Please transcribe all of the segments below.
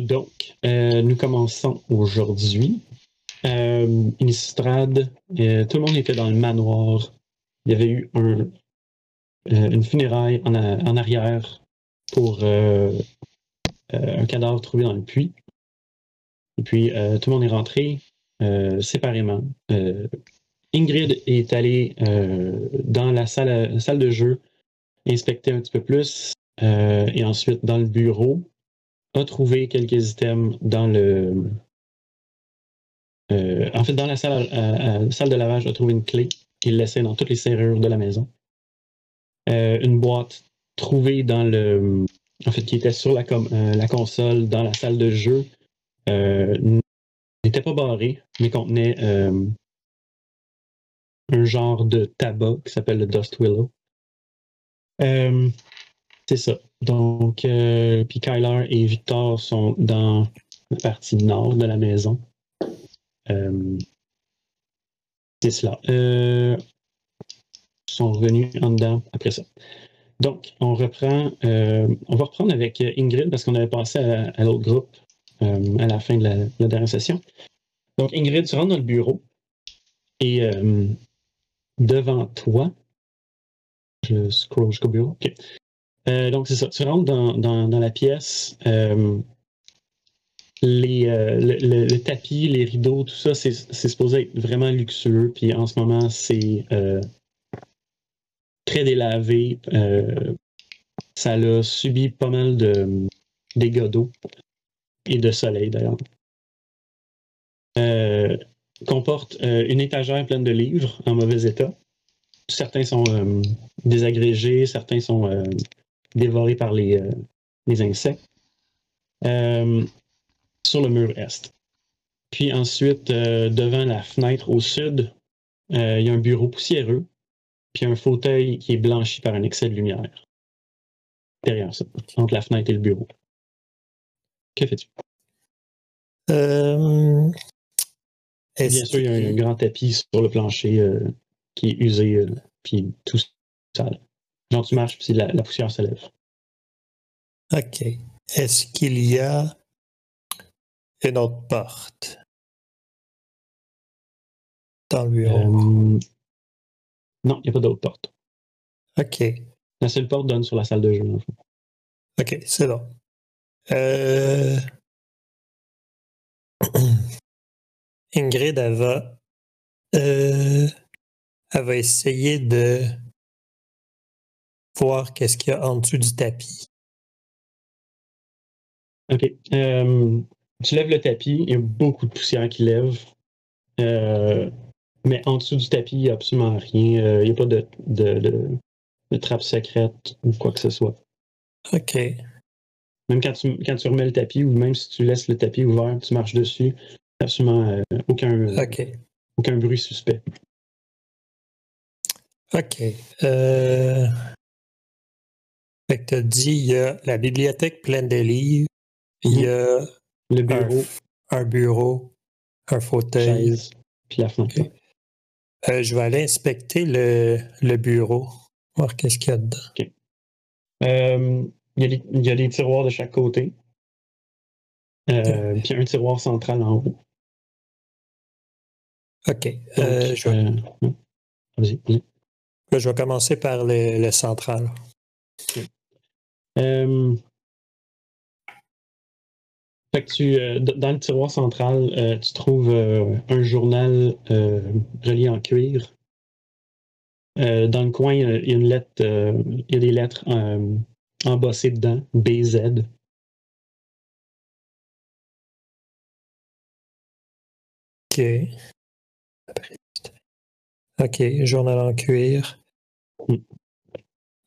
Donc, euh, nous commençons aujourd'hui. Euh, euh, tout le monde était dans le manoir. Il y avait eu euh, une funéraille en, arrière pour un cadavre trouvé dans le puits. Et puis, tout le monde est rentré séparément. Ingrid est allée dans la salle, de jeu, inspecter un petit peu plus, et ensuite dans le bureau, a trouvé quelques items dans le. euh, en fait, dans la salle, à- à- salle de lavage, a trouvé une clé qu'il laissait dans toutes les serrures de la maison. Euh, une boîte trouvée dans le. En fait, qui était sur la, com- euh, la console dans la salle de jeu. euh, n'était pas barrée, mais contenait euh, un genre de tabac qui s'appelle le Dust Willow. C'est ça. Donc, euh, puis Kyler et Victor sont dans la partie nord de la maison. Euh, c'est cela. Euh, ils sont revenus en dedans après ça. Donc, on reprend. on va reprendre avec Ingrid parce qu'on avait passé à, l'autre groupe à la fin de la, de la dernière session. Donc, Ingrid, tu rentres dans le bureau et devant toi, je scroll jusqu'au bureau. OK. Euh, donc, c'est ça. Tu rentres dans, la pièce. euh, les, euh, le, tapis, les rideaux, tout ça, c'est supposé être vraiment luxueux. Puis en ce moment, c'est très délavé. Ça a subi pas mal de dégâts d'eau et de soleil d'ailleurs. Comporte une étagère pleine de livres en mauvais état. Certains sont désagrégés, certains sont dévorés par les, euh, les insectes. Euh, sur le mur est. Puis ensuite, euh, devant la fenêtre au sud, il y a un bureau poussiéreux, puis un fauteuil qui est blanchi par un excès de lumière. Derrière ça, entre la fenêtre et le bureau. Que fais-tu? Bien sûr, il y a un, grand tapis sur le plancher qui est usé, puis tout sale. Genre, tu marches, puis la, la poussière se lève. OK. Est-ce qu'il y a une autre porte dans le bureau? Euh, non, il n'y a pas d'autre porte. OK. La seule porte donne sur la salle de jeu. en fait. OK, c'est bon. Euh... Ingrid, elle va, euh, elle va essayer de voir qu'est-ce qu'il y a en dessous du tapis. OK. Euh, tu lèves le tapis, il y a beaucoup de poussière qui lève. Euh, mais en dessous du tapis, il n'y a absolument rien. Euh, il n'y a pas de, de, de, de trappe secrète ou quoi que ce soit. OK. Même quand tu, quand tu remets le tapis ou même si tu laisses le tapis ouvert, tu marches dessus, absolument aucun, aucun bruit suspect. OK. Euh... Fait que tu as dit, il y a la bibliothèque pleine de livres, il y a Le un, bureau, un bureau, un fauteuil. chaise, puis la fenêtre. Euh, je vais aller inspecter le, le bureau, voir qu'est-ce qu'il y a dedans. Euh, il, y a des, il y a des tiroirs de chaque côté. Euh, puis un tiroir central en haut. OK. Euh, je, vais, euh, ouais. Vas-y, vas-y. je vais commencer par le, le central. Euh, fait que tu, euh, dans le tiroir central, euh, tu trouves un journal relié en cuir. Dans le coin, il y a- une lettre, il y a des lettres embossées dedans, BZ. OK. OK, journal en cuir. Mm.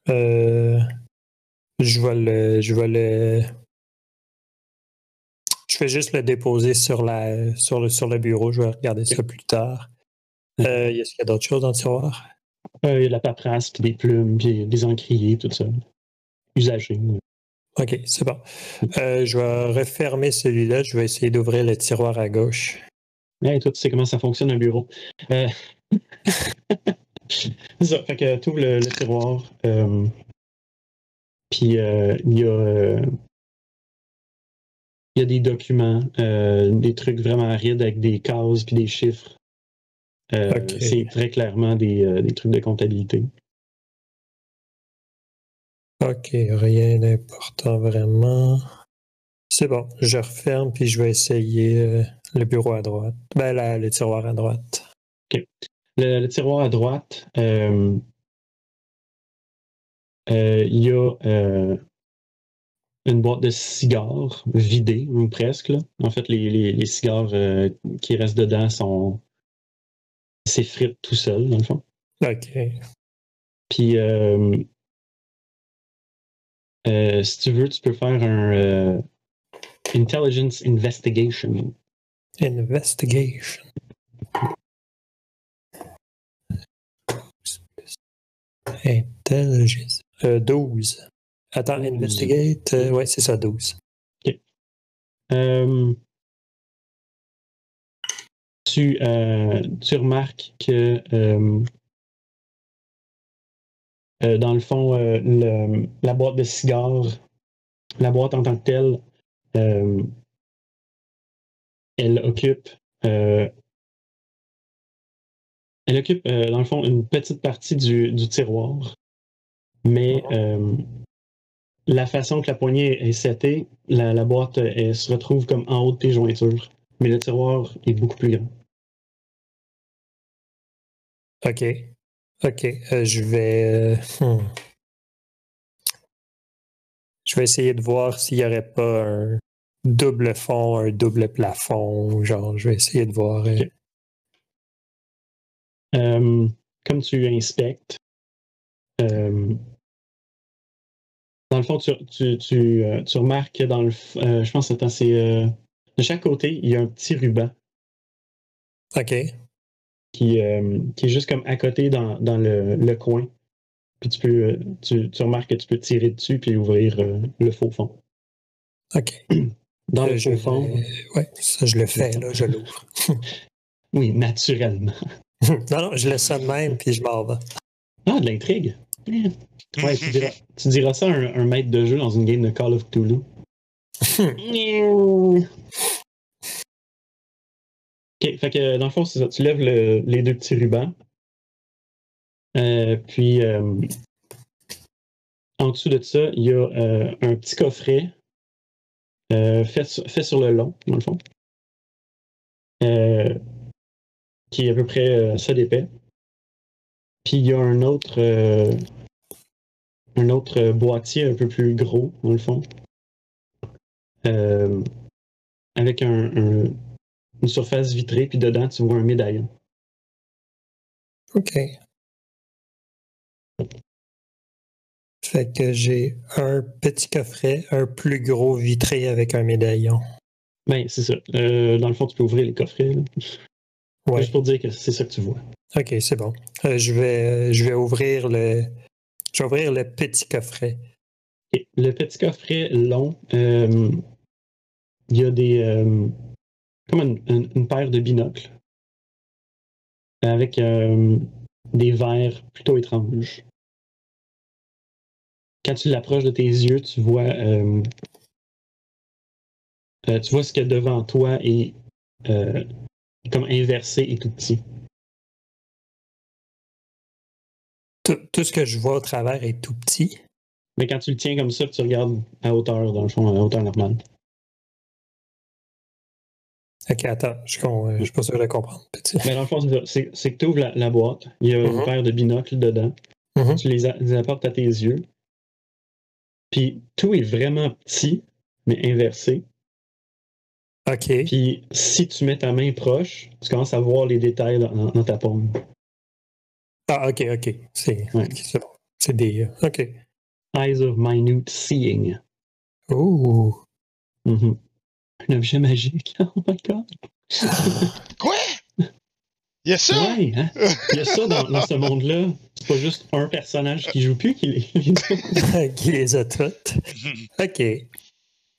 Euh, je vais le. Je vais le. Je vais juste le déposer sur, la, sur, le, sur le bureau. Je vais regarder ça plus tard. Euh, Est-ce qu'il y a d'autres choses dans le tiroir? Euh, il y a la paperasse, puis des plumes, puis des encriers, tout ça. Usagé. OK, c'est bon. Euh, je vais refermer celui-là. Je vais essayer d'ouvrir le tiroir à gauche. Hey, toi, tu sais comment ça fonctionne un bureau. Euh, ça, fait que tu le tiroir. Puis euh, il y a. euh, il y a des documents, euh, des trucs vraiment arides avec des cases puis des chiffres. Euh, Ok. C'est très clairement des, euh, des trucs de comptabilité. Ok, rien d'important vraiment. C'est bon, je referme puis je vais essayer le bureau à droite. Ben, la- le tiroir à droite. Le, le tiroir à droite, il y a euh, une boîte de cigares vidée, ou presque. là. En fait, les, les- les cigares euh, qui restent dedans sont s'effritent tout seuls, dans le fond. Ok. Puis, euh, euh, si tu veux, tu peux faire un euh, Intelligence Investigation. Investigation. Intelligence. Euh, 12. Attends, Douze. investigate. euh, ouais, c'est ça, 12. Euh, tu, euh, tu remarques que euh, euh, dans le fond, euh, le- la boîte de cigares, la boîte en tant que telle, euh, elle occupe euh, elle occupe euh, dans le fond une petite partie du, du tiroir, mais euh, la façon que la poignée est setée, la, la boîte euh, elle se retrouve comme en haut de tes jointures, mais le tiroir est beaucoup plus grand. Ok. Ok. euh, je vais. hmm. Je vais essayer de voir s'il n'y aurait pas un double fond, un double plafond. Genre, je vais essayer de voir. euh, comme tu inspectes, dans le fond, tu, tu, tu, euh, tu remarques que dans le. euh, je pense que attends, c'est. euh, de chaque côté, il y a un petit ruban Ok. qui, euh, qui est juste comme à côté dans, dans le, le coin. Puis tu peux. tu, tu remarques que tu peux tirer dessus puis ouvrir le faux fond. Ok. Dans le faux fond, Ouais, ça, je le fais, là, je l'ouvre. oui, naturellement. non, non, je laisse ça de même, puis je m'en vais. Ah, de l'intrigue. Ouais, tu diras, tu diras ça à un, un maître de jeu dans une game de Call of Cthulhu. ok, fait que dans le fond, c'est ça. Tu lèves le- les deux petits rubans. Euh, puis, euh, en dessous de ça, il y a euh, un petit coffret fait, sur- fait sur le long, dans le fond. Qui est à peu près ça d'épais. Puis il y a un autre, un autre boîtier un peu plus gros, dans le fond. Euh, avec un, un- une surface vitrée, puis dedans, tu vois un médaillon. OK. Fait que j'ai un petit coffret, un plus gros vitré avec un médaillon. Ben, c'est ça. Euh, dans le fond, tu peux ouvrir les coffrets. là. Ouais. Juste pour dire que c'est ça que tu vois. OK, c'est bon. Euh, je, vais, je vais ouvrir le. Je vais ouvrir le petit coffret. Le petit coffret long, euh, il y a des. euh, comme une, paire de binocles. Avec euh, des verres plutôt étranges. Quand tu l'approches de tes yeux, tu vois. tu vois ce qu'il y a devant toi euh, comme inversé et tout petit. Tout, ce que je vois au travers est tout petit. Mais quand tu le tiens comme ça, tu regardes à hauteur, dans le fond, à hauteur normale. OK, attends, je ne suis pas sûr de comprendre. Petit. Mais dans le fond, c'est que tu ouvres la, la boîte, il y a une Mhm. paire de binocles dedans. Mhm. Tu les, a- les apportes à tes yeux. Puis tout est vraiment petit, mais inversé. OK. Puis si tu mets ta main proche, tu commences à voir les détails dans, dans- dans ta paume. Ah, OK, OK. C'est Ouais. c'est bon. C'est des. euh, OK. Eyes of minute seeing. Mhm. Un objet magique. Oh my god. Quoi? Il y a ça? Ouais, hein? Il y a ça dans, dans ce monde-là. C'est pas juste un personnage qui joue plus qui les. qui les a toutes. OK.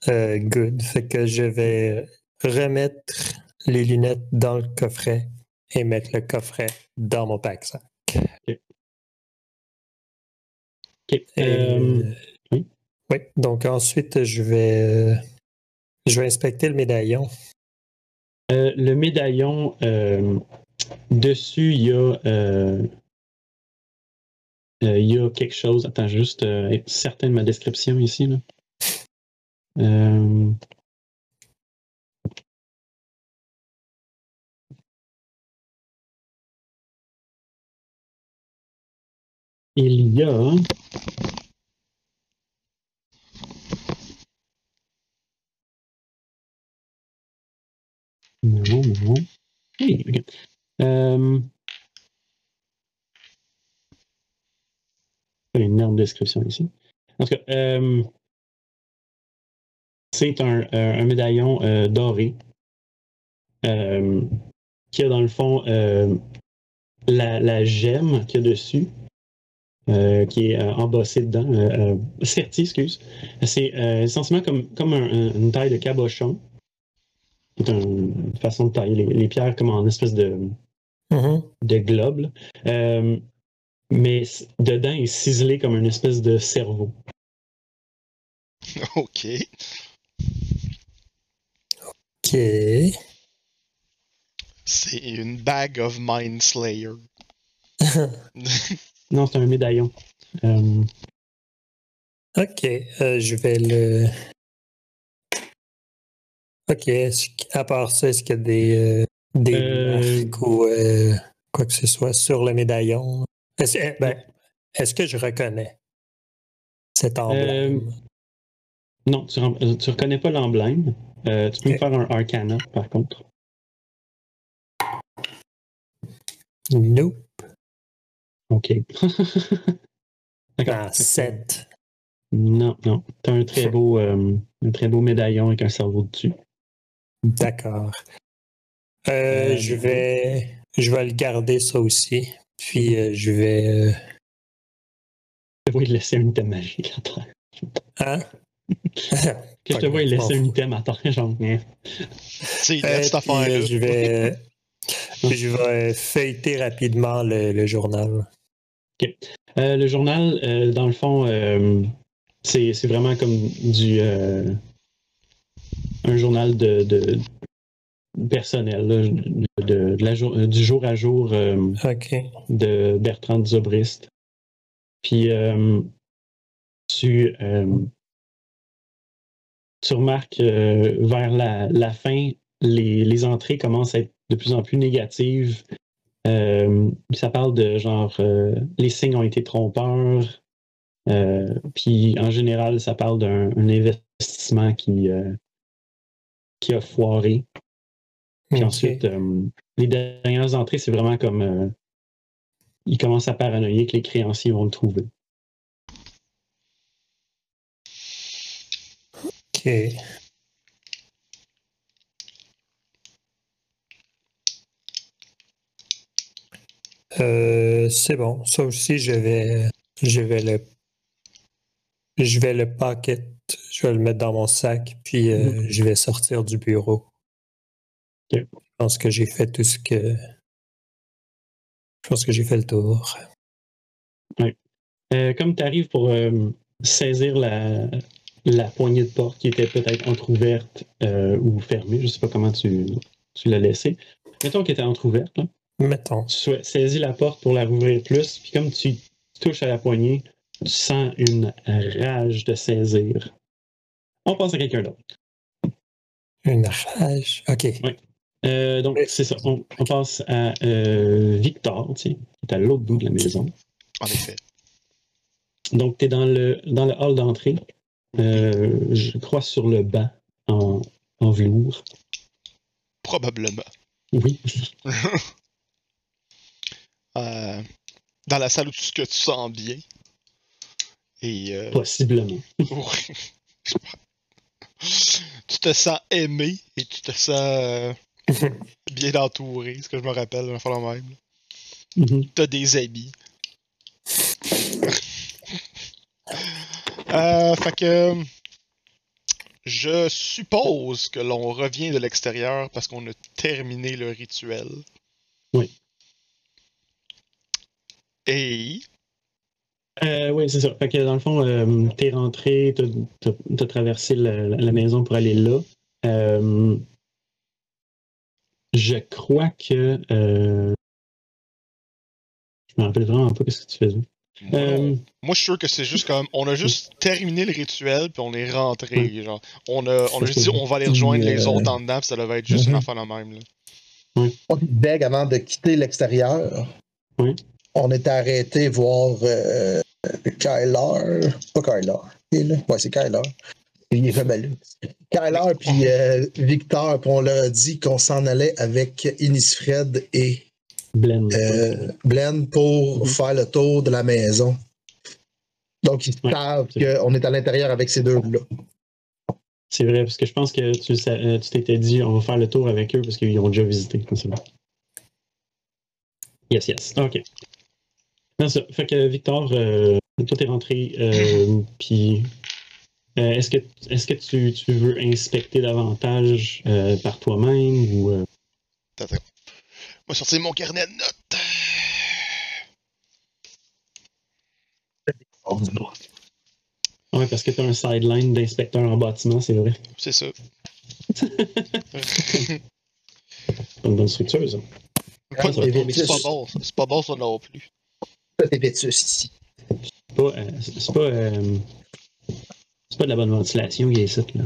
Euh, good. Fait que je vais remettre les lunettes dans le coffret et mettre le coffret dans mon pack-sac. Et, euh, oui. oui. Donc ensuite, je vais. euh, Je vais inspecter le médaillon. Euh, le médaillon, euh, dessus, il y, a, euh, euh, il y a quelque chose. Attends, juste euh, être certain de ma description ici. Là. Il y a. Non, non. Pas une énorme description ici. En tout cas, euh, c'est un, euh, un médaillon euh, doré qui a dans le fond la, la gemme qu'il y a dessus, euh, qui est euh, embossée dedans, euh, euh, sertie, excuse. C'est euh, essentiellement comme, comme un- un- une taille de cabochon. C'est une façon de tailler les, les pierres comme en espèce de, Mhm. de globe. Euh, mais dedans est ciselé comme une espèce de cerveau. OK. OK. C'est une bag of Mind Slayer. Non, c'est un médaillon. Euh, OK. euh, je vais le. OK. À part ça, est-ce qu'il y a des, euh, des marques ou quoi que ce soit sur le médaillon? Est-ce eh, ben, que je reconnais cet emblème? non, tu, tu reconnais pas l'emblème. Tu peux me faire un arcana, par contre. Nope. OK. D'accord. Ah, 7. Non, non. Tu as un très beau, euh, un très beau médaillon avec un cerveau dessus. D'accord. Euh, Euh, je vais je vais le garder ça aussi. Puis euh, je vais euh, Je te vois y laisser un item magique à terre. hein? Que je te vois laisser un item à terre, genre. hein. C'est cette affaire-là. je vais je vais feuilleter rapidement le, le journal. Euh, le journal, euh, dans le fond, euh, c'est vraiment comme du. un journal de, de- personnel, là, de, de- de la jour- du jour à jour de Bertrand Zobrist. Puis, tu, tu remarques vers la, la fin, les, les entrées commencent à être de plus en plus négatives. Euh, ça parle de genre, euh, les signes ont été trompeurs. Euh, puis, en général, ça parle d'un un investissement qui, qui a foiré. Puis ensuite, les dernières entrées, c'est vraiment comme. ils commencent à paranoïer que les créanciers vont le trouver. OK. Euh, c'est bon. Ça aussi, je vais, je vais le, je vais le packet, je vais le mettre dans mon sac, puis euh, je vais sortir du bureau. Je pense que j'ai fait tout ce que, je pense que j'ai fait le tour. Euh, comme tu arrives pour euh, saisir la, la poignée de porte qui était peut-être entrouverte ou fermée, je sais pas comment tu, tu l'as laissée. Mettons qu'elle était entrouverte. là. Mettons. Tu saisis la porte pour la rouvrir plus, puis comme tu touches à la poignée, tu sens une rage de saisir. On passe à quelqu'un d'autre. Une rage? OK. Euh, donc, c'est ça. On, on passe à euh, Victor, tu sais, qui est à l'autre bout de la maison. En effet. Donc, tu es dans le, dans le hall d'entrée. Euh, je crois sur le banc en, en velours. Probablement. Oui. Euh, dans la salle où tu, que tu sens bien. Et euh, Possiblement. tu te sens aimé et tu te sens euh, bien entouré, ce que je me rappelle, un fois même. Mhm. T'as des amis. euh, fait que je suppose que l'on revient de l'extérieur parce qu'on a terminé le rituel. Oui. Et Euh, oui, c'est ça. Fait que dans le fond, euh, t'es rentré, t'as, t'as- t'as traversé la, maison pour aller là. Euh, je crois que. euh, je me rappelle vraiment pas ce que tu faisais. Euh, Moi, je suis sûr que c'est juste comme. On a juste terminé le rituel, puis on est rentré. Genre, on a, on a juste dit, on va aller rejoindre les autres en dedans, puis ça devait être juste mhm. une affaire la même. Là. On beg avant de quitter l'extérieur. Oui. On était arrêté voir euh, Kyler. Pas Kyler. Est. Ouais, c'est Kyler. Il est là. Kyler puis euh, Victor, puis on leur a dit qu'on s'en allait avec Innisfred et Blend. euh, pour Mhm. faire le tour de la maison. Donc, ils Ouais, savent qu'on est à l'intérieur avec ces deux-là. C'est vrai, parce que je pense que tu t'étais dit, on va faire le tour avec eux parce qu'ils ont déjà visité. Yes, yes. OK. Non, ça. Fait que Victor, euh, toi, t'es rentré, euh, puis euh, est-ce que, est-ce que tu, tu veux inspecter davantage euh, par toi-même ou. euh, Attends, va sortir mon carnet de notes. Ouais, parce que t'as un sideline d'inspecteur en bâtiment, c'est vrai. C'est ça. Une bonne structure, ça. C'est pas bon, ça. C'est pas bon, ça non plus. C'est Vétus ici. C'est pas, euh, c'est c'est pas, euh, c'est pas de la bonne ventilation qui est ici, là.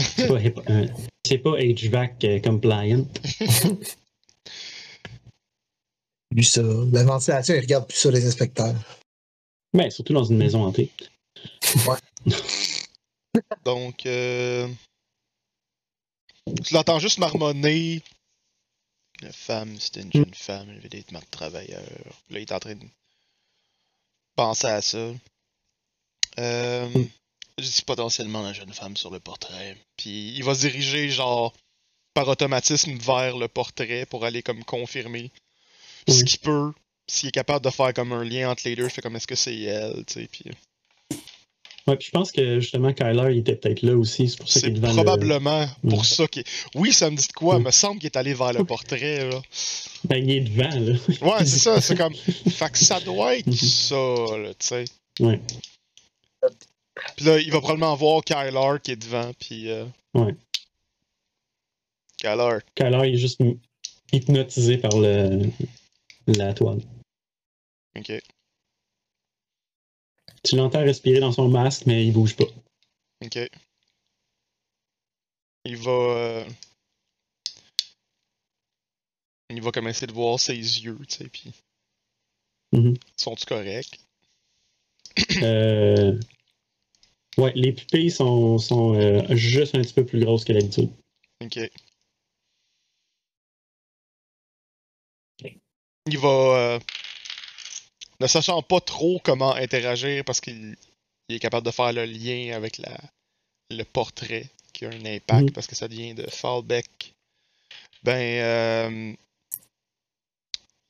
C'est pas, euh, c'est pas HVAC euh, compliant. Lui, ça. La ventilation, ils regardent plus ça, les inspecteurs. Mais surtout dans une maison hantée. Donc, euh... tu l'entends juste marmonner. La femme, c'était une jeune femme, elle avait des vêtements de travailleur. Là, il est en train de penser à ça. Euh... Je dis potentiellement la jeune femme sur le portrait. Puis il va se diriger, genre, par automatisme vers le portrait pour aller comme confirmer ce qu'il peut. S'il est capable de faire comme un lien entre les deux, fait comme est-ce que c'est elle, tu sais. Puis Ouais, puis je pense que justement, Kyler, il était peut-être là aussi. C'est pour ça qu'il est devant probablement pour Ouais. ça qu'il. Oui, ça me dit de quoi? Ouais. me semble qu'il est allé vers le portrait, là. Ben, il est devant, là. Ouais, c'est ça, c'est comme. Fait que ça doit être Mhm. ça, là, tu sais. Ouais. Puis là, il va probablement voir Kyler qui est devant, puis. Euh... Ouais. Kyler. Kyler, il est juste hypnotisé par le, la toile. Ok. Tu l'entends respirer dans son masque, mais il bouge pas. Ok. Il va. euh, Il va commencer de voir ses yeux, tu sais, puis. Mhm. Sont-ils corrects? Euh, Ouais, les pupilles sont, sont euh, juste un petit peu plus grosses que d'habitude. Ok. Il va. Ne sachant pas trop comment interagir parce qu'il il est capable de faire le lien avec la, le portrait qui a un impact Mhm. parce que ça vient de Fallbeck. Ben. euh,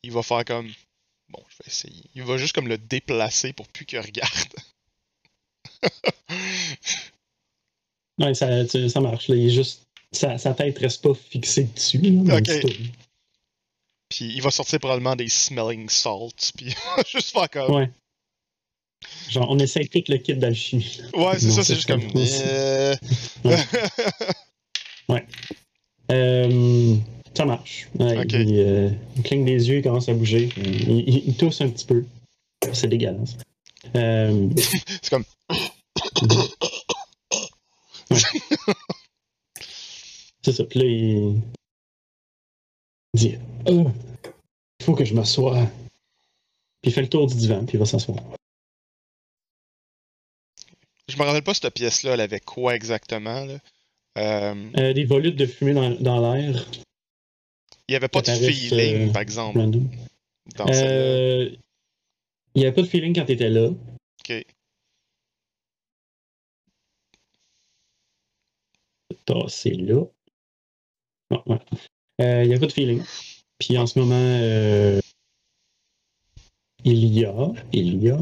il va faire comme. Bon, je vais essayer. Il va juste comme le déplacer pour plus qu'il regarde. Ouais, ça, ça marche. Là. Il est juste. Sa, sa tête reste pas fixée dessus. Là, mais Ok. Puis il va sortir probablement des smelling salts. Puis juste faire comme. Ouais. Genre, on essaye tout le kit d'alchimie. Ouais, c'est ça, c'est juste comme. euh, Euh, ça marche. Ouais, Ok. il, euh, il cligne des yeux, il commence à bouger. Il, il- il tousse un petit peu. C'est dégueulasse. C'est comme. c'est ça. Puis là, il dit il faut que je m'assoie. Puis il fait le tour du divan, puis il va s'asseoir. Je me rappelle pas cette pièce-là, elle avait quoi exactement, là? Euh, Euh, des volutes de fumée dans, dans l'air, il y avait pas de feeling, euh, par exemple, dans il n'y avait pas de feeling quand tu étais là. Ok. tasser là. Ouais. Il n'y a pas de feeling. Puis en ce moment, euh, il y a, il y a.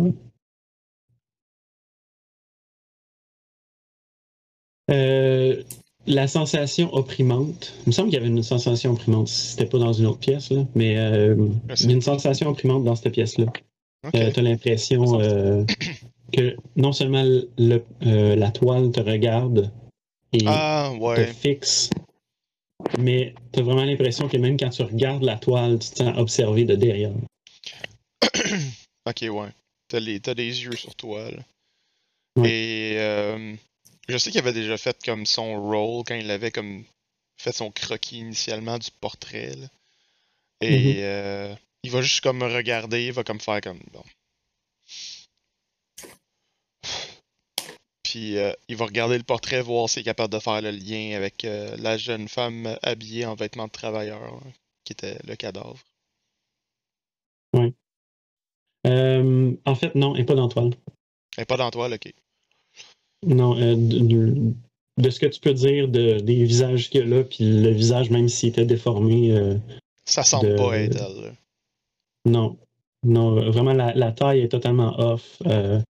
Euh, la sensation opprimante. Il me semble qu'il y avait une sensation opprimante. C'était pas dans une autre pièce, là, mais euh, Merci. il y a une sensation opprimante dans cette pièce-là. Euh, tu as l'impression que non seulement le- la toile te regarde, et Ah, te fixe. Mais tu as vraiment l'impression que même quand tu regardes la toile, tu te sens observé de derrière. Ok, ouais. T'as, les, des yeux sur toi, là. Ouais. Et euh, je sais qu'il avait déjà fait comme son rôle quand il avait comme fait son croquis initialement du portrait, là. Et Mhm. euh, il va juste comme me regarder, il va comme faire comme bon. Puis euh, il va regarder le portrait, voir s'il est capable de faire le lien avec euh, la jeune femme habillée en vêtements de travailleur, hein, qui était le cadavre. Euh, en fait, non, elle n'est pas dans toile. Elle est pas dans toi, là, ok. Non, de, ce que tu peux dire de, des visages qu'il y a là, puis le visage, même s'il était déformé, Ça semble De- pas être elle. là. non. Non, vraiment, la, la taille est totalement off. Euh,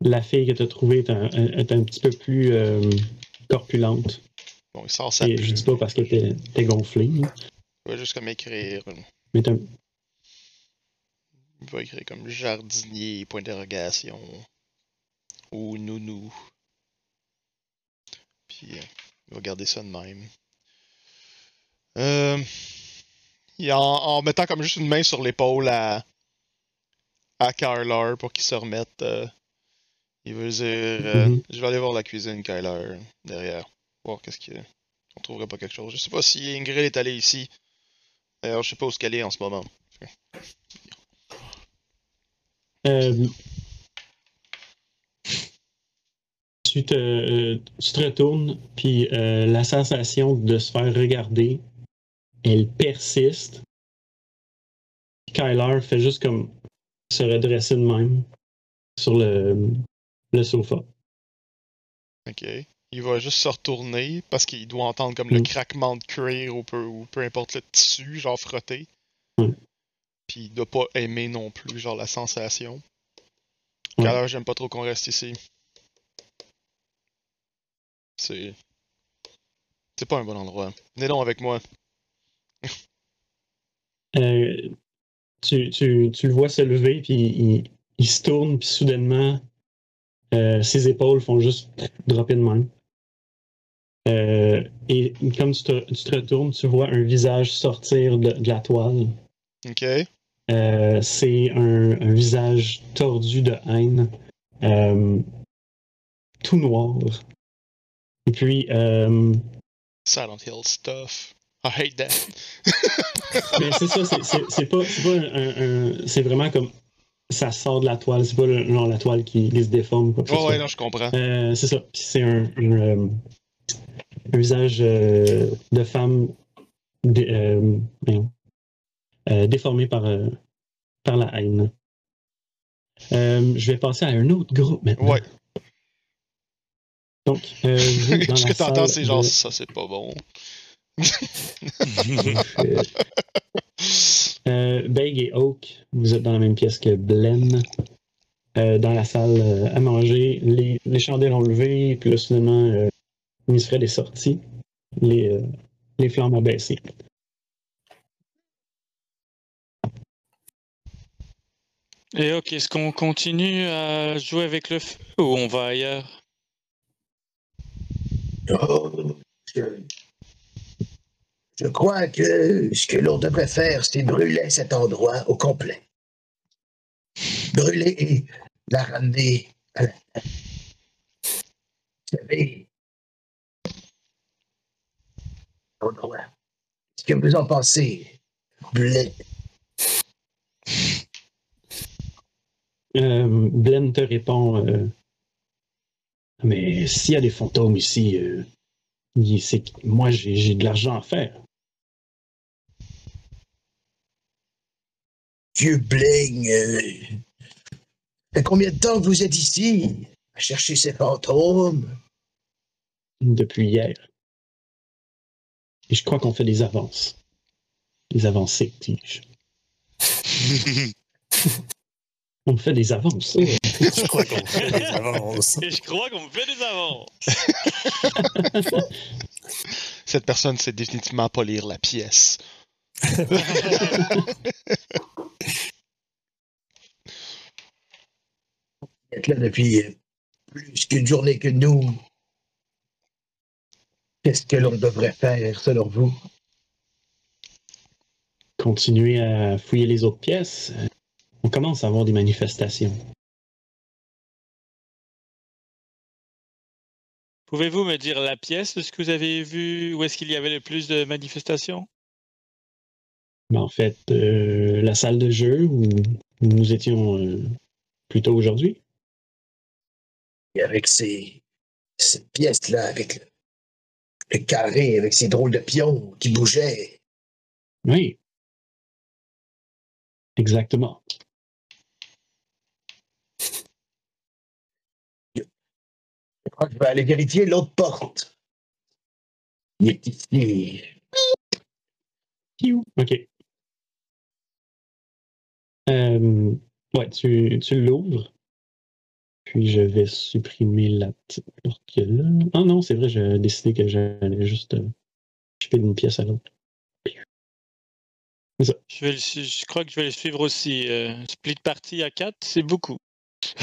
la fille que tu as trouvée est un, un- est un petit peu plus euh, corpulente. Bon, il sort sa Et je dis pas parce était gonflée, là, Il va juste comme écrire. mais t'as- Il va écrire comme jardinier, point d'interrogation. Ou nounou. Puis euh, il va garder ça de même. Euh, il- en, en mettant comme juste une main sur l'épaule à, à Kyler pour qu'il se remette, euh, il veut dire euh, Mhm. Je vais aller voir la cuisine, Kyler, derrière. Voir qu'est-ce qu'il y a. On trouverait pas quelque chose. Je sais pas si Ingrid est allée ici. D'ailleurs, je sais pas où qu'elle est en ce moment. Euh, tu, te, euh, tu te retournes, puis euh, la sensation de se faire regarder, elle persiste. Kyler fait juste comme se redresser de même sur le, le sofa. Ok. Il va juste se retourner parce qu'il doit entendre comme le Mm. craquement de cuir ou peu, ou peu importe le tissu, genre frotté. Mm. Puis il doit pas aimer non plus, genre la sensation. Ouais. Alors j'aime pas trop qu'on reste ici. C'est. C'est pas un bon endroit. Venez donc avec moi. Euh, tu, tu, tu le vois se lever, puis il, il se tourne, puis soudainement, euh, ses épaules font juste dropper de même. Euh, et comme tu te, tu te retournes, tu vois un visage sortir de, de la toile. Ok. Euh, c'est un, un visage tordu de haine, euh, tout noir. Et puis, Silent Hill stuff. I hate that. Mais c'est ça, c'est- pas, c'est pas un, un- un- c'est vraiment comme ça sort de la toile, c'est pas le- genre la toile qui, qui se déforme. Quoi ce Ouais, non, je comprends. Euh, c'est ça. Puis c'est un, un, euh, un euh, de femme dé- euh, euh, déformé par, euh, par la haine. Euh, je vais passer à un autre groupe maintenant. Ouais. Donc, euh, vous, dans Ce la que t'entends, c'est genre de- ça, c'est pas bon. euh, Beg et Oak, vous êtes dans la même pièce que Blen. Euh, dans la salle euh, à manger, les, les chandelles ont levé, puis là, soudainement, euh, Nisfred est sorti. Les, euh, les flammes ont baissé. Et ok, est-ce qu'on continue à jouer avec le feu ou on va ailleurs? Oh, je, crois que ce que l'on devrait faire, c'est brûler cet endroit au complet. Brûler et la ramener à la. Vous savez, endroit. Ce que vous en pensez, blé. Euh, te répond euh, Mais s'il y a des fantômes ici, euh, moi, j'ai de l'argent à faire. Vieux Bling, euh, fait combien de temps que vous êtes ici à chercher ces fantômes? depuis hier. Et je crois qu'on fait des avances. Des avancées, dis-je. On fait des avances. Je crois qu'on fait des avances. Et je crois qu'on fait des avances. Cette personne sait définitivement pas lire la pièce. Êtes là depuis euh, plus qu'une journée que nous. Qu'est-ce que l'on devrait faire, selon vous? Continuer à fouiller les autres pièces? On commence à avoir des manifestations. Pouvez-vous me dire la pièce de ce que vous avez vu? Où est-ce qu'il y avait le plus de manifestations? Mais en fait, euh, la salle de jeu où nous étions euh, plus tôt aujourd'hui. Avec ces, cette pièce-là, avec le, le carré, avec ces drôles de pions qui bougeaient. Oui. Exactement. Je crois que je vais aller vérifier l'autre porte. Il est ici. OK. Euh, ouais, tu, tu l'ouvres. Puis je vais supprimer la petite porte qu'il y a là. Ah non, c'est vrai, j'ai décidé que j'allais juste euh, chipper d'une pièce à l'autre. C'est ça. Je, vais le su- je crois que je vais le suivre aussi. Euh, split party à 4, c'est beaucoup.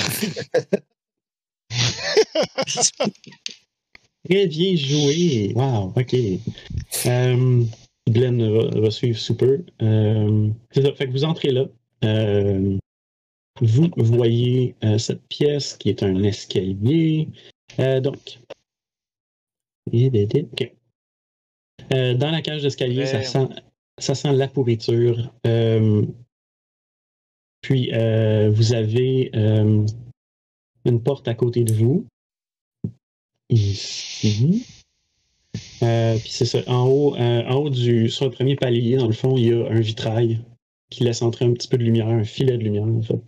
Très bien joué. Wow, OK. Euh, Glenn va, va suivre Super. Euh, c'est ça. Fait que vous entrez là. Euh, vous voyez euh, cette pièce qui est un escalier. Euh, donc. Euh, dans la cage d'escalier, ça sent, ça sent la pourriture. Puis, vous avez une porte à côté de vous. Ici. Euh, puis c'est ça. En haut, euh, en haut du, sur le premier palier, dans le fond, il y a un vitrail qui laisse entrer un petit peu de lumière, un filet de lumière, en fait.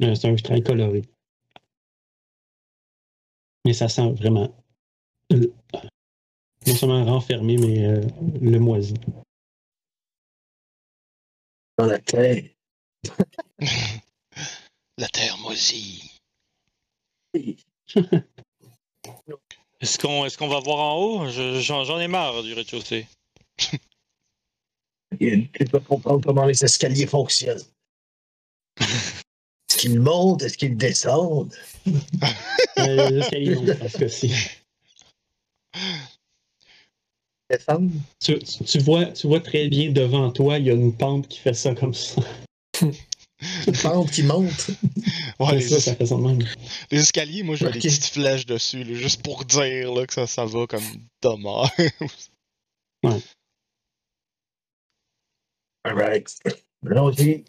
C'est un vitrail coloré. Mais ça sent vraiment. euh, non seulement renfermé, mais euh, le moisi. Dans la tête. La terre moisie. Est-ce qu'on est qu'on va voir en haut? Je- J'en ai marre du rez-de-chaussée. Il il doit comprendre comment les escaliers fonctionnent. Est-ce qu'ils montent? Est-ce qu'ils descendent? Euh, les escaliers montent, en ce cas-ci. Descendent? Tu, vois, tu vois très bien devant toi, il y a une pente qui fait ça comme ça. Une pente qui monte? Ouais, les, ça, ça fait ça de même. les escaliers, moi, je mets Ok. des petites flèches dessus, là, juste pour dire là, que ça, ça va comme dommage. Alright. Allons-y.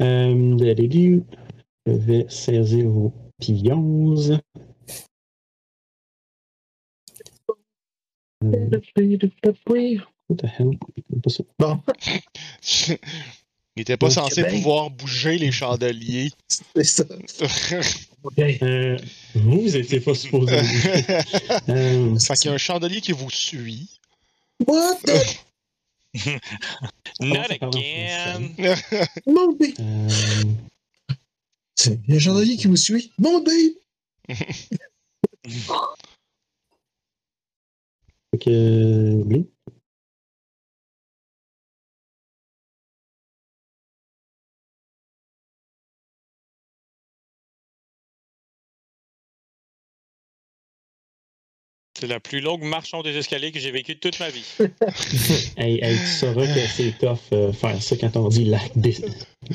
Je vais saisir vos pions. Euh, what the hell? Pas ça. Bon, Il était pas censé Québec. pouvoir bouger les chandeliers. c'est ça. OK. Euh, vous, vous étiez pas supposé. euh, Fait qu'il y a un chandelier qui vous suit. What the... Not again! Mon babe! euh, C'est- Il y a un chandelier qui vous suit. Mon babe! que, oui. C'est la plus longue marche en des escaliers que j'ai vécue de toute ma vie. Hey, hey, tu sauras que c'est tough euh, faire ça quand on dit la dé-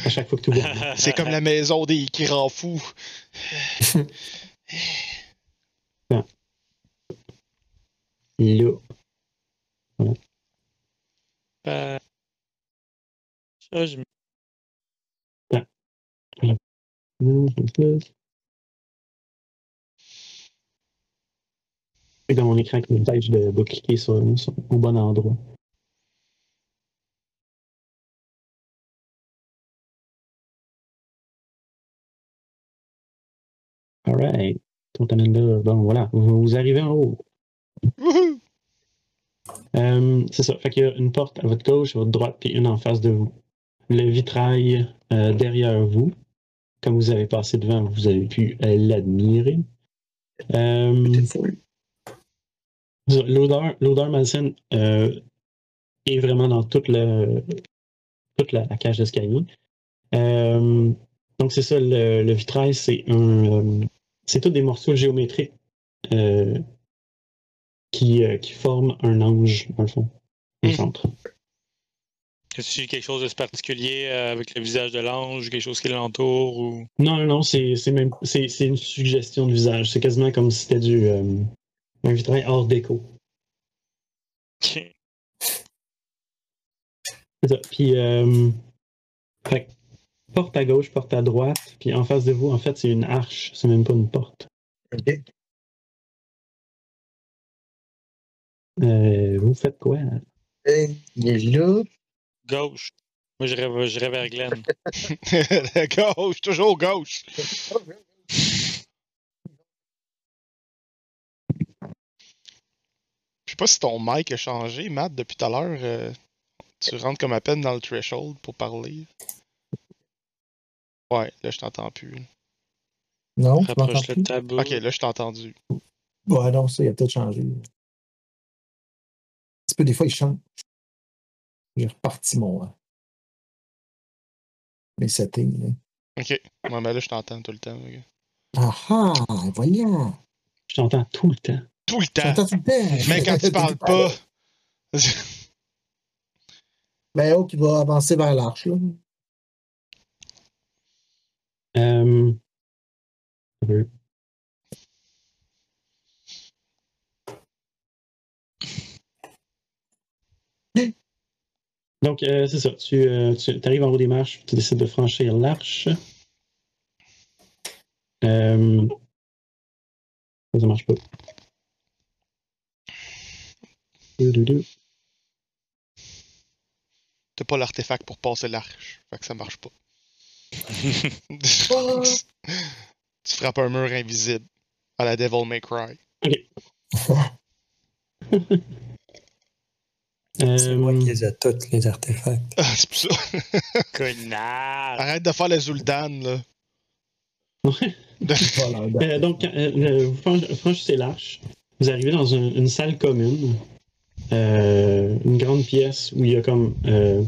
à chaque fois que tu vois. C'est comme la maison des qui rend fou. Là. Euh, ça, je- Et dans mon écran qui me pêche de, de cliquer sur, sur- au bon endroit. Alright. On t'amène là. Bon, voilà. Vous, vous arrivez en haut. Euh, c'est ça. Fait qu'il y a une porte à votre gauche, à votre droite, puis une en face de vous. Le vitrail euh, derrière vous. Comme vous avez passé devant, vous avez pu euh, l'admirer. Euh, L'odeur, l'odeur malsaine euh, est vraiment dans toute, le, toute la, la cage d'escalier. Euh, donc, c'est ça, le, le vitrail, c'est un, euh, c'est tous des morceaux géométriques euh, qui, euh, qui forment un ange, dans le fond, au Hmm. centre. Est-ce quelque chose de particulier avec le visage de l'ange, quelque chose qui l'entoure ou? Non, non, non, c'est c'est même c'est c'est une suggestion de visage. C'est quasiment comme si c'était du euh, un vitrail hors déco. C'est ça. Puis euh, fait porte à gauche, porte à droite, puis en face de vous, en fait, c'est une arche, c'est même pas une porte. OK. Euh, vous faites quoi? Est là. Gauche. Moi, j'irais j'irais vers Glenn. gauche, toujours gauche. sais pas si ton mic a changé, Matt, depuis tout à l'heure. euh, tu rentres comme à peine dans le threshold pour parler. Ouais, là, je t'entends plus. Non, m'entends Rapproche le plus? tabou. Ok, là, je t'ai entendu. Ouais, non, ça, il a peut-être changé. Un petit peu, des fois, il change. J'ai reparti mon. euh, mes settings. là. Ok, ouais, mais là, je t'entends tout le temps. ok. Ah ah, voyons. Je t'entends tout le temps. Tout le temps! J'entends tout le temps. Mais quand tu parles pas. Ben, oh, qui va avancer vers l'arche, là. Euh, Donc, euh, c'est ça. Tu, euh, tu arrives en haut des marches, tu décides de franchir l'arche. Euh, ça, ça marche pas. T'as pas l'artefact pour passer l'arche. Fait que ça marche pas. tu frappes un mur invisible. À la Devil May Cry. C'est moi Euh, qui les ai toutes, les artefacts. Ah, c'est pour ça. Connard! Arrête de faire le Zul'dan, là. Voilà, Euh, donc, euh, euh, vous franch- franchissez l'arche. Vous arrivez dans un- une salle commune, euh, une grande pièce où il y a comme euh,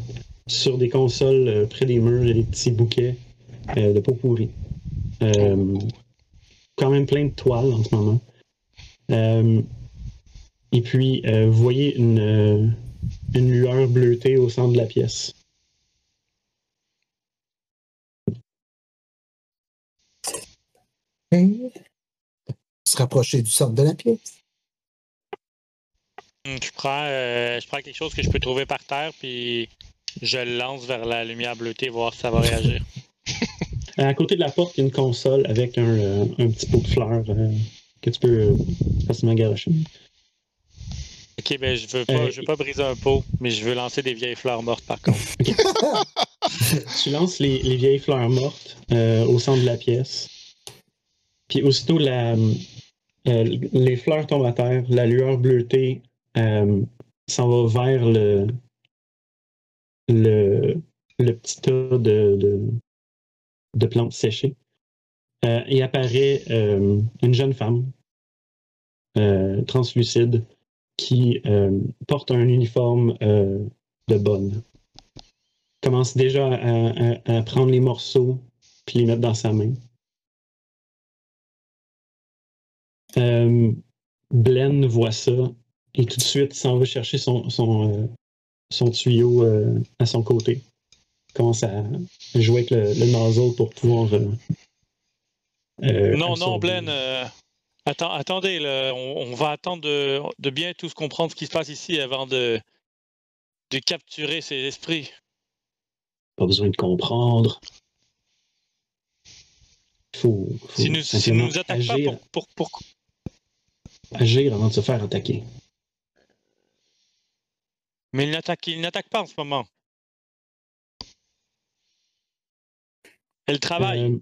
sur des consoles euh, près des murs, il y a des petits bouquets de peau pourrie. Quand même plein de toiles en ce moment. Et puis, vous voyez une, lueur bleutée au centre de la pièce. Se rapprocher du centre de la pièce. Hmm, Je prends, euh, je prends quelque chose que je peux trouver par terre, puis je le lance vers la lumière bleutée, voir si ça va réagir. À côté de la porte, il y a une console avec un, euh, un petit pot de fleurs euh, que tu peux euh, facilement garocher. Ok, ben je veux pas, Euh, je veux pas briser un pot, mais je veux lancer des vieilles fleurs mortes par contre. Tu lances les, les vieilles fleurs mortes euh, au centre de la pièce. Puis aussitôt la, euh, les fleurs tombent à terre, la lueur bleutée euh, s'en va vers le, le, petit tas de, de, plantes séchées. Euh, et apparaît euh, une jeune femme euh, translucide qui euh, porte un uniforme euh, de bonne commence déjà à, prendre les morceaux puis les mettre dans sa main. Euh, Glenn voit ça et tout de suite il s'en va chercher son, son, euh, son tuyau euh, à son côté. Il commence à jouer avec le, le nozzle pour pouvoir. euh, euh, non, non. Blaine, attends, attendez, là, on, on va attendre de, de bien tous comprendre ce qui se passe ici avant de, de capturer ces esprits. Pas besoin de comprendre. Faut, faut Si nous, si simplement nous attaquent pas agir, pour, pour, pour- agir avant de se faire attaquer. Mais ils n'attaquent ils n'attaquent pas en ce moment. Elle travaille. Euh,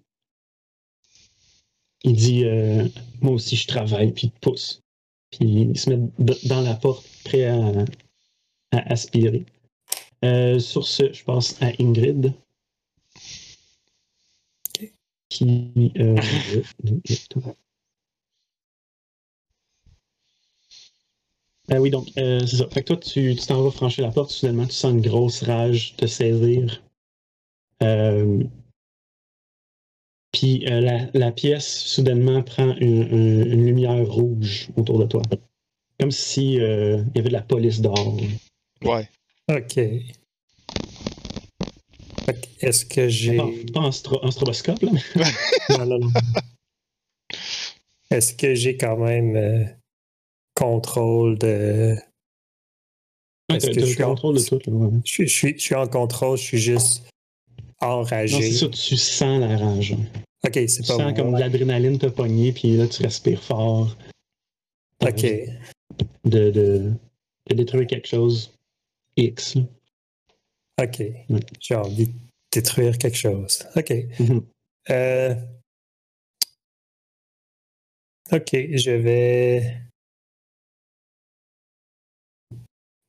il dit euh, Moi aussi, je travaille, puis il pousse. Puis il se met dans la porte, prêt à, à aspirer. Euh, sur ce, je passe à Ingrid. Qui. euh, Ah oui, donc, euh, c'est ça. Fait que toi, tu t'en vas franchir la porte, soudainement, tu sens une grosse rage te saisir. Euh, Puis euh, la, la pièce soudainement prend une, une- une lumière rouge autour de toi. Comme si euh, il y avait de la police dehors. Ouais. Ok. Est-ce que j'ai. Pas, pas en, stro- en stroboscope, là, mais Non, non, non. Est-ce que j'ai quand même euh, contrôle de. Ouais, Est-ce que je suis en- contrôle de tout. Là. Je suis, je suis, je suis en contrôle, je suis juste Non, c'est enragé. ça, tu sens la rage. Ok, c'est Tu pas sens comme moi. l'adrénaline te pogner, puis là, tu respires fort. T'as Ok. De, de, de détruire quelque chose. X. Ok. J'ai envie de détruire quelque chose. Ok. Mhm. Euh, Ok, je vais.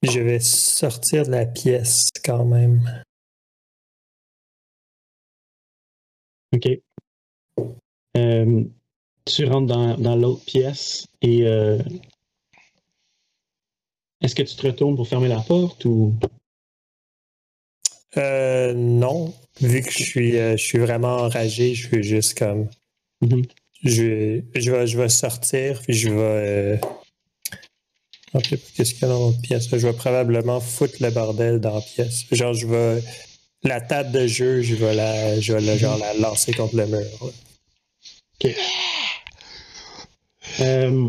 Je vais sortir de la pièce quand même. OK. Euh, tu rentres dans, dans l'autre pièce et euh, est-ce que tu te retournes pour fermer la porte ou? Euh, non, vu que je suis, euh, je suis vraiment enragé, je suis juste comme. Mhm. je, je, vais, je vais sortir, puis je vais. Euh... ok, Qu'est-ce qu'il y a dans l'autre pièce? Je vais probablement foutre le bordel dans la pièce. Genre, je vais. La table de jeu, je vais la, je vais la, genre, la lancer contre le mur. là. Euh,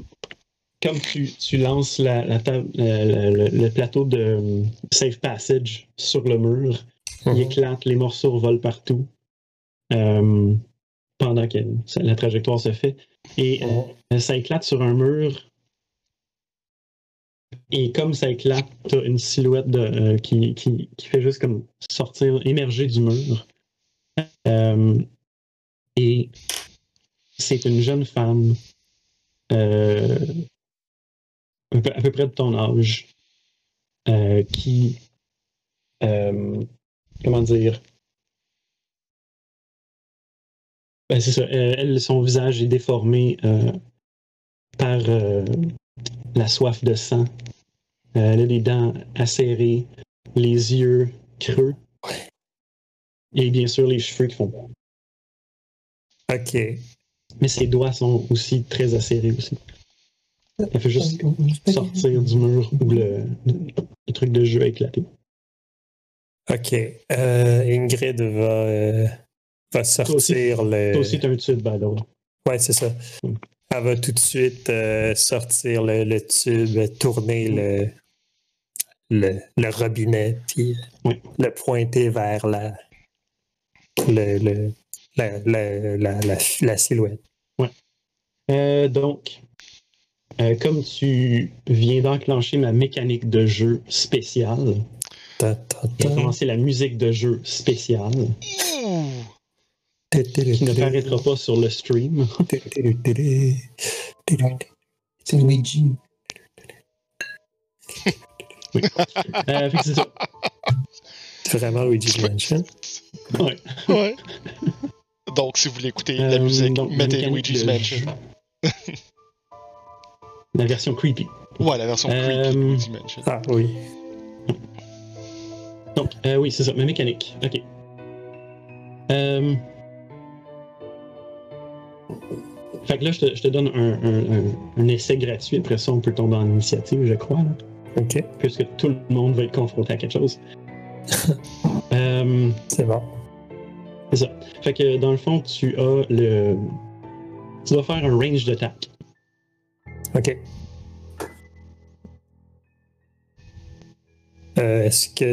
comme tu, tu lances la, la table- le, le- le plateau de euh, Safe Passage sur le mur, il Mhm. éclate, les morceaux volent partout euh, pendant que la trajectoire se fait. Et Mhm. ça éclate sur un mur. Et comme ça éclate, t'as une silhouette euh, qui, qui, qui fait juste comme sortir, émerger du mur. Euh, et c'est une jeune femme euh, à, peu, près de ton âge qui, comment dire, ben, c'est ça, elle, son visage est déformé par la soif de sang. Euh, elle a les dents acérées, les yeux creux. Et bien sûr, les cheveux qui font. Ok. Mais ses doigts sont aussi très acérés aussi. Elle fait juste sortir du mur où le, le truc de jeu a éclaté. Ok. Euh, Ingrid va, euh, va sortir le. Toi aussi, t'as un tube, way. Ouais, c'est ça. Mm. Elle va tout de suite euh, sortir le, le tube, tourner le, le, le robinet, puis Oui. le pointer vers la, le, le- la, la, la, la, la silhouette. Euh, donc, euh, comme tu viens d'enclencher ma mécanique de jeu spéciale, et ta. commencer la musique de jeu spéciale, Ouh! Ne paraîtra pas sur le stream. C'est Luigi. Euh, fait que c'est ça. C'est vraiment Luigi's Mansion. Ouais. Ouais. Donc, si vous voulez écouter la Euh, musique, donc, mettez Luigi's de Mansion. La version creepy. Ouais, la version creepy de Euh, Luigi's Mansion. Ah oui. Donc, euh, oui, c'est ça, ma mécanique. OK. Euh... Fait que là, je te, je te donne un, un- un- un essai gratuit. Après ça, on peut tomber en initiative, je crois, là, Ok, puisque tout le monde va être confronté à quelque chose. Euh, c'est bon. c'est ça. Fait que dans le fond, tu as le. Tu dois faire un range d'attaque. Ok. Euh, Est-ce que.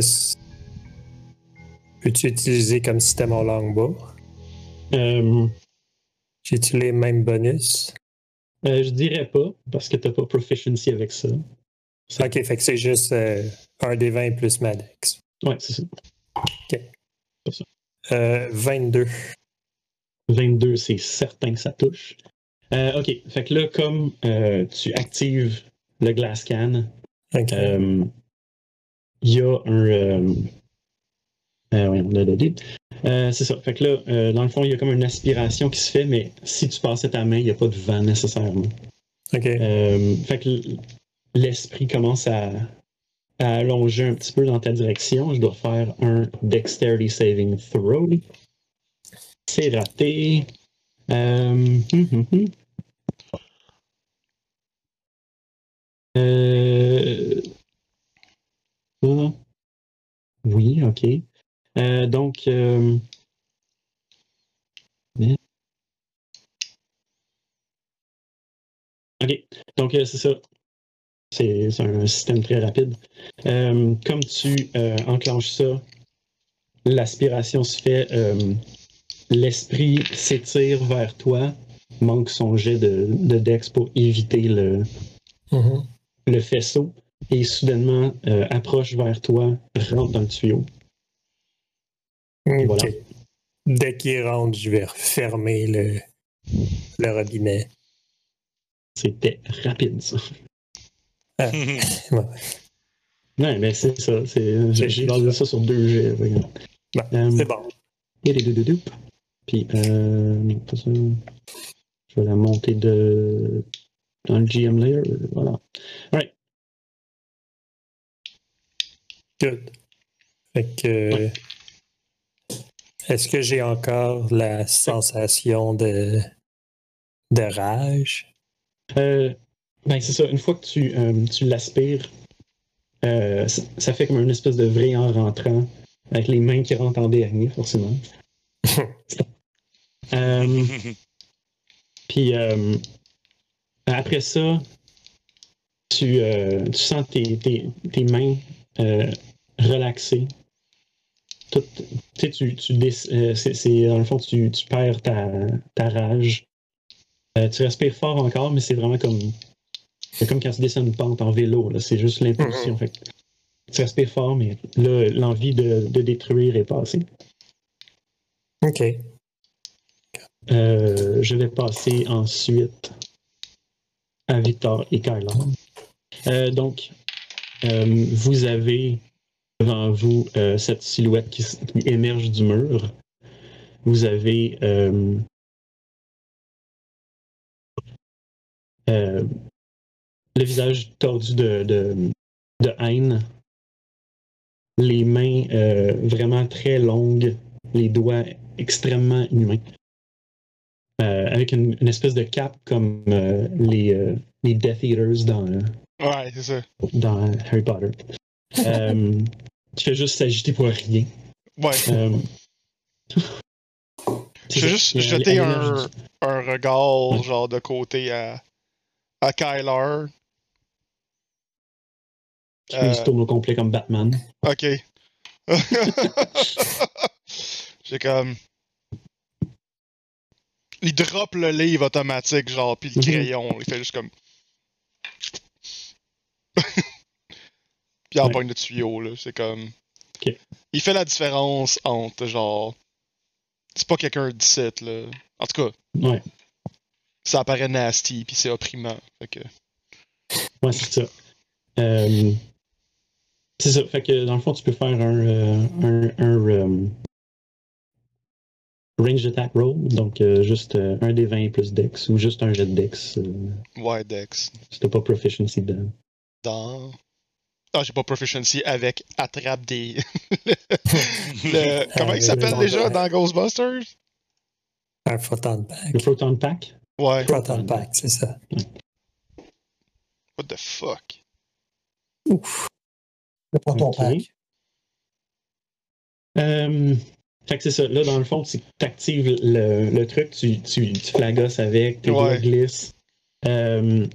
Peux-tu utiliser comme système mon longbow? Euh, J'ai-tu les mêmes bonus? euh, je dirais pas, parce que t'as pas proficiency avec ça. Ça- Ok, fait que c'est juste euh, un des 20 plus ma dex. Ouais, c'est ça. Euh, 22. 22, c'est certain que ça touche. Euh, ok, fait que là, comme euh, tu actives le glass can, Ok. euh, il y a un. Euh, euh, c'est ça. Fait que là, euh, dans le fond, il y a comme une aspiration qui se fait, mais si tu passes ta main, il n'y a pas de vent nécessairement. ok. Euh, fait que l'esprit commence à, à allonger un petit peu dans ta direction. Je dois faire un Dexterity Saving Throw. C'est raté. Hum, hum, hum. Euh, ça. Oui, ok. Euh, donc, euh, ok. Donc, euh, c'est ça. C'est un système très rapide. Euh, comme tu enclenches ça, l'aspiration se fait. L'esprit s'étire vers toi, manque son jet de, de dex pour éviter le, Mhm. le faisceau et soudainement euh, approche vers toi, rentre dans le tuyau. Voilà. Dès qu'il rentre, je vais refermer le, le robinet. C'était rapide, ça. Ouais. Ouais, mais c'est ça. c'est- J'ai j'ai basé ça sur deux jets. Bon, Euh, C'est bon. et les deux. Puis, euh. Je vais la monter de, dans le GM layer. Voilà. Right. Good. Fait que. Est-ce que j'ai encore la sensation de, de rage? Euh, ben, c'est ça. Une fois que tu, euh, tu l'aspires, euh, ça, ça fait comme une espèce de vrille en rentrant, avec les mains qui rentrent en dernier, forcément. Puis euh, après ça, tu, tu sens tes, tes, tes mains relaxées. Tout- tu sais, tu, euh, c'est, dans le fond, tu, tu perds ta, ta rage. Euh, tu respires fort encore, mais c'est vraiment comme. C'est comme quand tu descends une pente en vélo. C'est juste l'impulsion. Fait que tu respires fort, mais là, l'envie de, de détruire est passée. OK. Euh, je vais passer ensuite à Victor et Kyla. Euh, donc, vous avez devant vous euh, cette silhouette qui, émerge du mur. Vous avez euh, euh, le visage tordu de, de, de haine, les mains euh, vraiment très longues, les doigts extrêmement inhumains. Euh, avec une, une espèce de cape comme euh, les, euh, les Death Eaters dans, euh, Ouais, ça. dans Harry Potter. Euh, qui fait juste s'agiter pour rien. Ouais. Euh, Je vais juste Il y a- jeter un, un regard, Ouais. genre, de côté à, à Kyler. lui se Euh, tourne au complet comme Batman. Ok. J'ai comme. Il drop le livre automatique, genre, pis le Mhm. crayon. Il fait juste comme. Puis il Ouais. empoigne le tuyau, là. C'est comme. Il fait la différence entre, genre. C'est pas quelqu'un d'ici, là. En tout cas, Ouais, ça apparaît nasty, puis c'est opprimant. Fait que. ouais c'est ça. Euh, c'est ça. Fait que dans le fond, tu peux faire un, euh, un, un, euh, range attack roll. Donc, euh, juste euh, un des 20 plus dex ou juste un jet de dex. Ouais, Dex. t'as pas proficiency dedans. Dans. Ah, j'ai pas proficiency avec attrape des. le- Comment Ah, il s'appelle le- déjà dans Ghostbusters? Un photon pack. Le Proton Pack? Ouais. Photon pack, c'est ça. What the fuck? Ouf. Le proton pack. Euh, fait que c'est ça. Là, dans le fond, tu actives le, le truc, tu, tu, tu flagosses avec, tes Ouais. glissent. Euh,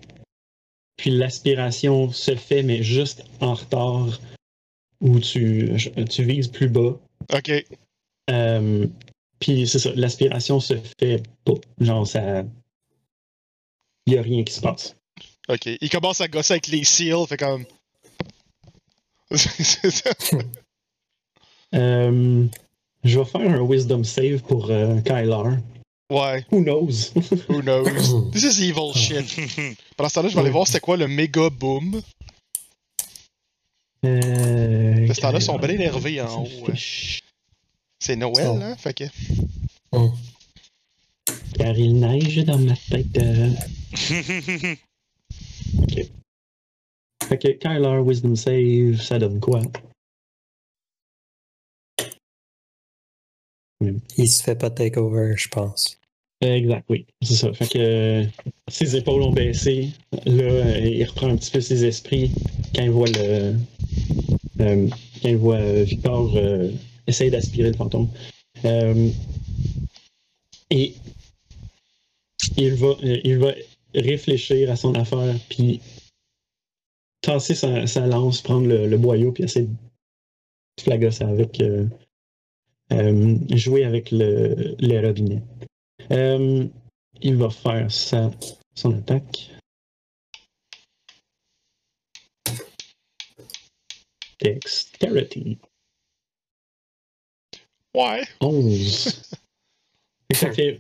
puis l'aspiration se fait, mais juste en retard, où tu, tu vises plus bas. Ok. Euh, puis c'est ça, l'aspiration se fait pas. Genre, ça. Il n'y a rien qui se passe. Ok. Il commence à gosser avec les seals, fait comme. C'est ça. Euh, je vais faire un wisdom save pour euh, Kylar. Ouais, Who knows? who knows? This is evil shit. Pendant ce temps-là, je vais aller voir c'est quoi le méga boom. Euh, Ce temps-là, ils sont bien Kylar, énervés en haut, hein. C'est Noël, Oh. hein? Fait que. Car il neige dans ma tête. euh. Ok. Fait que Kyler, Wisdom Save, ça donne quoi? Il se fait pas takeover, je pense. Exact, oui. C'est ça. Fait que euh, ses épaules ont baissé. Là, euh, il reprend un petit peu ses esprits quand il voit le. euh, quand il voit Victor essayer d'aspirer le fantôme. Et il va, il va réfléchir à son affaire, puis tasser sa, lance, prendre le, boyau, puis essayer de flagosser avec. jouer avec le, les robinets. Euh, il va faire sa, son attaque. Dexterity. Ouais. 11. Et ça fait.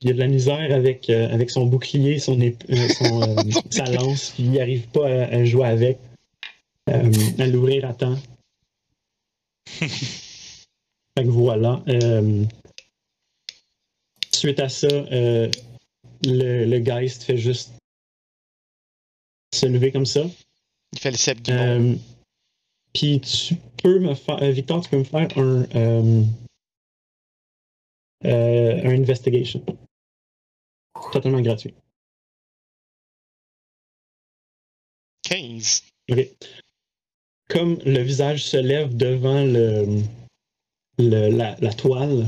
Il y a de la misère avec, euh, avec son bouclier, son, ép- euh, son, euh, sa lance, puis il n'arrive pas à, à jouer avec, à l'ouvrir à temps. fait que voilà. Suite à ça, euh, le, le Geist fait juste se lever comme ça. Il fait le cep du monde. Euh, Puis tu peux me faire. euh, Victor, tu peux me faire un. un investigation. Totalement gratuit. 15. Ok. Comme le visage se lève devant le, le- la, la toile,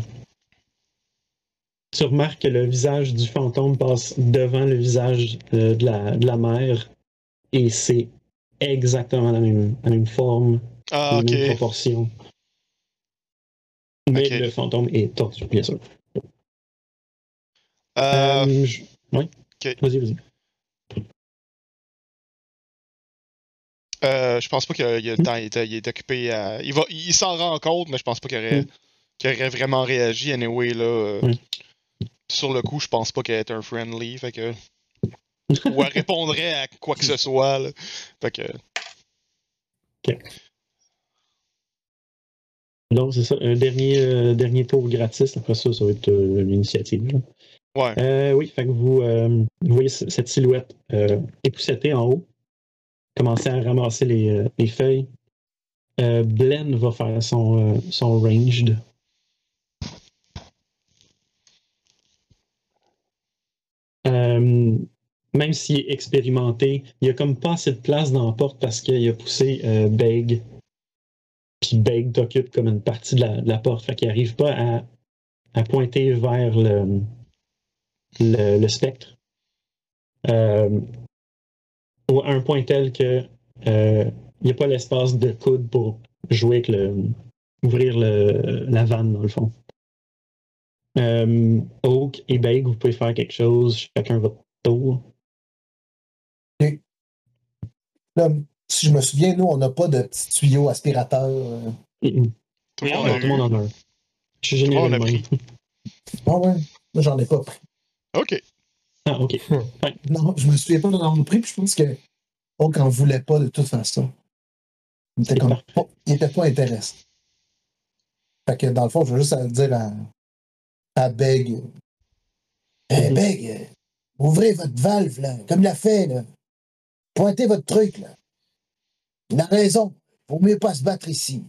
tu remarques que le visage du fantôme passe devant le visage euh, de, la, de la mère et c'est exactement la même, la même forme, Ah, les mêmes ok. proportions. Mais le fantôme est tordu, bien sûr. Euh, Euh, je- Oui. Vas-y, vas-y. euh, je pense pas qu'il est, occupé à. Il, va, il s'en rend compte, mais je pense pas qu'il aurait, Mm. qu'il aurait vraiment réagi. Anyway, là. Mm. Sur le coup, je pense pas qu'elle est un friendly. Fait que. Ou elle répondrait à quoi que ce soit, là. Fait que. Donc, c'est ça. Un dernier, euh, dernier tour gratis. Après ça, ça va être euh, l'initiative. là. Ouais. Euh, oui, fait que vous, vous voyez cette silhouette époussetée en haut. Commencer à ramasser les, les feuilles. Blen va faire son, son ranged. Même s'il est expérimenté, il n'y a comme pas assez de place dans la porte parce qu'il a poussé euh, Beg. Puis Beg t'occupe comme une partie de la, porte. Fait qu'il n'arrive pas à, pointer vers le, le, spectre. Euh, ou à un point tel que euh, il n'y a pas l'espace de coude pour jouer avec le. ouvrir la vanne, dans le fond. Euh, Oak et Beg, vous pouvez faire quelque chose, chacun votre tour. Là, si je me souviens, nous, on n'a pas de petit tuyau aspirateur. euh. Tout le monde a Non, tout le monde en a un. Je suis Tout le monde de a même. Ah ouais, moi, j'en ai pas pris. Ok. Ah, ok. Non, je me souviens pas d'en avoir pris, puis je pense que Hulk en voulait pas de toute façon. Il était comme pas, il était pas intéressé. Fait que dans le fond, je veux juste dire à, à Beg. Hé, Mhm. Beg, euh, ouvrez votre valve, là, comme il a fait, là. Pointez votre truc, là. Il a raison. Vaut mieux pas se battre ici.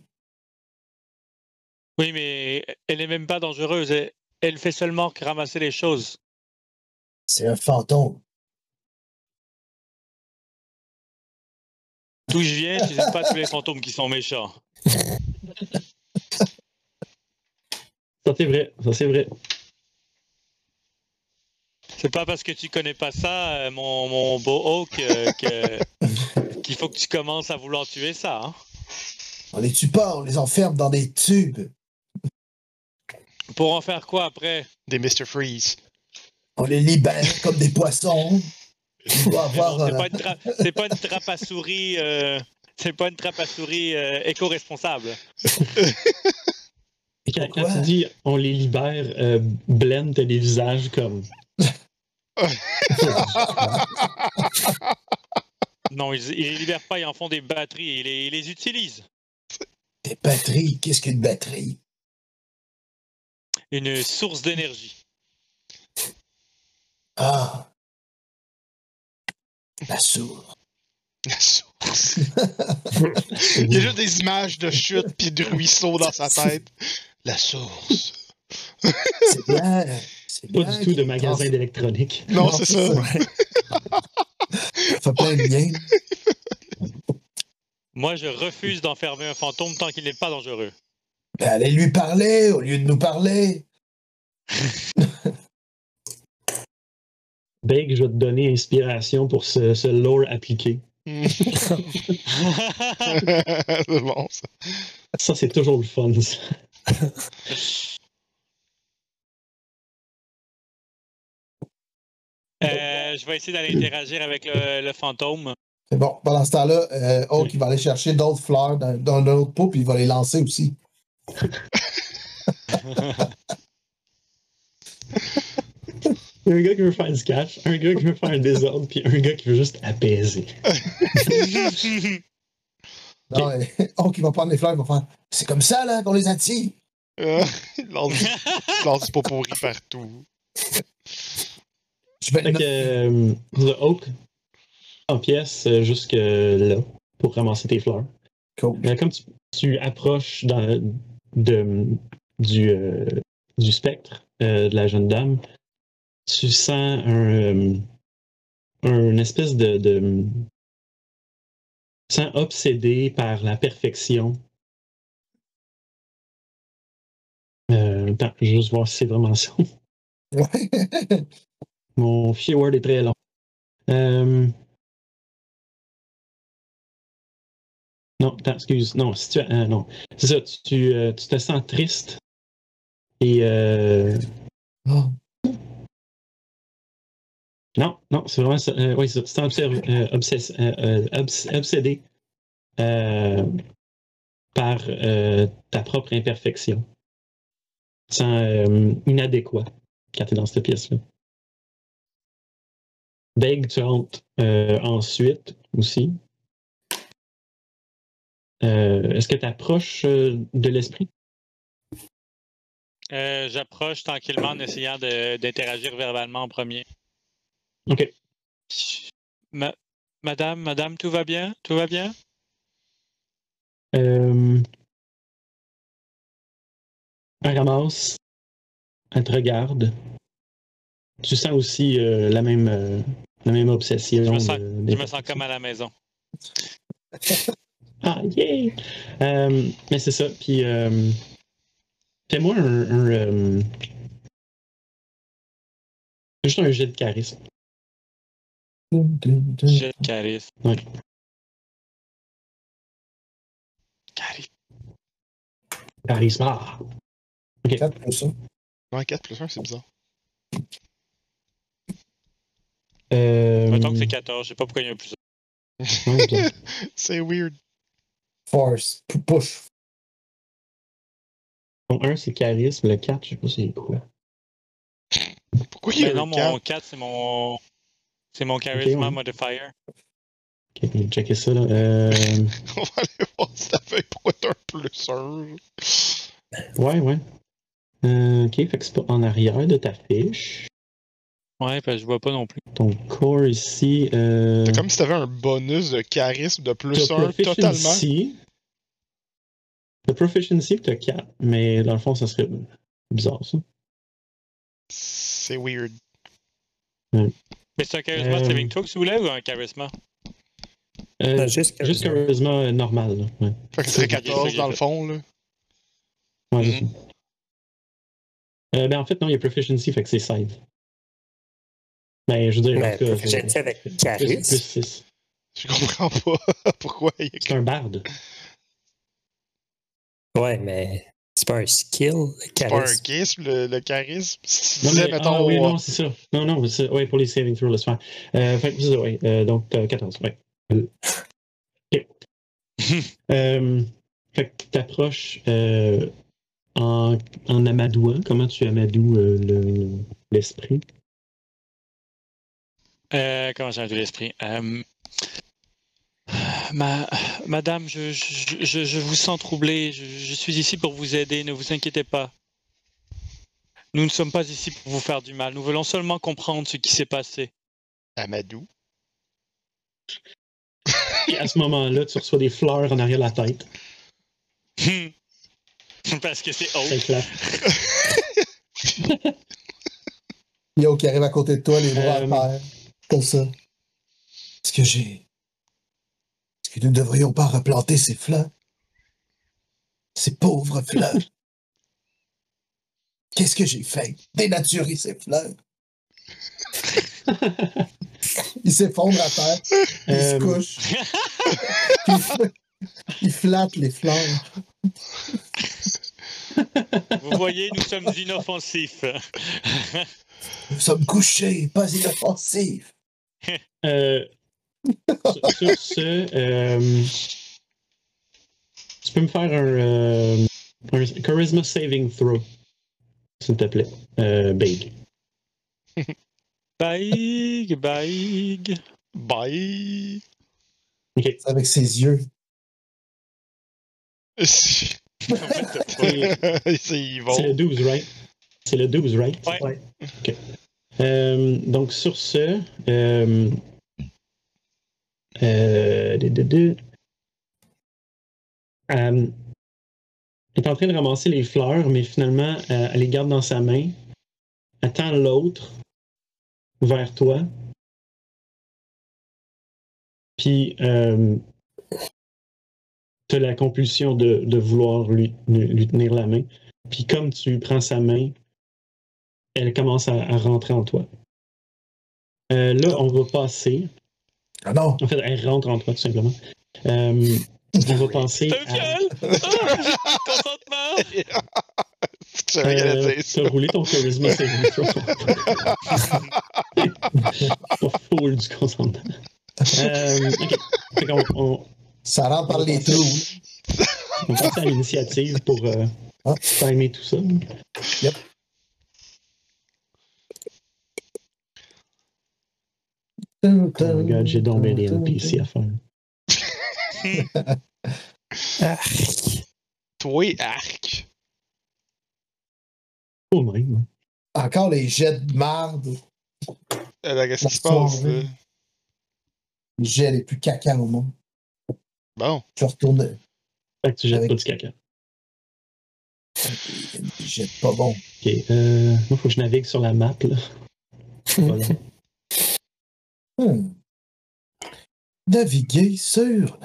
Oui, mais elle n'est même pas dangereuse. Elle, elle fait seulement que ramasser les choses. C'est un fantôme. D'où je viens, je n'aime pas tous les fantômes qui sont méchants. Ça, c'est vrai. Ça, c'est vrai. C'est pas parce que tu connais pas ça, euh, mon, mon beau Hawk, euh, que- qu'il faut que tu commences à vouloir tuer ça. hein. On les tue pas, on les enferme dans des tubes. Pour en faire quoi après? Des Mr. Freeze. On les libère comme des poissons. C'est euh, pas, une tra- c'est pas une trappe à souris. euh, C'est pas une trappe à souris euh, éco-responsable. Et quand, tu dis on les libère, euh, Blen, t'as des visages comme. Non, ils, ils les libèrent pas, ils en font des batteries, ils les, ils les utilisent. Des batteries? Qu'est-ce qu'une batterie? Une source d'énergie. Ah. La sourde. La source. Il y a juste des images de chute puis de ruisseau dans sa tête. La source. C'est bien. C'est Pas bien du tout de magasin d'électronique. Non, c'est ça. Ça de liens. Moi, je refuse d'enfermer un fantôme tant qu'il n'est pas dangereux. Ben, allez lui parler au lieu de nous parler. Beg, je vais te donner inspiration pour ce, ce lore appliqué. c'est bon, ça. Ça, c'est toujours le fun. ça. Euh, je vais essayer d'aller interagir avec le, le fantôme. C'est bon. Pendant ce temps-là, euh, Hulk, il va aller chercher d'autres fleurs dans, dans un autre pot, puis il va les lancer aussi. Il y a un gars qui veut faire du catch, un gars qui veut faire un désordre, puis un gars qui veut juste apaiser. Non, mais il va prendre les fleurs, il va faire C'est comme ça, là, qu'on les attire. Euh, il lance lance pot pourri partout. Je vais que euh, The Oak en pièces euh, jusque là pour ramasser tes fleurs. Cool. Mais comme tu, tu approches dans, de, du, euh, du spectre euh, de la jeune dame, tu sens un, euh, un espèce de, de. Tu sens obsédé par la perfection. Attends, je vais juste voir si c'est vraiment ça. Ouais. Mon fichier Word est très long. Euh, Non, excuse. Non, si tu euh, non. C'est ça, tu, tu, euh, tu te sens triste. Et Oh. non, non, c'est vraiment ça. Oui, c'est ça. Tu te obsess- obs- obsédé par ta propre imperfection. Tu te sens inadéquat quand tu es dans cette pièce-là. Beg, tu rentres euh, ensuite aussi. Euh, Est-ce que tu approches de l'esprit? Euh, J'approche tranquillement en essayant d'interagir verbalement en premier. OK. Ma- madame, madame, tout va bien? Tout va bien? Euh, elle ramasse. Elle te regarde. Tu sens aussi euh, la, même, euh, la même obsession. Je me sens- de- Je me sens comme à la maison. Ah, yeah! Euh, mais c'est ça. Puis, euh, fais-moi un. un, euh, juste un jet de charisme. J'ai de charisme. Ouais. Charisme. Charisme. Ah! 4 plus ça. Ouais, 4 plus 1, c'est bizarre. Euh, Mettons que c'est 14, je sais pas pourquoi il y a un plus. bien. c'est weird. Force. P- Push. Bon, un, c'est charisme. Le 4, je sais pas c'est quoi. Pourquoi il y a un non, mon 4, c'est mon. C'est mon charisma ouais. modifier. Ok, on va checker ça. Là. Euh, On va aller voir si ta feuille pourquoi t'as un plus 1. ouais, ouais. Euh, ok, fait que c'est pas en arrière de ta fiche. Ouais, parce que je vois pas non plus. Ton core ici. Euh, C'est comme si t'avais un bonus de charisme de plus t'as 1 totalement. proficiency. T'as proficiency, t'as 4. Mais dans le fond, ça serait bizarre, ça. C'est weird. Mais c'est un charisma Euh, saving throw que tu voulais ou un charisma? Euh, Non, juste juste charisme. charisme euh, normal. Là. Ouais. Fait que ce serait Ok, 14 ok, dans le fond, là. Ouais, c'est ça. Euh, ben, en fait, non, il y a proficiency, fait que c'est 16. Ben, je veux dire, en Mais tout cas, proficiency c'est- avec charisme. plus 6. Je comprends pas pourquoi il y a C'est un barde. Ouais, mais c'est pas un skill, le C'est pas un charisme. le, le charisme? Si tu Non, disais, mais, mettons, ah, oui, non, c'est ça. Non, non, c'est. Ouais, pour les saving throws, laisse faire. Euh, fait ça, ouais. Euh, donc, t'as 14, ouais. OK. euh, fait que t'approches euh, en, en amadouant. Comment tu amadoues euh, le- l'esprit? Euh, comment j'ai de l'esprit? Euh, ma, madame, je, je, je, je vous sens troublée. Je, je suis ici pour vous aider. Ne vous inquiétez pas. Nous ne sommes pas ici pour vous faire du mal. Nous voulons seulement comprendre ce qui s'est passé. Amadou. Et à ce moment-là, tu reçois des fleurs en arrière de la tête. Parce que c'est haut. éclate. Yo qui arrive à côté de toi, les bras Euh, à terre. Comme ça. Est-ce que j'ai. Est-ce que nous ne devrions pas replanter ces fleurs? Ces pauvres fleurs. Qu'est-ce que j'ai fait? Dénaturer ces fleurs. Il s'effondre à terre, il se Euh, couche. Il, f- il flatte les fleurs. Vous voyez, nous sommes inoffensifs. Nous sommes couchés, pas inoffensifs. Euh, sur, sur ce, euh, tu peux me faire un, euh, un charisma saving throw, s'il te plaît, euh, Big. Baig, baig. Bye! Ok. C'est avec ses yeux. C'est le 12, right? C'est le 12, right? Ouais. Ouais. Ok. Euh, donc, sur ce, euh, euh, euh, elle est en train de ramasser les fleurs, mais finalement, elle les garde dans sa main. Elle tend l'autre vers toi. Puis, tu as la compulsion de, de vouloir lui, lui tenir la main. Puis, comme tu prends sa main, elle commence à, à rentrer en toi. Euh, là, on va passer. Ah non, En fait, elle rentre en toi, tout simplement. Euh, on va passer C'est un à. viol! Ah, Consentement! Qu'elle Euh, allait dire ça. T'as roulé ton saving throw. Pas full du consentement. Euh, ok. Fait qu'on- on, ça rentre par les trous. on passe à l'initiative pour euh, Ah. timer tout ça. Oh my god, j'ai donc bien des NPC à faire. Arc. Toi, arc. Pas même. Encore les jets de marde, Euh, Qu'est-ce La qui se passe, là? les jets les plus caca au monde. Bon. Je retourne Fait que tu jettes Avec- pas du caca. jets pas bons. Ok. Euh, moi, faut que je navigue sur la map, là. Voilà. Hmm. Naviguer sur.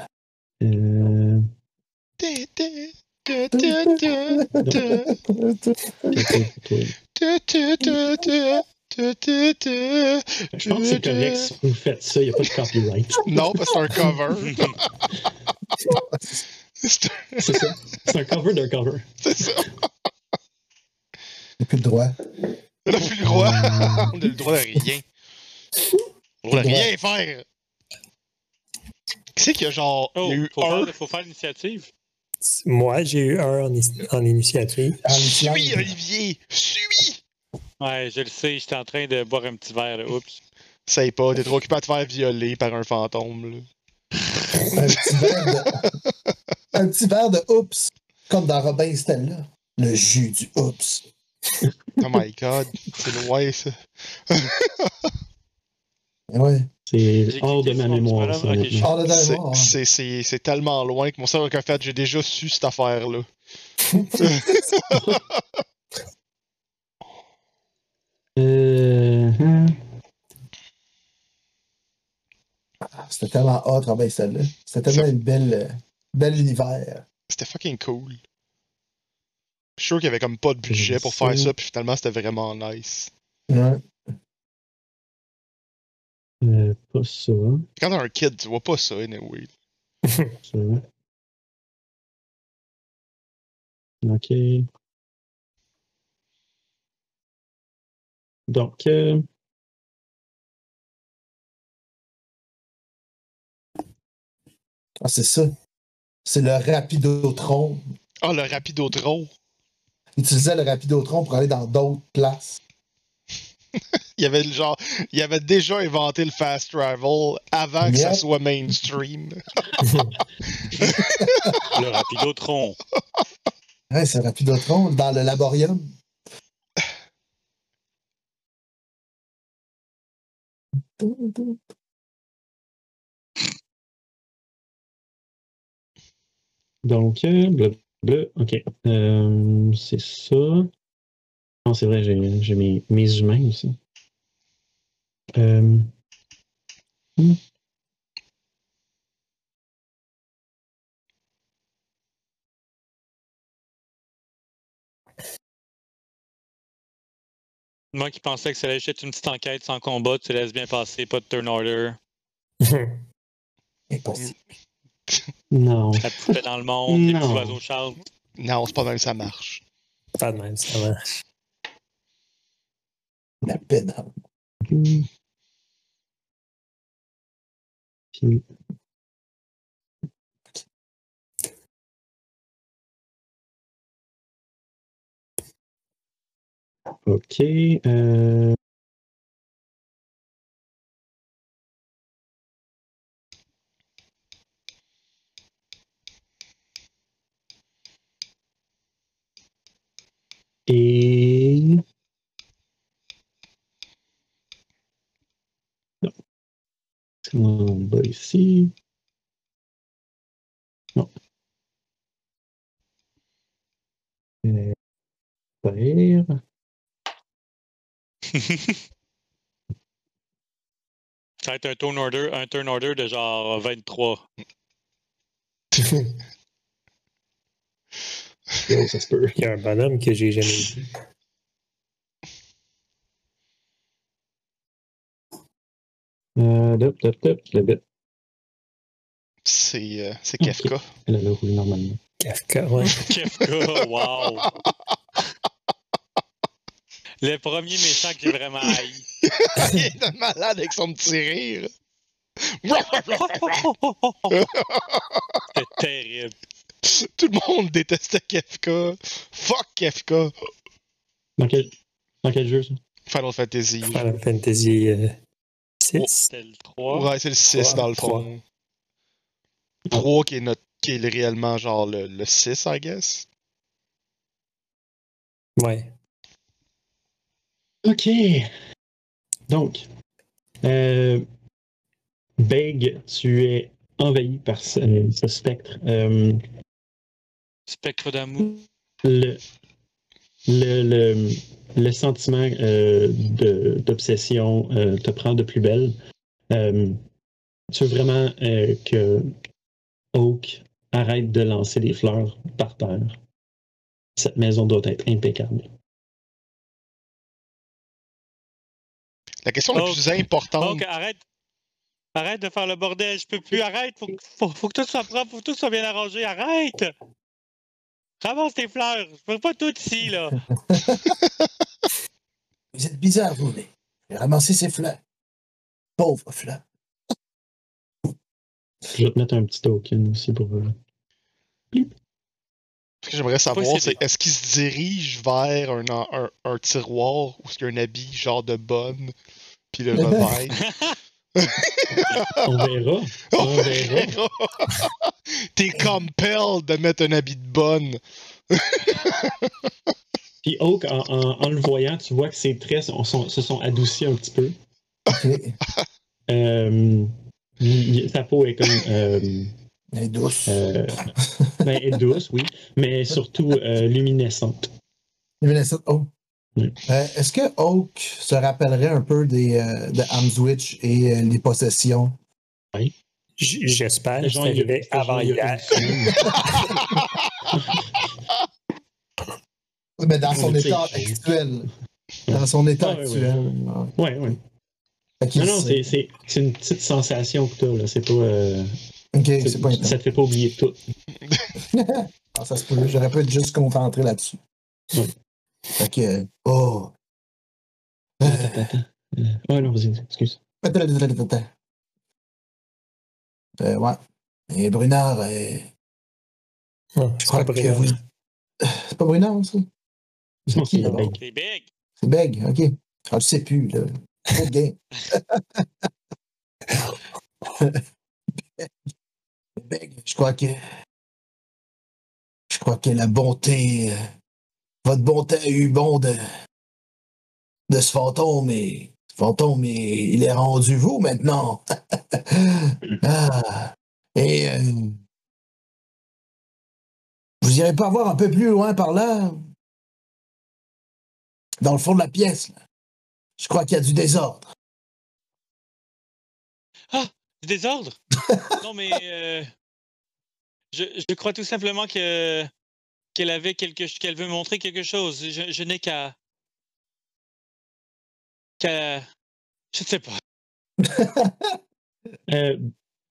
Je pense que c'est correct si vous faites ça, il n'y a pas de copyright. Non, parce que c'est un cover. c'est ça. C'est un cover d'un cover. C'est ça. On n'a plus le droit. On n'a plus le droit. Euh. On n'a le droit à rien. A rien faire. Qui c'est qu'il y a genre. Oh, il y a eu faut, un? faire, faut faire l'initiative. Moi, j'ai eu un en, en initiative. En Suis, Olivier! Suis! Ouais, je le sais, j'étais en train de boire un petit verre, là. Oups. Sais pas, t'es trop occupé à te faire violer par un fantôme, là. un petit verre de. un petit verre de oups, comme dans Robin et Stella. Le jus du oups. Oh my god, c'est loin ça. Ouais. C'est hors de ma mémoire, ça, honnêtement. C'est- hein. C'est tellement loin que mon cerveau a fait, j'ai déjà su cette affaire-là. Euh, hein. Ah, C'était tellement hot, Robin et Stella. C'était tellement une belle, euh, bel univers. C'était fucking cool. Je suis sûr qu'il y avait comme pas de budget pour faire ça, puis finalement c'était vraiment nice. Ouais. Euh, pas ça. Quand t'as un kid, tu vois pas ça, anyway. ça. Ok. Donc, euh, Ah, c'est ça. C'est le Rapidotron. Ah, le Rapidotron! Il utilisait le Rapidotron pour aller dans d'autres places. Il avait le genre, il avait déjà inventé le fast travel avant que ça soit mainstream. Le rapidotron. Ouais, c'est le Rapidotron dans le Laborium. donc, euh, bleu, bleu, ok. Euh, c'est ça. Non, c'est vrai, j'ai mes, mes humains aussi. Euh, hmm. Moi qui pensais que ça allait juste être une petite enquête sans combat, tu laisses bien passer, pas de turn order. Impossible. Non. La poupée dans le monde, les petits Non. oiseaux chantent. Non, c'est pas même ça marche. Pas de même, ça marche. La peine. Puis- Ok. euh, Et... Non. En bas ici. Non. Faire. Ça va être un turn order, un turn order de genre 23. Oh, ça se peut. Il y a un bonhomme que j'ai jamais vu. C'est euh, c'est Ok. Kafka. Elle a roulé normalement. Kafka, ouais. Kefka, wow! Le premier méchant que j'ai vraiment haï. Il est de malade avec son petit rire. C'était terrible. Tout le monde détestait Kafka. Fuck Kafka. Dans quel, dans quel jeu, ça? Final Fantasy. Final Fantasy euh, 6. C'était le 3. Ouais, c'est le 6 Trois, dans le fond. 3 qui est, notre, qui est réellement genre le, le 6, I guess. Ouais. Ok. Donc, euh, Beg, tu es envahi par ce, ce spectre. Euh, Spectre d'amour. le, le, le, le sentiment euh, de- d'obsession euh, te prend de plus belle. Euh, tu veux vraiment euh, que Oak arrête de lancer des fleurs par terre. Cette maison doit être impeccable. La question la plus importante. Donc, arrête. Arrête de faire le bordel, je peux plus, arrête, faut, que- faut, faut que tout soit propre, faut que tout soit bien arrangé, arrête! Ramasse tes fleurs, je veux pas tout ici, là. Vous êtes bizarre, vous, mais j'ai ramassé ces fleurs. Pauvres fleurs. Je vais te mettre un petit token aussi pour. euh, Ce que j'aimerais savoir, c'est est-ce qu'il se dirige vers un, un, un tiroir où il y a un habit genre de bonne, puis le revêt? On verra. On verra. T'es compelled de mettre un habit de bonne. Puis Oak, en, en- en le voyant, tu vois que ses traits sont- sont- se sont adoucis un petit peu. Euh, sa peau est comme. euh, Elle est douce. euh, ben, elle est douce, oui, mais surtout euh, luminescente. Vanessa, oh. Oui. Euh, Est-ce que Oak se rappellerait un peu des, euh, de Hamswitch et euh, les possessions? J- J'espère. A- arrivé avant il y a hier. Mais dans son Ouais, tu état actuel. Dans son état Ouais, ouais, actuel. Ouais, ouais. Fait qu'il Non, non, c'est- une petite sensation que t'as, là. C'est pas. euh, Ok, c'est- pas ça te fait pas oublier tout. Ah, ça se peut. J'aurais pu être juste concentré là-dessus. Ouais. Fait que. Oh. Attends, attends. Ouais, non, vas-y, excuse. attends, attends, attends, attends. Euh, ouais. Et Brunard, euh, Non, je c'est crois pas que brillant. vous. C'est pas Brunard, ça? C'est qui, c'est d'abord? Beg. C'est Beg, ok. Ah, je sais plus, là. Trop de game. Beg, je crois que. Je crois que la bonté. euh, votre bonté a eu bon de. de ce fantôme et. Ce fantôme, et, il est rendu vous maintenant. ah. Et. euh, vous irez pas voir un peu plus loin par là? dans le fond de la pièce. là. Je crois qu'il y a du désordre. Du désordre? non, mais euh, je, je crois tout simplement que qu'elle avait quelque qu'elle veut montrer quelque chose. Je, n'ai qu'à je ne sais pas. Euh,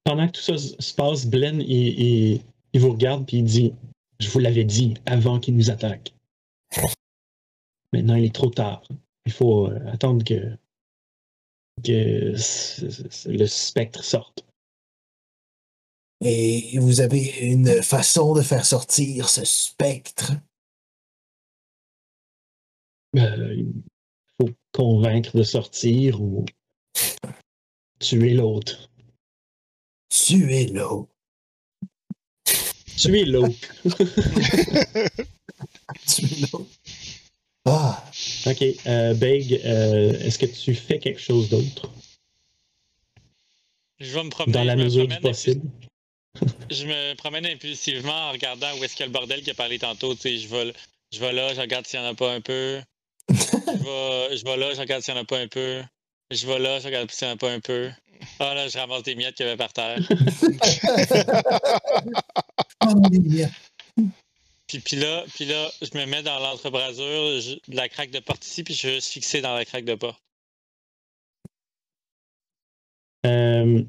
pendant que tout ça se passe, Glenn, il, il- vous regarde puis il dit Je vous l'avais dit avant qu'il nous attaque. Maintenant, il est trop tard. Il faut euh, attendre que, que le spectre sorte. Et vous avez une façon de faire sortir ce spectre. Euh, il faut convaincre de sortir ou tuer l'autre. Tuez l'eau. Tuer l'autre. Tuez l'eau. Ah, ok, euh, Beg, euh, est-ce que tu fais quelque chose d'autre? Je vais me promener. dans la me mesure du possible Je me promène impulsivement en regardant où est-ce qu'il y a le bordel qui a parlé tantôt. Tu sais, je vais, je vais là, je regarde s'il n'y en a pas un peu. Je vais, je vais là, je regarde s'il n'y en a pas un peu. Je vais là, je regarde s'il n'y en a pas un peu. Ah là, je ramasse des miettes qu'il y avait par terre. Puis, puis là, puis là, je me mets dans l'entrebrasure de la craque de porte ici, puis je vais juste fixer dans la craque de porte. Euh,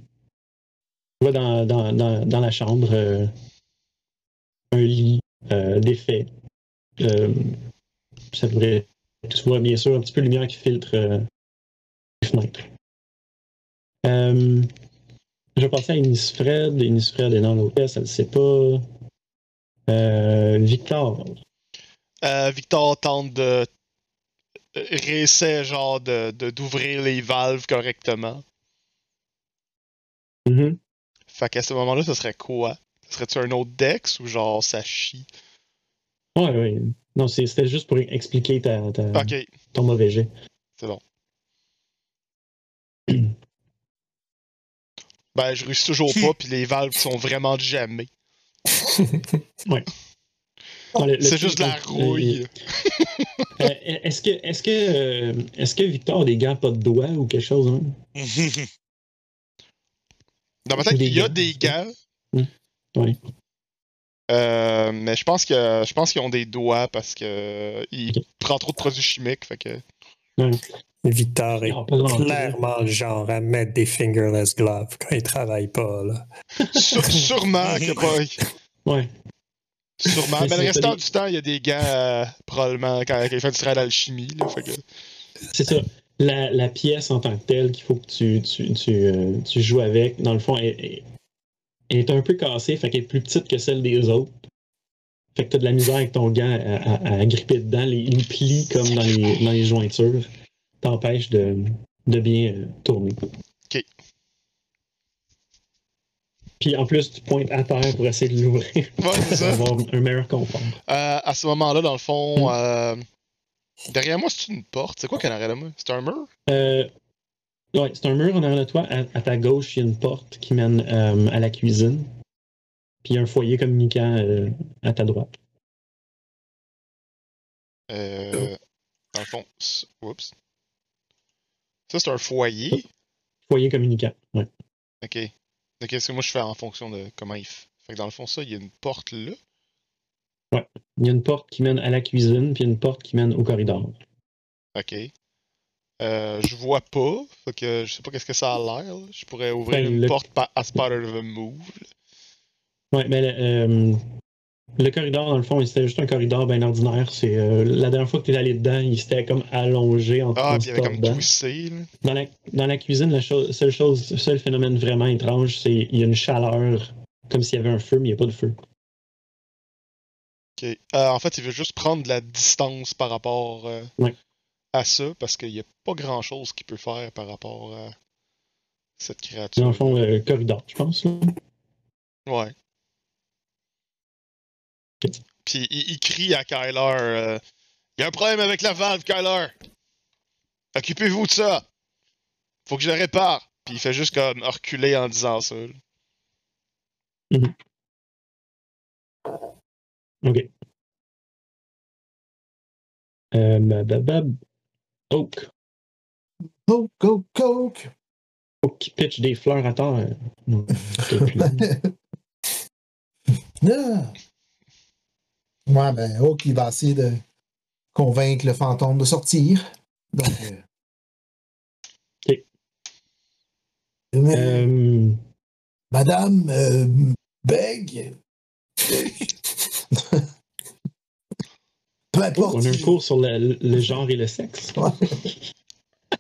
vois dans, dans, dans, dans la chambre euh, un lit euh, défait. Euh, ça devrait. Tu vois bien sûr un petit peu de lumière qui filtre euh, les fenêtres. Je vais passer à Inisfred. Inisfred est dans l'hôtel, ça ne le sait pas. Victor. Victor tente de réessayer genre de de- d'ouvrir les valves correctement. Mhm. Fait qu'à ce moment-là, ce serait quoi? Ce serait-tu un autre Dex ou genre ça chie? Ouais, ouais. Non, c'était juste pour expliquer ta, ton mauvais jet. c'est bon. Ben, je réussis toujours pas, puis les valves sont vraiment jamais. Le C'est juste de la euh, rouille. Euh, est-ce que, est-ce que, euh, est-ce que Victor a des gants pas de doigts ou quelque chose? Hein? Dans ma tête, il y a des gants. Oui. Euh, mais je pense que je pense qu'ils ont des doigts parce que il prend trop de produits chimiques. Fait que. Victor est Non, clairement le genre à mettre des fingerless gloves quand il travaille pas. Là. Sûre- sûrement que pas. Ouais. Sûrement. Mais Mais le restant des- du temps, il y a des gants euh, probablement quand il fait du travail d'alchimie. que. C'est ça. La, la pièce en tant que telle qu'il faut que tu, tu, tu, euh, tu joues avec, dans le fond, elle est un peu cassée, fait qu'elle est plus petite que celle des autres. Fait que t'as de la misère avec ton gant à, à- à gripper dedans. Les, les plis, comme dans les, dans les jointures, t'empêchent de, de bien euh, tourner. Ok. Puis en plus, tu pointes à terre pour essayer de l'ouvrir, Ouais, c'est ça. avoir un meilleur confort. Euh, à ce moment-là, dans le fond, Mm. Derrière moi, c'est une porte. C'est quoi qu'il y a derrière moi? C'est un mur? Euh, ouais, c'est un mur en arrière de toi. À, à ta gauche, il y a une porte qui mène euh, à la cuisine. Puis il y a un foyer communicant euh, à ta droite. Euh, dans le fond, oups. Ça, c'est un foyer? Foyer communicant, ouais. Ok. Ok, qu'est-ce que moi je fais en fonction de comment il fait? Fait que dans le fond, ça, il y a une porte là? Il y a une porte qui mène à la cuisine, puis une porte qui mène au corridor. Ok. Euh, je vois pas. Fait que je sais pas qu'est-ce que ça a l'air. là. Je pourrais ouvrir Ben, une le- porte pa- as part of a move. Ouais, mais euh, le corridor, dans le fond, c'était juste un corridor bien ordinaire. C'est euh, la dernière fois que tu es allé dedans, il s'était comme allongé en Ah, puis il y avait comme twissé. là. Dans la, dans la cuisine, la chose, seule chose, le seul phénomène vraiment étrange, c'est qu'il y a une chaleur, comme s'il y avait un feu, mais il n'y a pas de feu. Euh, en fait, il veut juste prendre de la distance par rapport euh, à ça, parce qu'il n'y a pas grand chose qu'il peut faire par rapport à cette créature. Dans le fond, euh, corridor, je pense. là. Ouais. Puis il, il crie à Kyler euh, Il y a un problème avec la valve, Kyler Occupez-vous de ça Faut que je le répare Puis il fait juste comme reculer en disant ça. OK. Euh, bah, bah, bah, Oak. Coke, coke, coke. Oak qui pitch des fleurs à terre. Non. Ouais, ben, Hawk, il va essayer de convaincre le fantôme de sortir. Donc. euh. Mais, Euh, Madame euh, Beg. peu oh, importe. on a un cours sur le, le genre et le sexe.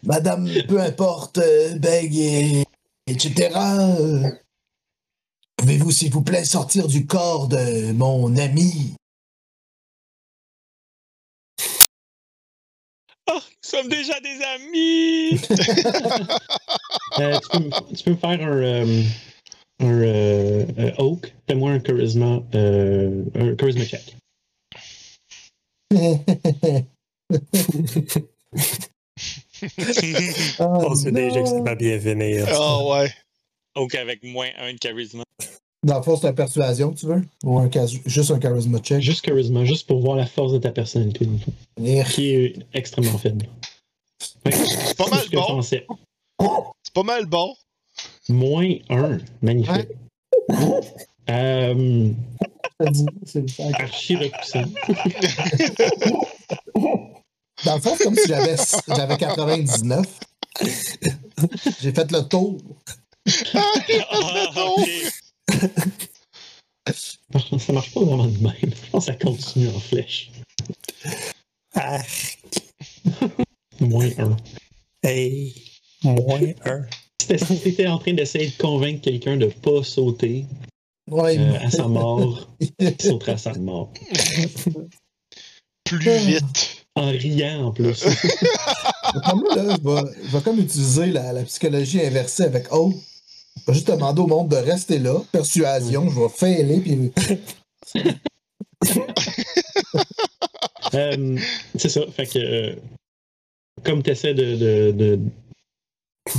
Madame, peu importe, euh, Beg, et, etc. euh, Pouvez-vous, s'il vous plaît, sortir du corps de mon ami? Oh, nous sommes déjà des amis! Euh, tu, peux me, tu peux me faire un, euh, un euh, euh, Oak. Fais-moi un charisma, euh, un charisma check. On sait déjà que ça va bien venir. Ah ouais. Donc avec moins un de charisme. Dans le fond, c'est une persuasion, tu veux? Ou un cas- juste un charisma check? Juste charisma, juste pour voir la force de ta personnalité, dans le fond, qui est extrêmement faible. Ouais, C'est pas mal bon. C'est pas mal bon. Moins 1. Magnifique. Ouais. Euh, archi repoussant. Dans le fond, c'est comme si j'avais, j'avais 99. J'ai fait le tour. ah, le tour. Ah, okay. Ça marche pas vraiment de même. Je pense que ça continue en flèche. Ah. Moins 1. Hey, moins 1 parce que t'étais en train d'essayer de convaincre quelqu'un de pas sauter euh, à sa mort, il sautera à sa mort. Plus vite. En riant en plus. moi, là, je vais, je vais, comme utiliser la, psychologie inversée avec Oh. Je vais juste demander au monde de rester là. Persuasion, je vais failer puis. Euh, c'est ça. Fait que euh, comme tu essaies de, de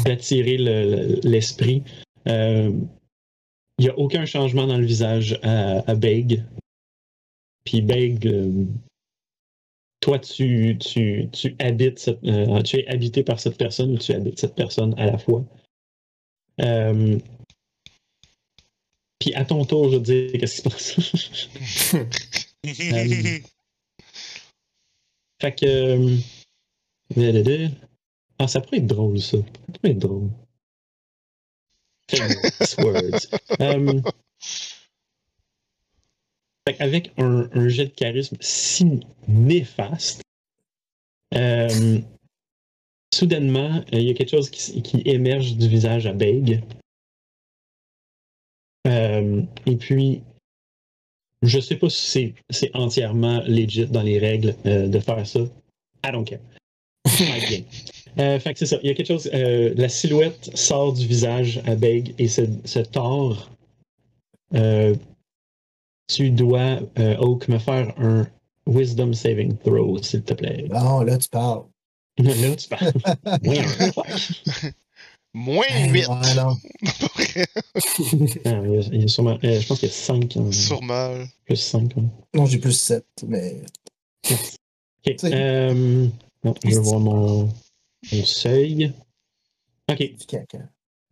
d'attirer le- le- l'esprit, euh, il n'y a aucun changement dans le visage à, à Beg. Puis Beg, euh, toi, tu, tu, tu habites cette- euh, tu es habité par cette personne ou tu habites cette personne à la fois. Euh, puis à ton tour, je veux dire, qu'est-ce qui se passe? Euh, Fait que. Ah, ça pourrait être drôle, ça. Ça pourrait être drôle. Famous words. Euh, fait qu'avec un, un jet de charisme si néfaste, euh, soudainement, euh, il y a quelque chose qui, qui émerge du visage à Beg. Euh, et puis, je sais pas si c'est- entièrement legit dans les règles de faire ça. I don't care. Euh, fait que c'est ça. Il y a quelque chose. euh, la silhouette sort du visage à Beg et se, se tord. Euh, tu dois, euh, Oak, me faire un Wisdom Saving Throw, s'il te plaît. Bon, là, tu parles. Là, tu parles. Moins Eh, 8. ouais, non. Ah, il y a- il y a sûrement- euh, je pense qu'il y a 5. Sûrement. Plus 5. Non, j'ai plus 7, mais. Ok. C'est- Euh, non, je vais voir mon, mon seuil. Ok. Du caca.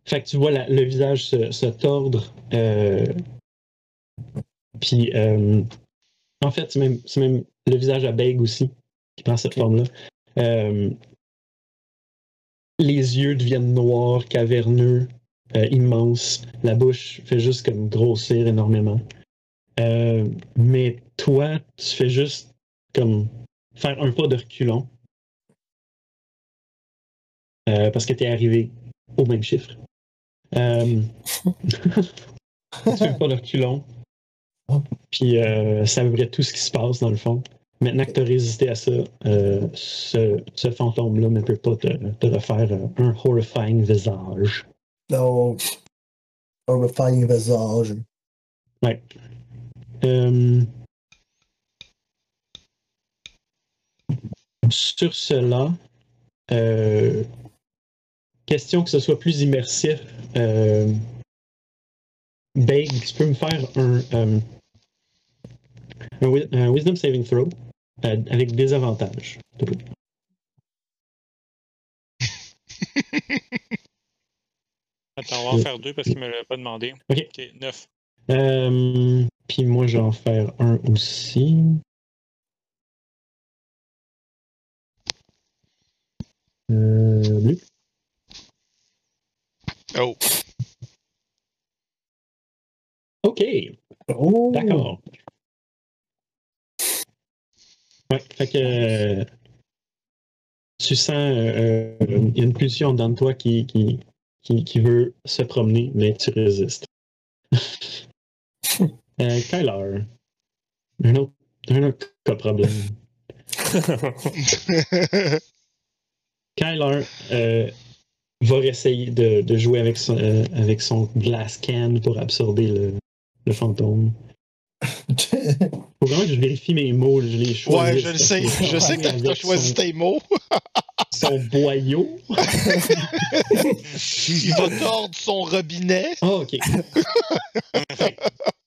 Fait que tu vois la- le visage se, se tordre. euh, puis, euh, en fait, c'est même, le visage à Beg aussi qui prend cette forme-là. Euh, les yeux deviennent noirs, caverneux, immenses. La bouche fait juste comme grossir énormément. Mais toi, tu fais juste comme faire un pas de reculon. Euh, parce que tu es arrivé au même chiffre. Euh, tu fais pas de reculon. Puis euh, peu près tout ce qui se passe dans le fond. Maintenant que tu as résisté à ça, ce, ce fantôme-là ne peut pas te, te refaire un horrifying visage. Donc, horrifying visage. Ouais. Euh, sur cela, euh, question que ce soit plus immersif, euh, Beg, tu peux me faire un, euh, un, wi- un Wisdom Saving Throw euh, avec des avantages. Attends, on va en faire deux parce qu'il me l'a pas demandé. Ok. Neuf. Euh, Puis moi, je vais en faire un aussi. Euh, bleu. Oh. OK, Oh! d'accord. Ouais, fait que euh, tu sens euh, euh, il y a une pulsion dans toi qui, qui, qui, qui veut se promener, mais tu résistes. euh, Kyler, un autre, un autre cas problème. Kyler euh, va essayer de, de jouer avec son, euh, avec son glass can pour absorber le, le fantôme. Faut vraiment que je vérifie mes mots, je les choisis. ouais, je le sais. Je sais que t'as- choisi tes mots. Son boyau. Il va tordre son robinet. Ah, ok.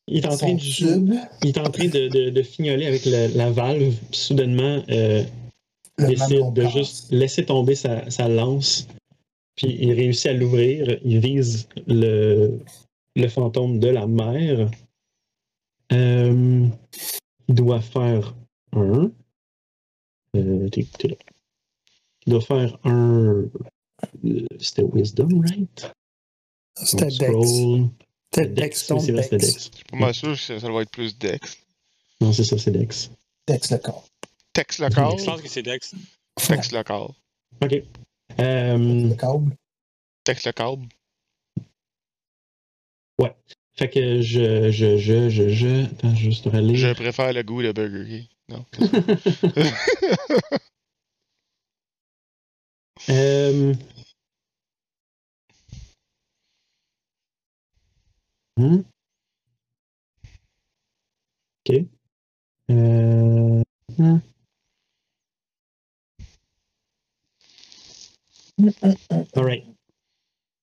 Il est en train de, il est en train de, de, de fignoler avec la, la valve. puis soudainement, euh, décide de juste laisser tomber sa, sa lance. Puis il réussit à l'ouvrir. Il vise le, le fantôme de la mer. Euh, il doit faire un. Euh, là. Il doit faire un. euh, C'était Wisdom, right? C'était Dex. C'était Dex, Dex, oui, Dex. Dex. Pour moi, sûr que ça doit être plus Dex. Non, c'est ça, c'est Dex. Dex le corps. Text local. Je pense que c'est Dex. Text local. OK. Euh, Le câble. Text local. fait que je, je, je, je, je. Attends, juste relire. Je préfère le goût de Burger King. Non. Euh... hmm? Ok. Euh... hmm. All right.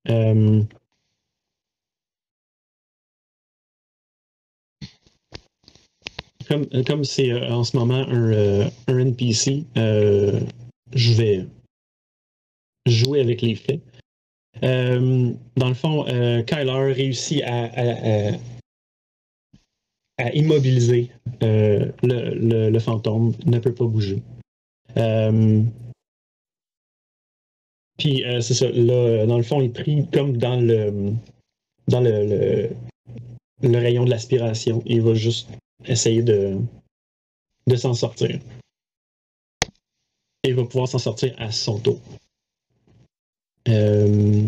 Euh... Comme comme c'est euh, en ce moment un, euh, un NPC, euh, je vais jouer avec les faits. Euh, dans le fond, euh, Kyler réussit à, à- immobiliser euh, le, le- le fantôme, ne peut pas bouger. Euh, puis euh, c'est ça, là, dans le fond, il pris comme dans le dans le, le, le rayon de l'aspiration. Il va juste essayer de, de s'en sortir. Et il va pouvoir s'en sortir à son tour. Euh,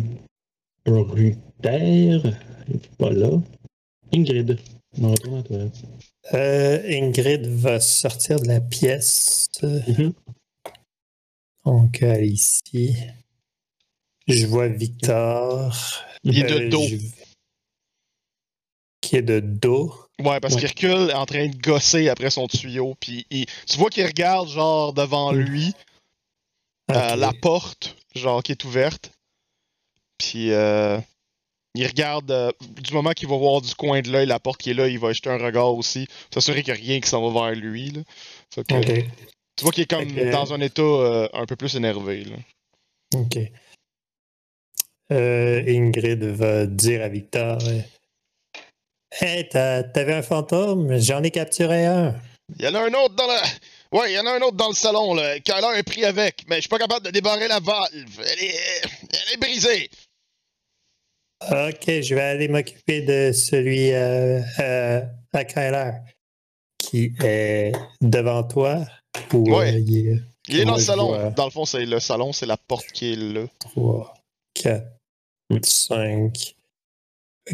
Ruther, pas là. Ingrid, on retourne à toi. Euh, Ingrid va sortir de la pièce. Mhm. Donc, euh, ici. Je vois Victor. Il est de Euh, dos. je- Qui est de dos. Ouais, parce Ouais. qu'il recule en train de gosser après son tuyau. Puis il- tu vois qu'il regarde, genre, devant Mm. lui, euh, la porte, genre, qui est ouverte. Puis euh, il regarde, euh, du moment qu'il va voir du coin de l'œil la porte qui est là, il va jeter un regard aussi. S'assurer qu'il n'y a rien qui s'en va vers lui. Là. Que. Tu vois qu'il est comme dans un état un peu plus énervé. Là. Ok. Euh, Ingrid va dire à Victor euh, Hey, t'as- t'avais un fantôme? J'en ai capturé un. Il y en a un autre dans le. Ouais, il y en a un autre dans le salon, là. Kyler est pris avec, mais je suis pas capable de débarrer la valve. Elle est. Elle est brisée. Ok, je vais aller m'occuper de celui euh, euh, à Kyler qui est devant toi. Ou Ouais. euh, il est Il est dans le salon. vois. Dans le fond, c'est le salon, c'est la porte qui est là. 3, 4, 5.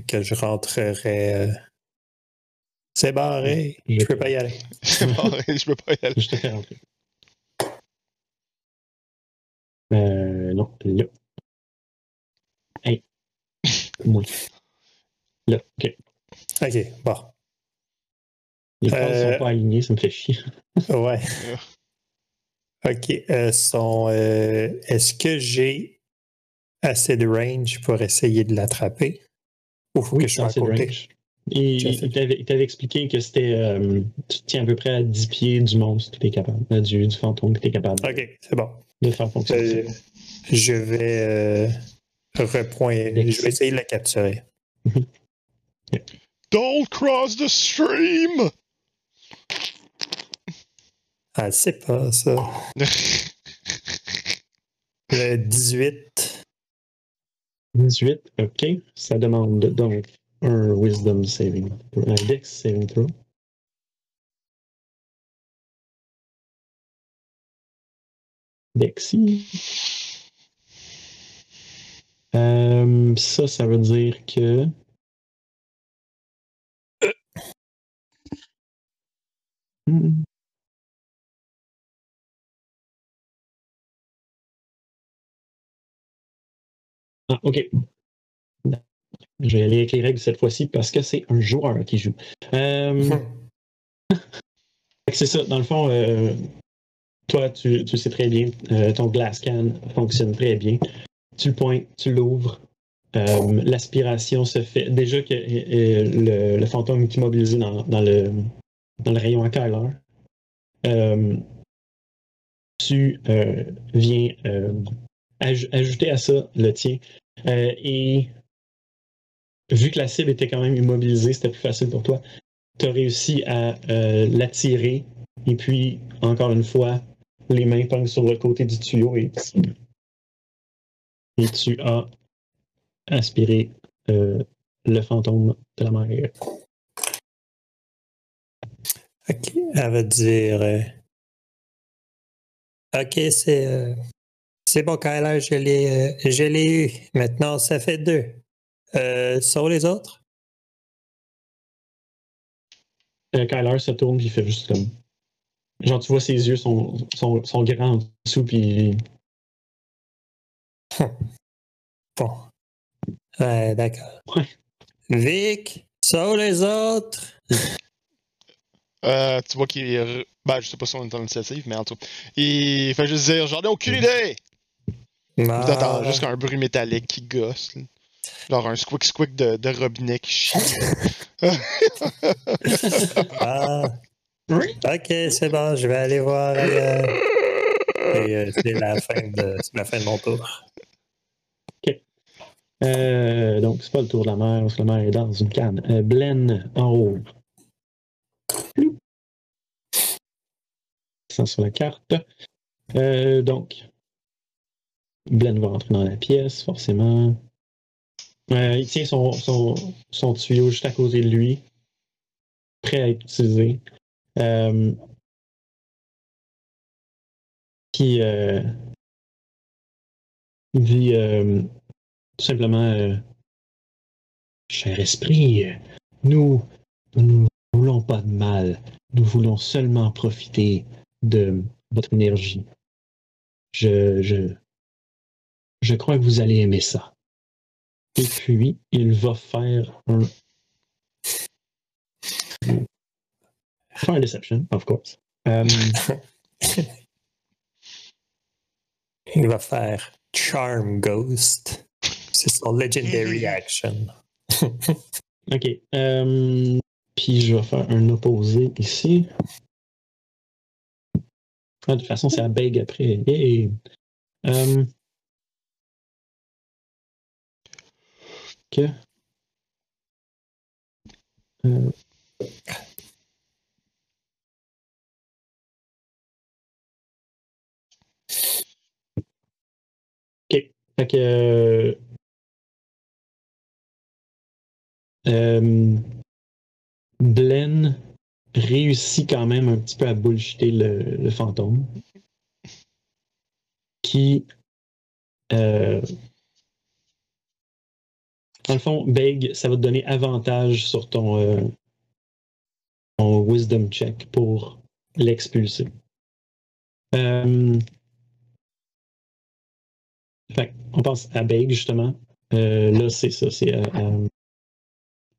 Que je rentrerai. euh, C'est barré. Je peux pas y aller. C'est barré, je peux pas y aller. Je te fais rentrer. Euh, non, là. Hey. Moi. Là, ok. Ok, bon. Les Euh, sont pas alignées, ça me fait chier. Ouais. Ok. euh, son, euh, Est-ce que j'ai assez de range pour essayer de l'attraper? Ou faut que je sois à côté? range. Il, t'avait il t'avait expliqué que c'était. euh, tu tiens à peu près à 10 pieds du monstre que t'es capable. euh, du, du fantôme que t'es capable Ok, c'est bon. de faire fonctionner. Euh, je vais euh, repoint- Je vais essayer de la capturer. Don't cross the stream! Ah, c'est pas ça. Le 18. 18, ok. Ça demande donc un Wisdom saving, un Dex saving throw. Dexy. Euh, ça, ça veut dire que. Hmm. Ah, ok. Je vais aller avec les règles cette fois-ci parce que c'est un joueur qui joue. Euh, c'est ça, dans le fond, euh, toi, tu, tu sais très bien, euh, ton glass can fonctionne très bien. Tu le pointes, tu l'ouvres. L'aspiration se fait. Déjà que le, le fantôme est immobilisé dans, dans le, dans le rayon à Kyler. Tu viens aj- ajouter à ça le tien. Euh, et vu que la cible était quand même immobilisée, c'était plus facile pour toi. Tu as réussi à euh, l'attirer. Et puis, encore une fois, les mains pognent sur le côté du tuyau et, et tu as aspiré euh, le fantôme de la mer. Ok, elle va dire. ok, c'est. C'est bon, Kyler, je l'ai, euh, je l'ai eu. Maintenant, ça fait deux. Euh, sur les autres? Euh, Kyler se tourne et il fait juste comme. Genre, tu vois, ses yeux sont, sont, sont grands en dessous, puis Bon. Ouais, d'accord. Ouais. Vic, sur les autres? Euh, tu vois qu'il est. re- Ben, je sais pas si on est en initiative, mais en tout cas. Il fait juste dire J'en ai aucune idée! Ah, T'entends juste un bruit métallique qui gosse. là. Genre un squick squick de, de robinet qui chie. ah. Ok, c'est bon, je vais aller voir. Et, euh, c'est la fin de c'est la fin de mon tour. Euh, donc, c'est pas le tour de la mer, parce que la mer est dans une canne. Euh, Blen en haut. Ça sur la carte. Euh, donc, Blen va rentrer dans la pièce, forcément. Euh, il tient son, son, son tuyau juste à côté de lui, prêt à être utilisé. Euh, euh, dit euh, tout simplement Cher esprit, nous nous ne voulons pas de mal. Nous voulons seulement profiter de votre énergie. Je, je, je crois que vous allez aimer ça. Et puis, il va faire un. Faire un deception, of course. Euh, Il va faire Charm Ghost. C'est son legendary action. Ok. euh, puis je vais faire un opposé ici. Ah, de toute façon, c'est à Beg après. Euh, ok. Fait que. euh, euh, réussit quand même un petit peu à bullshiter le, le fantôme. Qui. euh, dans le fond, Beg, ça va te donner avantage sur ton, euh, wisdom check pour l'expulser. Euh, on passe à Beg, justement. Euh, là, c'est ça, c'est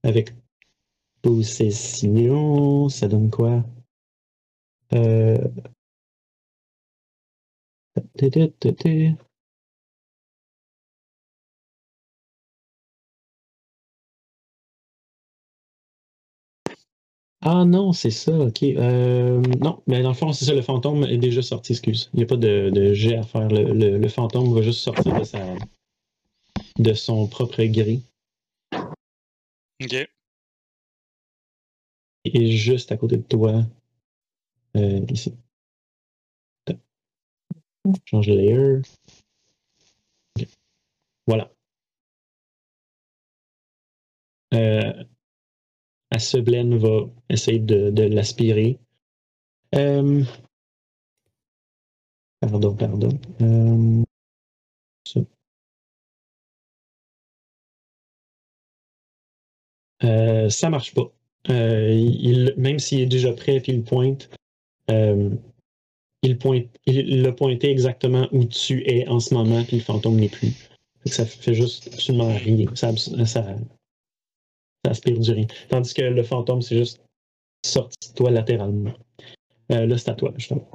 avec possession, ça donne quoi? Ah non, c'est ça, ok. Euh, non, mais dans le fond, c'est ça, le fantôme est déjà sorti, excuse. Il n'y a pas de, de jet à faire. Le, le- le fantôme va juste sortir de, sa, de son propre gré. Ok. Est juste à côté de toi. Euh, ici. Change de layer. Ok. Voilà. Euh, Aseblen va essayer de, l'aspirer. Euh, Pardon, pardon. Euh, ça. Euh, marche pas. Euh, même s'il est déjà prêt puis il pointe, il pointe, il l'a pointé exactement où tu es en ce moment puis le fantôme n'est plus. Ça fait juste absolument rien. Ça, ça aspire du rien. Tandis que le fantôme, c'est juste sorti de toi latéralement. Euh, là, c'est à toi, justement.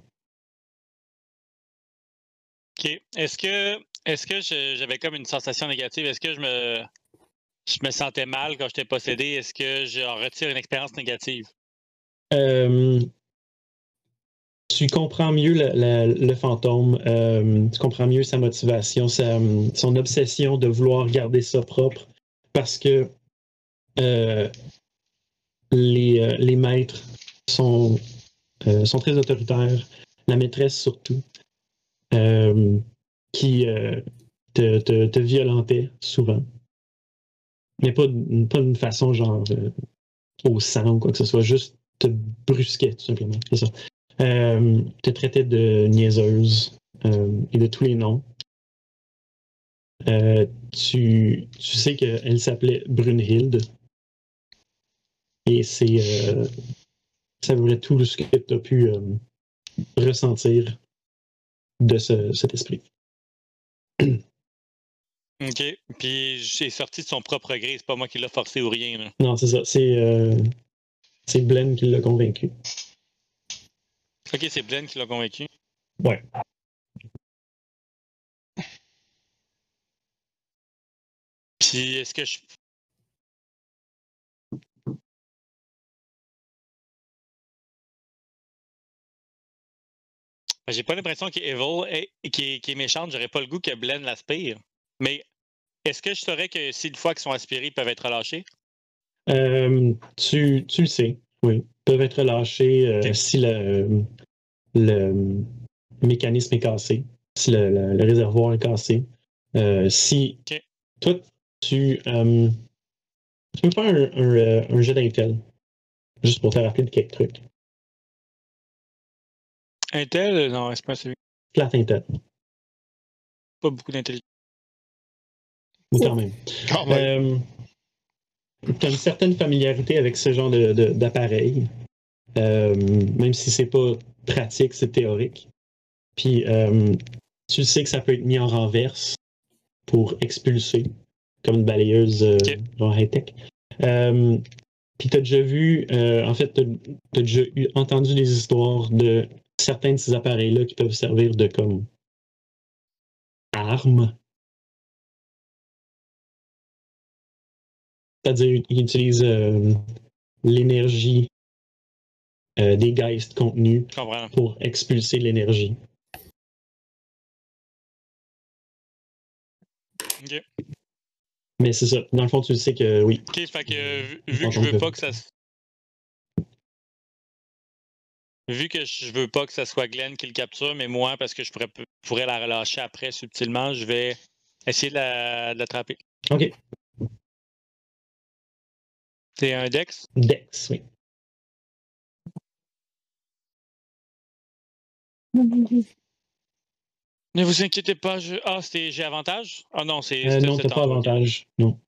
OK. Est-ce que est-ce que j'avais comme une sensation négative? Est-ce que je me je me sentais mal quand j'étais possédé? Est-ce que je retire une expérience négative? Euh, tu comprends mieux le, le- le fantôme, euh, tu comprends mieux sa motivation, sa- son obsession de vouloir garder ça propre parce que les, euh, les maîtres sont, euh, sont très autoritaires, la maîtresse surtout, euh, qui euh, te, te, te violentait souvent. Mais pas, pas d'une façon genre euh, au sang ou quoi que ce soit, juste te brusquait tout simplement. C'est ça. Euh, te traitait de niaiseuse euh, et de tous les noms. Euh, tu, tu sais qu'elle s'appelait Brunhilde. Et c'est euh, ça près tout ce que tu as pu euh, ressentir de ce- cet esprit. OK. Puis j'ai sorti de son propre gré, c'est pas moi qui l'a forcé ou rien. là. Non, c'est ça. C'est euh, c'est Blen qui l'a convaincu. OK, c'est Blaine qui l'a convaincu. Ouais. Puis est-ce que je. J'ai pas l'impression qu'il est evil, et- qu'il est, méchante. J'aurais pas le goût que Blaine l'aspire. Mais est-ce que je saurais que si une fois qu'ils sont aspirés, ils peuvent être relâchés? Euh, tu, tu le sais, oui. Ils peuvent être relâchés euh, si le, le mécanisme est cassé, si le, le- le réservoir est cassé. Euh, si toi, tu, tu peux faire un, un, un jet d'intel, juste pour te rappeler de quelques trucs. Intel? Non, c'est pas celui. Intel, Pas beaucoup d'intelligence. ou quand même. Quand même. tu as une certaine familiarité avec ce genre de- de- d'appareil, euh, même si c'est pas pratique, c'est théorique. Puis euh, tu sais que ça peut être mis en renverse pour expulser, comme une balayeuse euh, Ok. genre high-tech. Euh, puis tu as déjà vu, euh, en fait, tu as, déjà eu, entendu des histoires de certains de ces appareils-là qui peuvent servir de comme armes C'est-à-dire, ils utilisent euh, l'énergie euh, des geist contenus pour expulser l'énergie. Mais c'est ça. Dans le fond, tu sais que oui. OK, fait que vu- vu que je veux pas que ça se- Vu que je veux pas que ça soit Glenn qui le capture, mais moi, parce que je pourrais, pourrais la relâcher après subtilement, je vais essayer de la- de l'attraper. OK. C'est un Dex? Dex, oui. Ne vous inquiétez pas, je... Ah, c'était j'ai avantage? Ah non, c'est. Euh, non, t'as pas avantage. Non.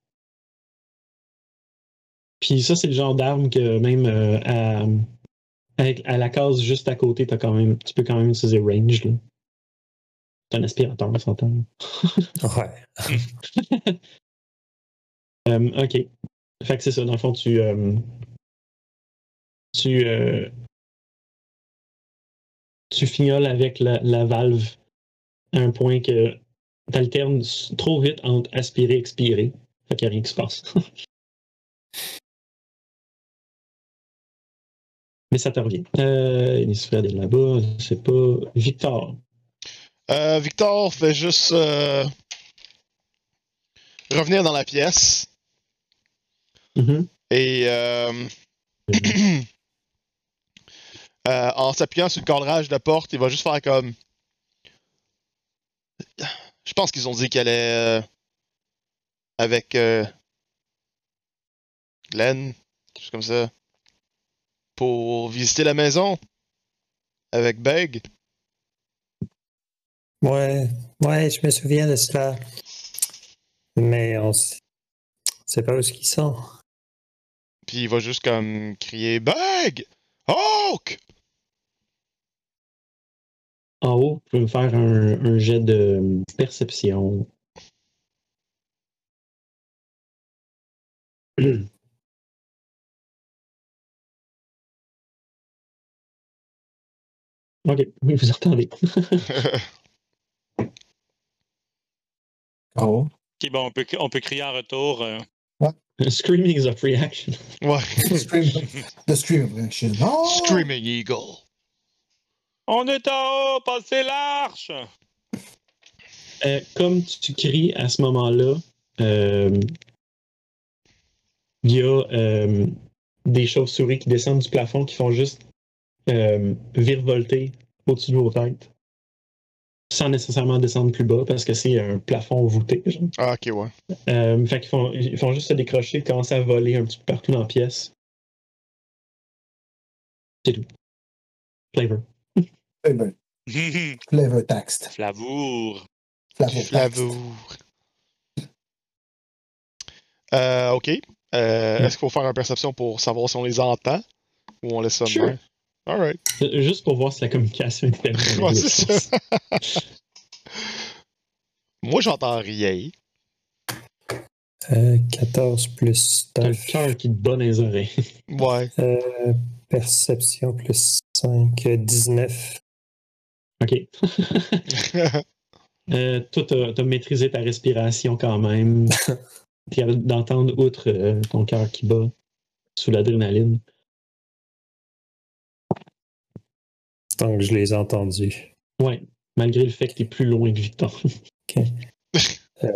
Puis ça, c'est le genre d'arme que même euh, à, avec, à la case juste à côté, t'as quand même, tu peux quand même utiliser range. là. C'est un aspirateur, on s'entend. Ouais. Euh, ok. Fait que c'est ça, dans le fond, tu. euh, tu. euh, tu fignoles avec la, la valve à un point que tu alternes trop vite entre aspirer et expirer. Fait qu'il n'y a rien qui se passe. Mais ça te revient. Euh, Innisfred est là-bas, c'est pas. Victor. Euh, Victor fait juste euh, revenir dans la pièce Mhm. et euh, en s'appuyant sur le cadrage de porte, il va juste faire comme. Je pense qu'ils ont dit qu'elle est avec Glenn, quelque chose comme ça, pour visiter la maison avec Beg? Ouais, ouais, je me souviens de cela. Mais on sait pas où est-ce qu'ils sont. Puis il va juste comme crier Beg! Hawk! En haut, vous pouvez me faire un, un jet de perception. Ok, oui, vous entendez. Oh. Ok, bon, on peut, on peut crier en retour. euh, Screaming is a free action. ouais. The Scream of Action. Oh! Screaming Eagle. On est en haut, passez l'arche! Euh, comme tu cries à ce moment-là, euh, il y a euh, des chauves-souris qui descendent du plafond qui font juste euh, virevolter au-dessus de vos têtes. Sans nécessairement descendre plus bas parce que c'est un plafond voûté. genre. Ah, ok, ouais. Euh, fait qu'ils font, ils font juste se décrocher, commencer à voler un petit peu partout dans la pièce. C'est tout. Flavor. Flavor, flavor text. Flavour. Flavor text. Flavour. Euh, ok. Euh, Est-ce qu'il faut faire une perception pour savoir si on les entend ou on laisse ça Sure. Juste pour voir si la communication est faite. Ouais, ça. Moi, j'entends rien. Euh, 14 plus T'as le 9. cœur qui te bat dans les oreilles. Ouais. Euh, perception plus 5. euh, 19. OK. Euh, toi, t'as as maîtrisé ta respiration quand même. T'es capable d'entendre outre euh, ton cœur qui bat sous l'adrénaline. Donc, je les ai entendus. Ouais, malgré le fait que t'es plus loin que Victor. Euh,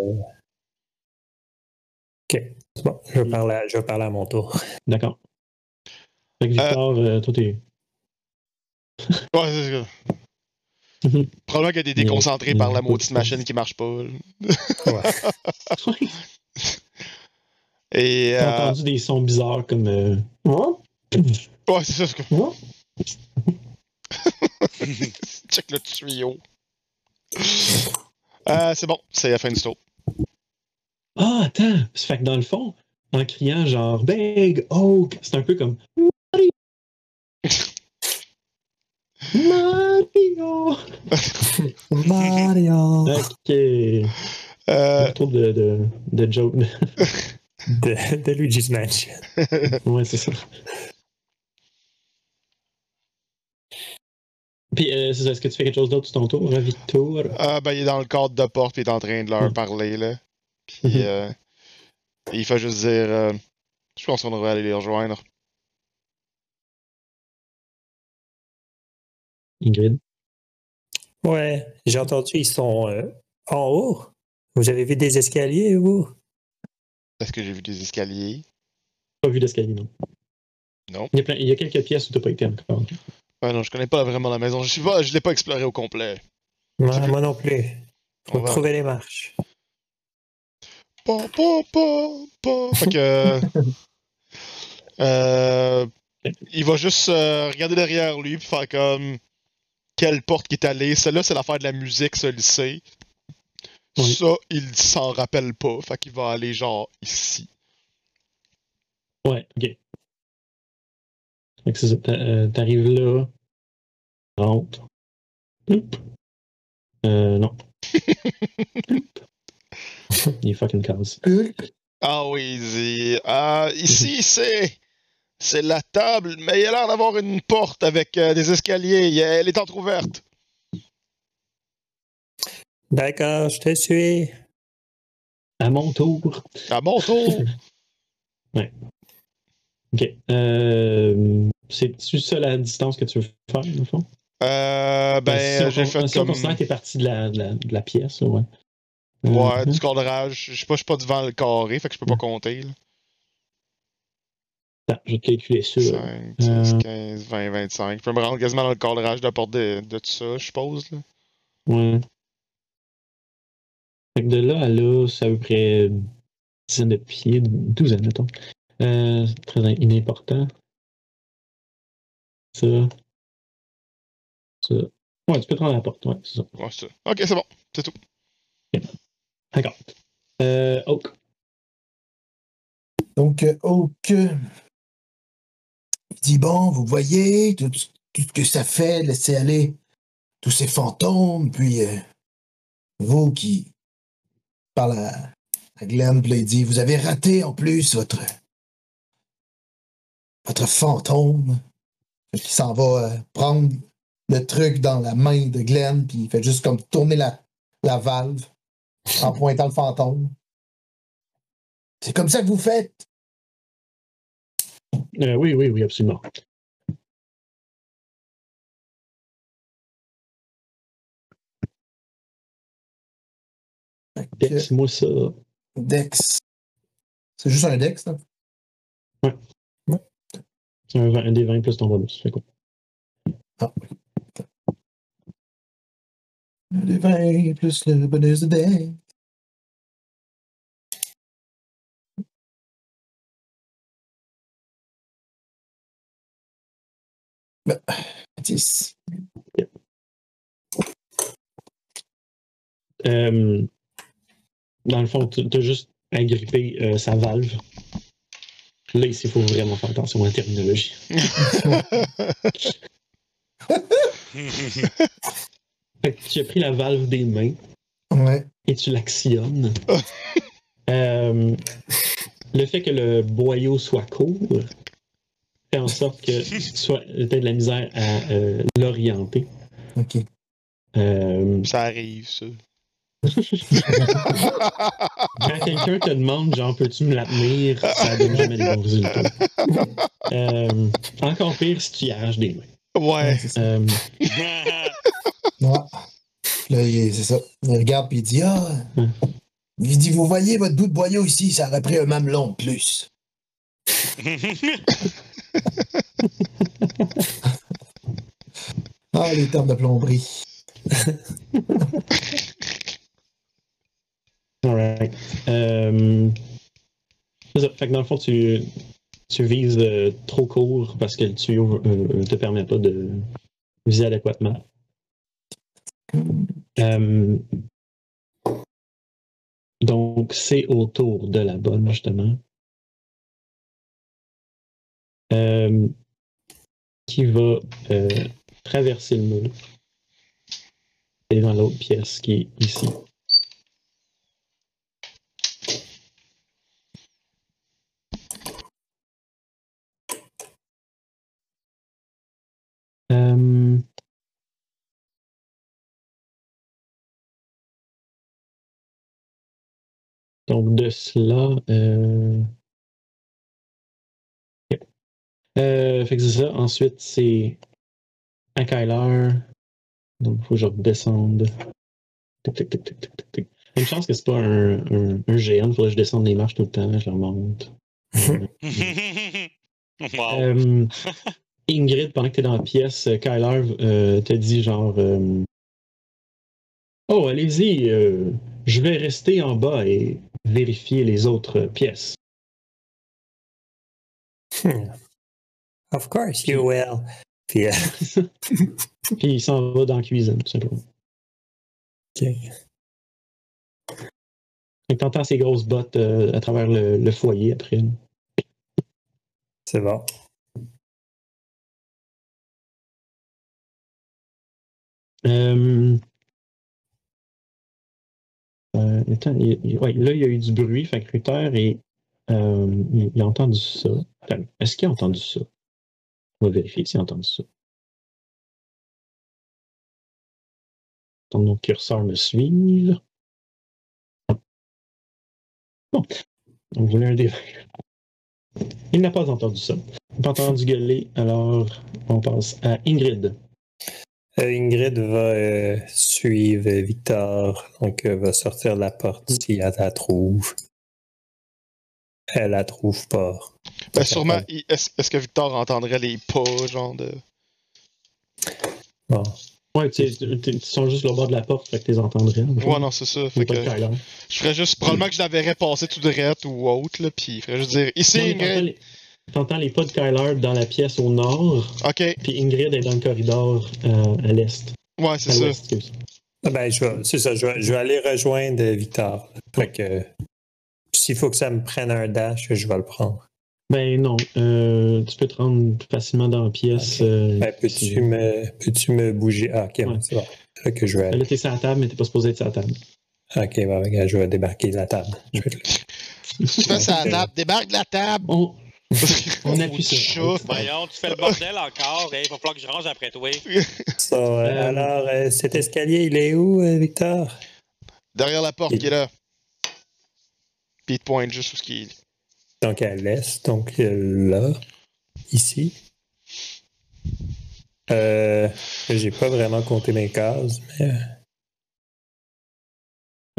Ok. C'est bon. Je vais, parler à, je vais parler à mon tour. D'accord. Fait que Victor, euh, toi, t'es. Ouais, c'est ça. Mhm. Probablement que t'es déconcentré Il y a- par la maudite machine qui marche pas. là. Ouais. Et. T'as Euh, entendu des sons bizarres comme. euh, ouais, c'est ça. c'est que- Ouais. Check le tuyau. Euh, c'est bon, c'est la fin du tour. Ah, attends! Ça fait que dans le fond, en criant genre Big Oak, c'est un peu comme Mario! Mario! Ok. Euh, Trop de, de, de jokes. De, de Luigi's Mansion. ouais, c'est ça. Puis, euh, c'est ça, est-ce que tu fais quelque chose d'autre sur ton tour, hein, Victor? ah, ben, il est dans le cadre de porte, puis il est en train de leur Mm. parler, là. Puis, Mhm. euh, il fait juste dire euh, Je pense qu'on devrait aller les rejoindre. Ingrid? Ouais, j'ai entendu, ils sont euh, en haut. Vous avez vu des escaliers, vous? Est-ce que j'ai vu des escaliers? Pas vu d'escalier, non. Non. Il y, a plein- il y a quelques pièces où t'as pas été encore. Ouais, non, je connais pas vraiment la maison. Je je l'ai pas exploré au complet. Moi, moi non plus. Faut On va- trouver les marches. Pa. Fait que. euh, il va juste euh, regarder derrière lui puis faire comme. Quelle porte qui est allée. Celle-là, c'est l'affaire de la musique, sait. Oui. Ça, il s'en rappelle pas. Fait qu'il va aller genre ici. Ouais, ok. Fait que euh, T'arrives là, rentre. Oup. Euh, non. Il est fucking casse. Ah oui, il- ah, ici, c'est. C'est la table, mais il a l'air d'avoir une porte avec euh, des escaliers. Elle est entrouverte. D'accord, je te suis. À mon tour. À mon tour. Ok. Euh, C'est-tu ça la distance que tu veux faire, au fond? Euh, ben, si on, j'ai fait si on comme. considère que t'es parti de la, de la, de la pièce, là, ouais. Ouais, Euh, du cadrage. Je sais pas, je suis pas devant le carré, fait que je peux pas compter. Là. attends, je vais te calculer ça. 5, 10, Euh. 15, 20, 25. Je peux me rendre quasiment dans le cadrage de la porte de, de tout ça, je suppose. Là. Ouais. Fait que de là à là, c'est à peu près une dizaine de pieds, douzaine, mettons. Euh, c'est très inimportant. Ça. Ça. Ouais, tu peux te rendre à la porte, ouais, c'est ça. Ouais, c'est ça. Ok, c'est bon. C'est tout. D'accord. Euh, Oak. Donc, euh, Oak, il dit Bon, vous voyez tout, tout ce que ça fait, laisser aller tous ces fantômes, puis euh, vous qui parle à, à Glenn, puis là, il dit Vous avez raté en plus votre, votre fantôme. Qu'il s'en va euh, prendre le truc dans la main de Glenn, puis il fait juste comme tourner la, la valve en pointant le fantôme. C'est comme ça que vous faites? Euh, oui, oui, oui, absolument. Que- Dex-moi ça. Dex. C'est juste un Dex, là? Un, 20 un des 20 plus ton bonus. Fait quoi? Le 20 plus le bonus de. Ben, 10. Euh, dans le fond, tu as juste agrippé euh, sa valve. Là, ici, il faut vraiment faire attention à la terminologie. Fait que tu as pris la valve des mains Ouais. et tu l'actionnes. Euh, le fait que le boyau soit court fait en sorte que tu sois- aies de la misère à euh, l'orienter. OK. Euh, Ça arrive, ça. quand quelqu'un te demande, genre, peux-tu me la tenir, ça donne jamais les bons résultats. Euh, encore pire si tu y arraches des mains. Ouais. c'est ça. Euh, Ouais. Là, c'est ça. Il regarde puis il dit Ah. Il dit Vous voyez votre bout de boyau ici, ça aurait pris un mamelon de plus. Ah, les termes de plomberie. Alright. Euh, c'est ça. Fait que dans le fond, tu, tu vises euh, trop court parce que le tuyau ne te permet pas de viser adéquatement. Euh, donc, c'est autour de la bonne, justement. Euh, qui va euh, traverser le mur et dans l'autre pièce qui est ici. Euh, Donc, de cela. Euh... Euh, fait que c'est ça. Ensuite, c'est à Kyler. Donc, il faut que je redescende. Tic, tic, tic, tic, tic, tic, tic. Il y a une chance que c'est pas un, un, un géant. Il faudrait que je descende les marches tout le temps. Je remonte. wow. Ingrid, pendant que tu es dans la pièce, euh, Kyler euh, te dit genre euh, Oh, allez-y, euh, je vais rester en bas et vérifier les autres pièces. Hmm. Of course you will. Puis, Puis il s'en va dans la cuisine, tout simplement. ok. T'entends ses grosses bottes à travers le, le foyer après. C'est bon. Euh, euh, attends, là, il y a eu du bruit. Fait que et, euh, il, a entendu ça. Est-ce qu'il a entendu ça? On va vérifier s'il a entendu ça. Attends, mon curseur me suive. Bon. On voulait un des Il n'a pas entendu ça. Il n'a pas entendu gueuler, alors on passe à Ingrid. Euh, Ingrid va euh, suivre Victor, donc euh, va sortir de la porte si elle la trouve. Elle la trouve pas. Ben, sûrement, est-ce que Victor entendrait les pas, genre de. Bon. Ouais, tu sais, tu- ils sont juste au bord de la porte, fait que tu les entendrais. en fait. Ouais, non, c'est ça. Fait que je ferais juste. Probablement que je la verrais passer tout droit ou autre, là, pis il ferait juste dire Ici, Ingrid. T'entends les pas de Kyler dans la pièce au nord, Ok, puis Ingrid est dans le corridor euh, à l'est. ouais, c'est ça. Ah Ben, je vais, c'est ça, je vais, je vais aller rejoindre Victor. Fait que s'il faut que ça me prenne un dash, je vais le prendre. Ben non, euh, tu peux te rendre facilement dans la pièce. Euh, Ben, si- peux-tu me, peux-tu me bouger? Ah, ok, Ouais. c'est bon. Fait que je vais Là, t'es sur la table, mais t'es pas supposé être sur la table. Ok, ben, regarde, je vais débarquer de la table. Je vais- Tu ça à la table, débarque de la table. On, on appuie du sur. chat. Voyons, tu fais le bordel encore. Il va falloir que je range après toi. So, euh, Euh, alors, euh, cet escalier, il est où, euh, Victor? Derrière la porte qui est là. Puis il te pointe juste où ce qui est. Donc à l'est, donc là, ici. Euh, j'ai pas vraiment compté mes cases, mais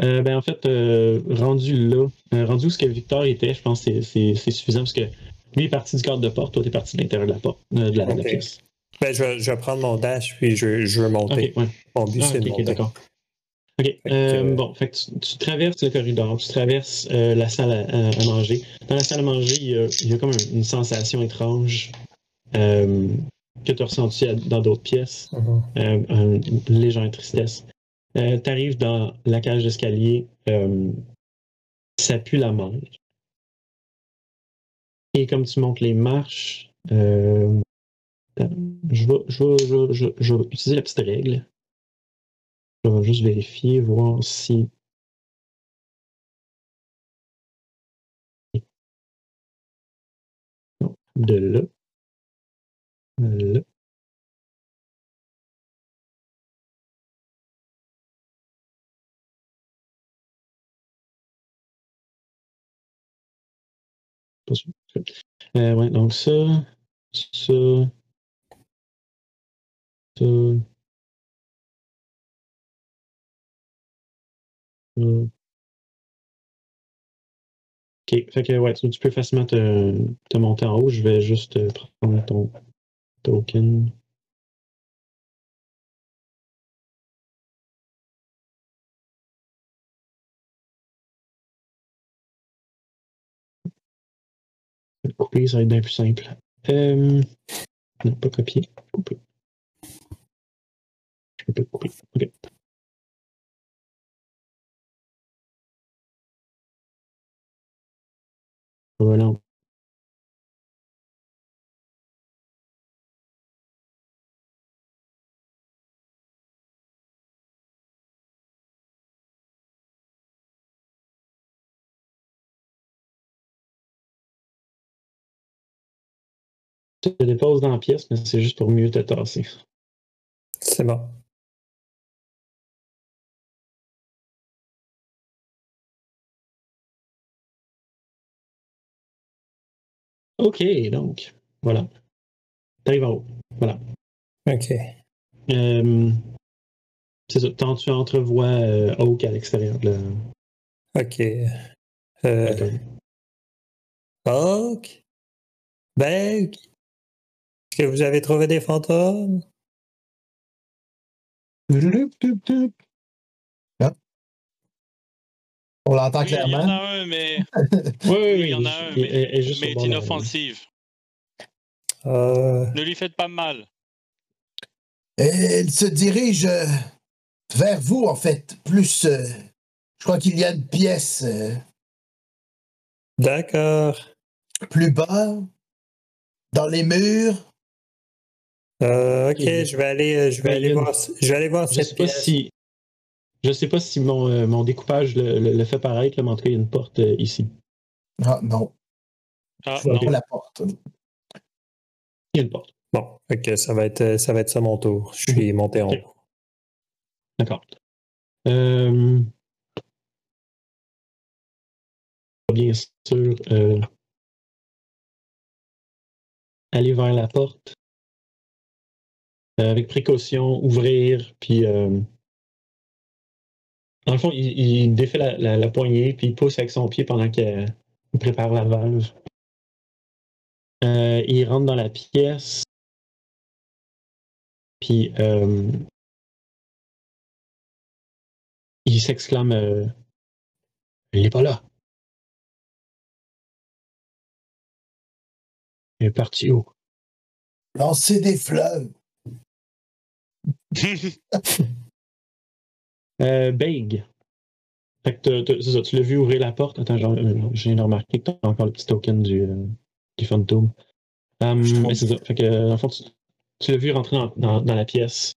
Euh, ben en fait, euh, rendu là, euh, rendu où ce que Victor était, je pense que c'est suffisant parce que lui est parti du cadre de porte, toi t'es parti de l'intérieur de la porte, euh, de, la, de la Ok. pièce. ben, je, vais, je vais prendre mon dash puis je, je veux monter. Ok, ouais. Mon but, Ah, c'est ok, de ok, monter. d'accord. Ok, euh, euh, bon, fait que tu, tu traverses le corridor, tu traverses euh, la salle à, manger. Dans la salle à manger, il y a, il y a comme un- une sensation étrange euh, que tu as ressentie dans d'autres pièces. Mhm. un- une légère tristesse. tu arrives dans la cage d'escalier, ça pue la mort. Et comme tu montes les marches, je, vais, utiliser la petite règle. Je vais juste vérifier, voir si. De là. Là. Euh, ouais, donc ça, ça, ça, ça. Ok, fait que ouais, tu, peux facilement te, te monter en haut. Je vais juste prendre ton token. Couper, ça va être bien plus simple. Euh, non, pas copier. Couper. Je peux pas couper. Ok. Voilà. Te dépose dans la pièce, mais c'est juste pour mieux te tasser. C'est bon. Ok, donc, voilà. T'arrives en haut. Voilà. OK. Euh, c'est ça. Tant tu entrevois euh, Oak à l'extérieur de la. OK. Euh, ok. Ben, est-ce que vous avez trouvé des fantômes? Ah. On l'entend Oui, il y en clairement. a un, mais, Oui, oui, il y en a un, mais bord est inoffensive. Euh, Ne lui faites pas mal. Elle se dirige euh, vers vous, en fait. Plus, euh, je crois qu'il y a une pièce euh, D'accord. plus bas, dans les murs. Euh, ok, je vais aller, euh, je vais aller une- voir, je vais aller voir Je sais cette pas pièce. si. Je sais pas si mon, euh, mon découpage le, le- le fait paraître, là, mais en tout cas, il y a une porte euh, ici. Ah, non, Ah, je vois non. pas la porte. Il y a une porte. Bon, ok, ça va être, ça va être ça mon tour. Je suis monté en haut. D'accord. Euh... Bien sûr. euh, aller vers la porte. Euh, avec précaution, ouvrir, puis euh, dans le fond, il, défait la, poignée, puis il pousse avec son pied pendant qu'il il prépare la valve. Euh, il rentre dans la pièce, puis euh, il s'exclame euh, Il est pas là. Il est parti où? Lancer des fleurs. Euh, Beg. Fait que t'as- t'as- c'est ça, tu l'as vu ouvrir la porte. Attends, euh, de remarquer que tu as encore le petit token du, euh, du fantôme. Um, mais c'est ça. Fait que, tu, tu l'as vu rentrer dans, dans- dans la pièce.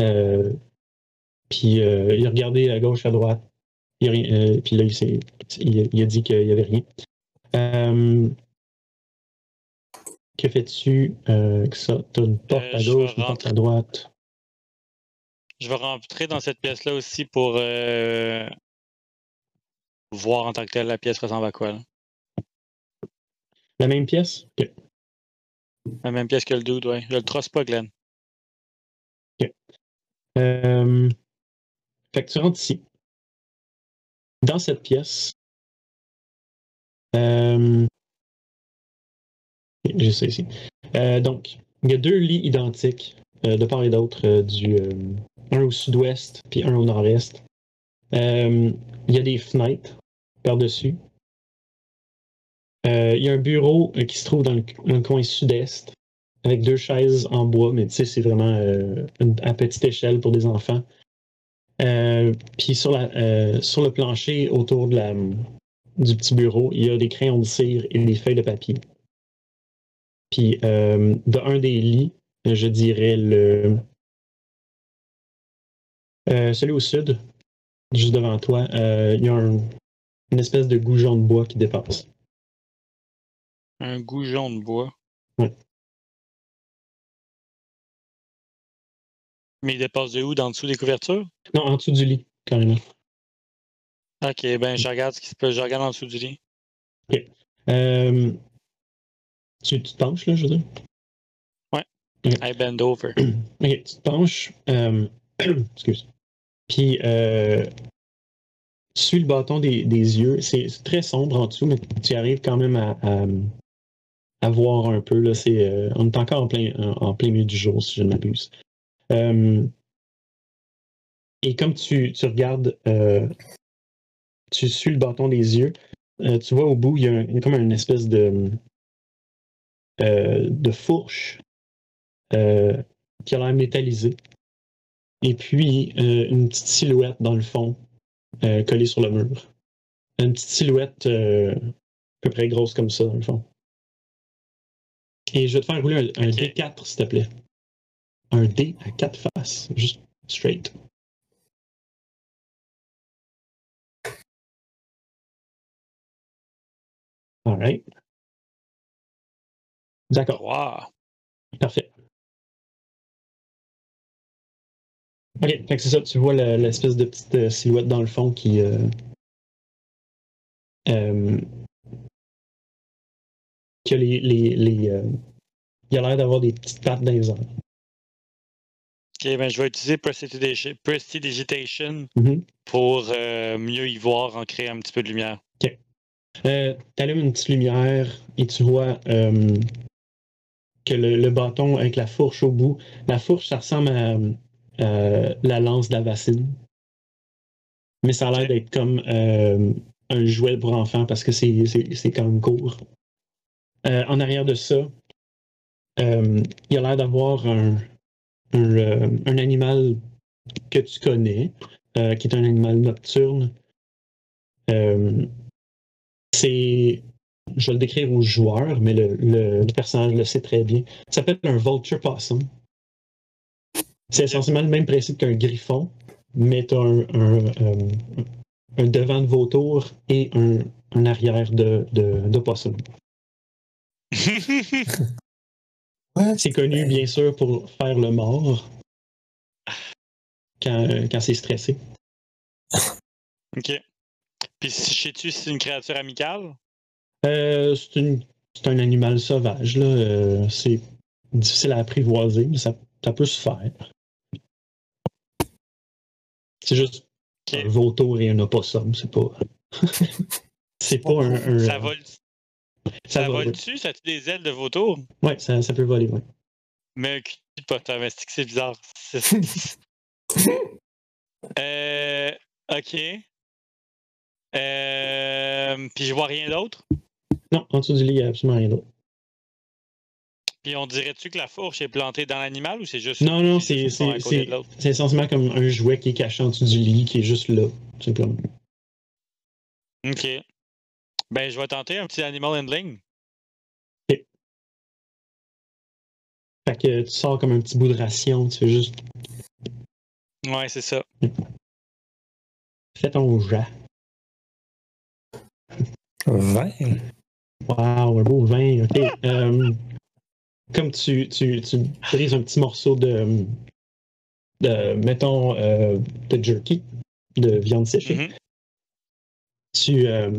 Euh, puis euh, il a regardé à gauche, à droite. Il a euh, puis là, il, il, il a dit qu'il n'y avait rien. Euh, que fais-tu avec ça? T'as une porte à gauche, une porte à droite. Je vais rentrer dans cette pièce-là aussi pour euh, voir en tant que tel la pièce ressemble à quoi. là. La même pièce? Ok. La même pièce que le dude, ouais. Je le trosse pas, Glenn. Euh, fait que tu rentres ici. Dans cette pièce. Euh, J'ai ça ici. Euh, donc, il y a deux lits identiques euh, de part et d'autre du un au sud-ouest puis un au nord-est. Euh, il y a des fenêtres par-dessus. Euh, il y a un bureau euh, qui se trouve dans le, coin sud-est avec deux chaises en bois, mais tu sais, c'est vraiment à petite échelle pour des enfants. Puis sur, le plancher autour du petit bureau, il y a des crayons de cire et des feuilles de papier. Puis euh, de un des lits, je dirais le celui au sud, juste devant toi, euh, il y a un- une espèce de goujon de bois qui dépasse. Un goujon de bois? Ouais. Mais il dépasse de où? Dans dessous des couvertures? Non, en dessous du lit, carrément. Ok, ben je regarde ce qui se peut. Je regarde en dessous du lit. Euh, tu, tu te penches, là, je veux dire? I bend over. Ok, tu te penches. euh, excuse. Puis, euh, le bâton des, des yeux. C'est très sombre en dessous, mais tu arrives quand même à, à, voir un peu. Là, euh, on est encore en plein, en, plein milieu du jour, si je ne m'abuse. Euh, et comme tu, tu regardes, euh, tu suis le bâton des yeux, tu vois au bout, il y a, comme une espèce de, de fourche qui a l'air métallisée. Et puis, euh, une petite silhouette dans le fond, euh, collée sur le mur. Une petite silhouette euh, à peu près grosse comme ça, dans le fond. Et je vais te faire rouler un, un Ok. D4, s'il te plaît. Un D à quatre faces, juste straight. Alright. D'accord. Wow. Parfait. Ok, fait que c'est ça, tu vois le- l'espèce de petite euh, silhouette dans le fond qui. euh, euh, qui a les. les, les, euh, il a l'air d'avoir des petites pattes dans les airs. Ok, ben je vais utiliser Prestidigita- Prestidigitation Mhm. pour euh, mieux y voir en créant un petit peu de lumière. Euh, T'allumes une petite lumière et tu vois que le, le bâton avec la fourche au bout, la fourche, ça ressemble à euh, la lance d'Avacine. Mais ça a l'air d'être comme euh, un jouet pour enfants parce que c'est c'est- c'est quand même court. Euh, en arrière de ça, il a l'air d'avoir un, animal que tu connais, qui est un animal nocturne. C'est. Je vais le décrire aux joueurs, mais le personnage le sait très bien. Ça s'appelle un vulture possum. C'est essentiellement le même principe qu'un griffon, mais tu as un, un, euh, un devant de vautour et un, un arrière de, de, de possum. C'est connu, bien sûr, pour faire le mort quand, quand c'est stressé. ok. Puis si sais-tu si c'est une créature amicale? Euh, c'est une c'est un animal sauvage. Là. euh, c'est difficile à apprivoiser, mais ça, ça peut se faire. C'est juste Ok. un vautour et un opossum. C'est pas. c'est pas un. un- Ça vole, ça va, vole dessus, ça a des ailes de vautour? Ouais, ça, ça peut voler, ouais. Mais un cul de potin, mais c'est bizarre. Euh, ok. Euh, puis je vois rien d'autre? Non, en dessous du lit, il n'y a absolument rien d'autre. Puis on dirait-tu que la fourche est plantée dans l'animal ou c'est juste. Non, non, c'est essentiellement comme un jouet qui est caché en dessous du lit, qui est juste là, tout simplement. Ok. Ben, je vais tenter un petit animal handling. Fait que tu sors comme un petit bout de ration, tu fais juste. Ouais, c'est ça. Fais ton jet. 20. Wow, un beau vin, ok. Euh, comme tu, tu, tu brises un petit morceau de, de mettons, euh, de jerky, de viande séchée, Mhm. tu, euh,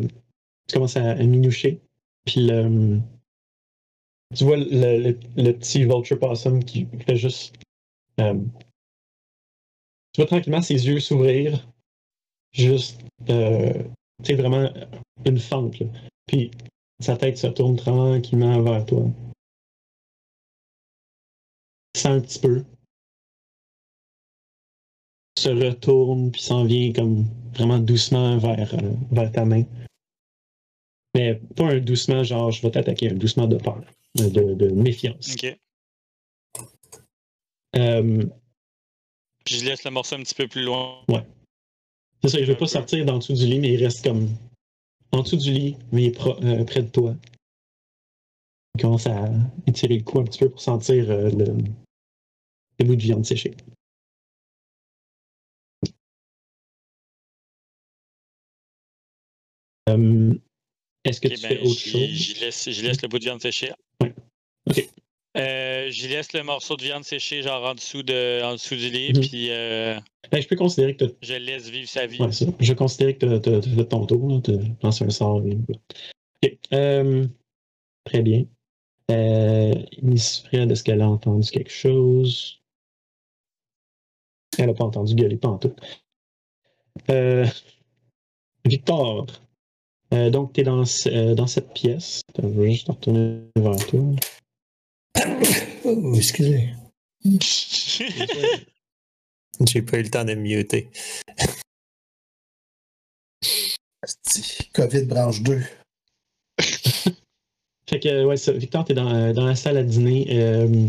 tu commences à, à minoucher, puis le, tu vois le, le- le petit vulture possum qui fait juste. euh, tu vois tranquillement ses yeux s'ouvrir, juste, tu sais, vraiment une fente, là. Puis sa tête se tourne tranquillement vers toi. Sent un petit peu. Se retourne, puis s'en vient comme vraiment doucement vers, euh, vers ta main. Mais pas un doucement genre je vais t'attaquer, un doucement de peur, euh, de, de méfiance. Ok. Euh, Puis je laisse le morceau un petit peu plus loin. c'est ça, il veut pas peu. sortir d'en dessous du lit, mais il reste comme en dessous du lit, mais il est pro- euh, près de toi. Il commence à étirer le cou un petit peu pour sentir le, le bout de viande séchée. Euh, Est-ce que tu ben, fais autre chose? J'y laisse, le bout de viande séchée. Ouais. Ok. Euh, j'y laisse le morceau de viande séchée, genre en dessous, de, en dessous du lit, Mhm. puis euh, Ben, je peux considérer que tu je laisse vivre sa vie. Ouais, ça. Je considère que tu as, fait ton tour, t'as lancé un sort. et- Ok. Euh, très bien. Euh, Miss Fred, est-ce qu'elle a entendu quelque chose? Elle n'a pas entendu gueuler, pas en tout. Euh, Victor, euh, donc tu es dans, euh, dans cette pièce. Je vais juste retourner vers toi. Oh, excusez. J'ai pas eu le temps de me muter. COVID branche 2. Fait que, ouais, ça, Victor, t'es dans, dans la salle à dîner. Euh,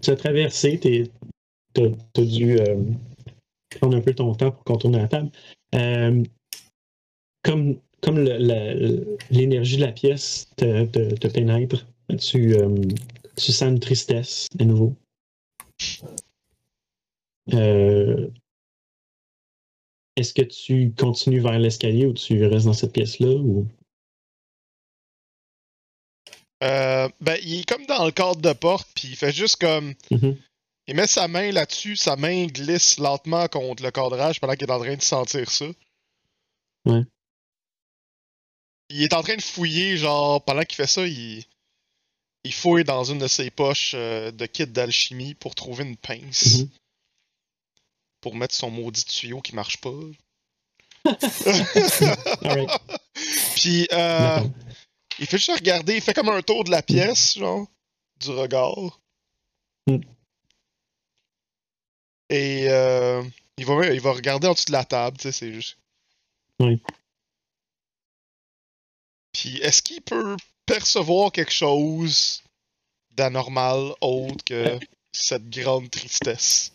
tu as traversé, t'es- t'as as dû euh, prendre un peu ton temps pour contourner la table. Euh, comme comme l'énergie de la pièce te, te- te pénètre, tu, euh, tu sens une tristesse à nouveau. Est-ce que tu continues vers l'escalier ou tu restes dans cette pièce-là? Ou... Euh, ben, il est comme dans le cadre de porte, puis il fait juste comme. Mhm. Il met sa main là-dessus, sa main glisse lentement contre le cadrage pendant qu'il est en train de sentir ça. Ouais. Il est en train de fouiller, genre, pendant qu'il fait ça, il, il fouille dans une de ses poches euh, de kit d'alchimie pour trouver une pince. Mhm. Pour mettre son maudit tuyau qui marche pas. Alright. Puis, euh, il fait juste regarder, il fait comme un tour de la pièce, genre, du regard. Mm. Et euh, il, va, il va regarder en dessous de la table, tu sais, c'est juste. Oui. Puis, est-ce qu'il peut percevoir quelque chose d'anormal autre que cette grande tristesse?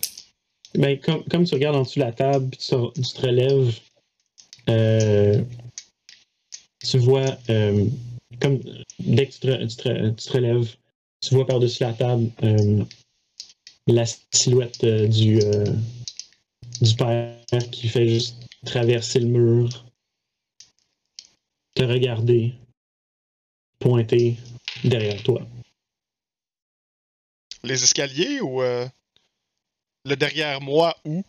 Ben, comme, comme tu regardes en dessous de la table, puis tu, te- tu te relèves, euh, tu vois, euh, comme dès que tu te, tu te- tu te relèves, tu vois par-dessus la table euh, la silhouette euh, du, euh, du père qui fait juste traverser le mur, te regarder, pointer derrière toi. Les escaliers ou euh, le derrière moi ou?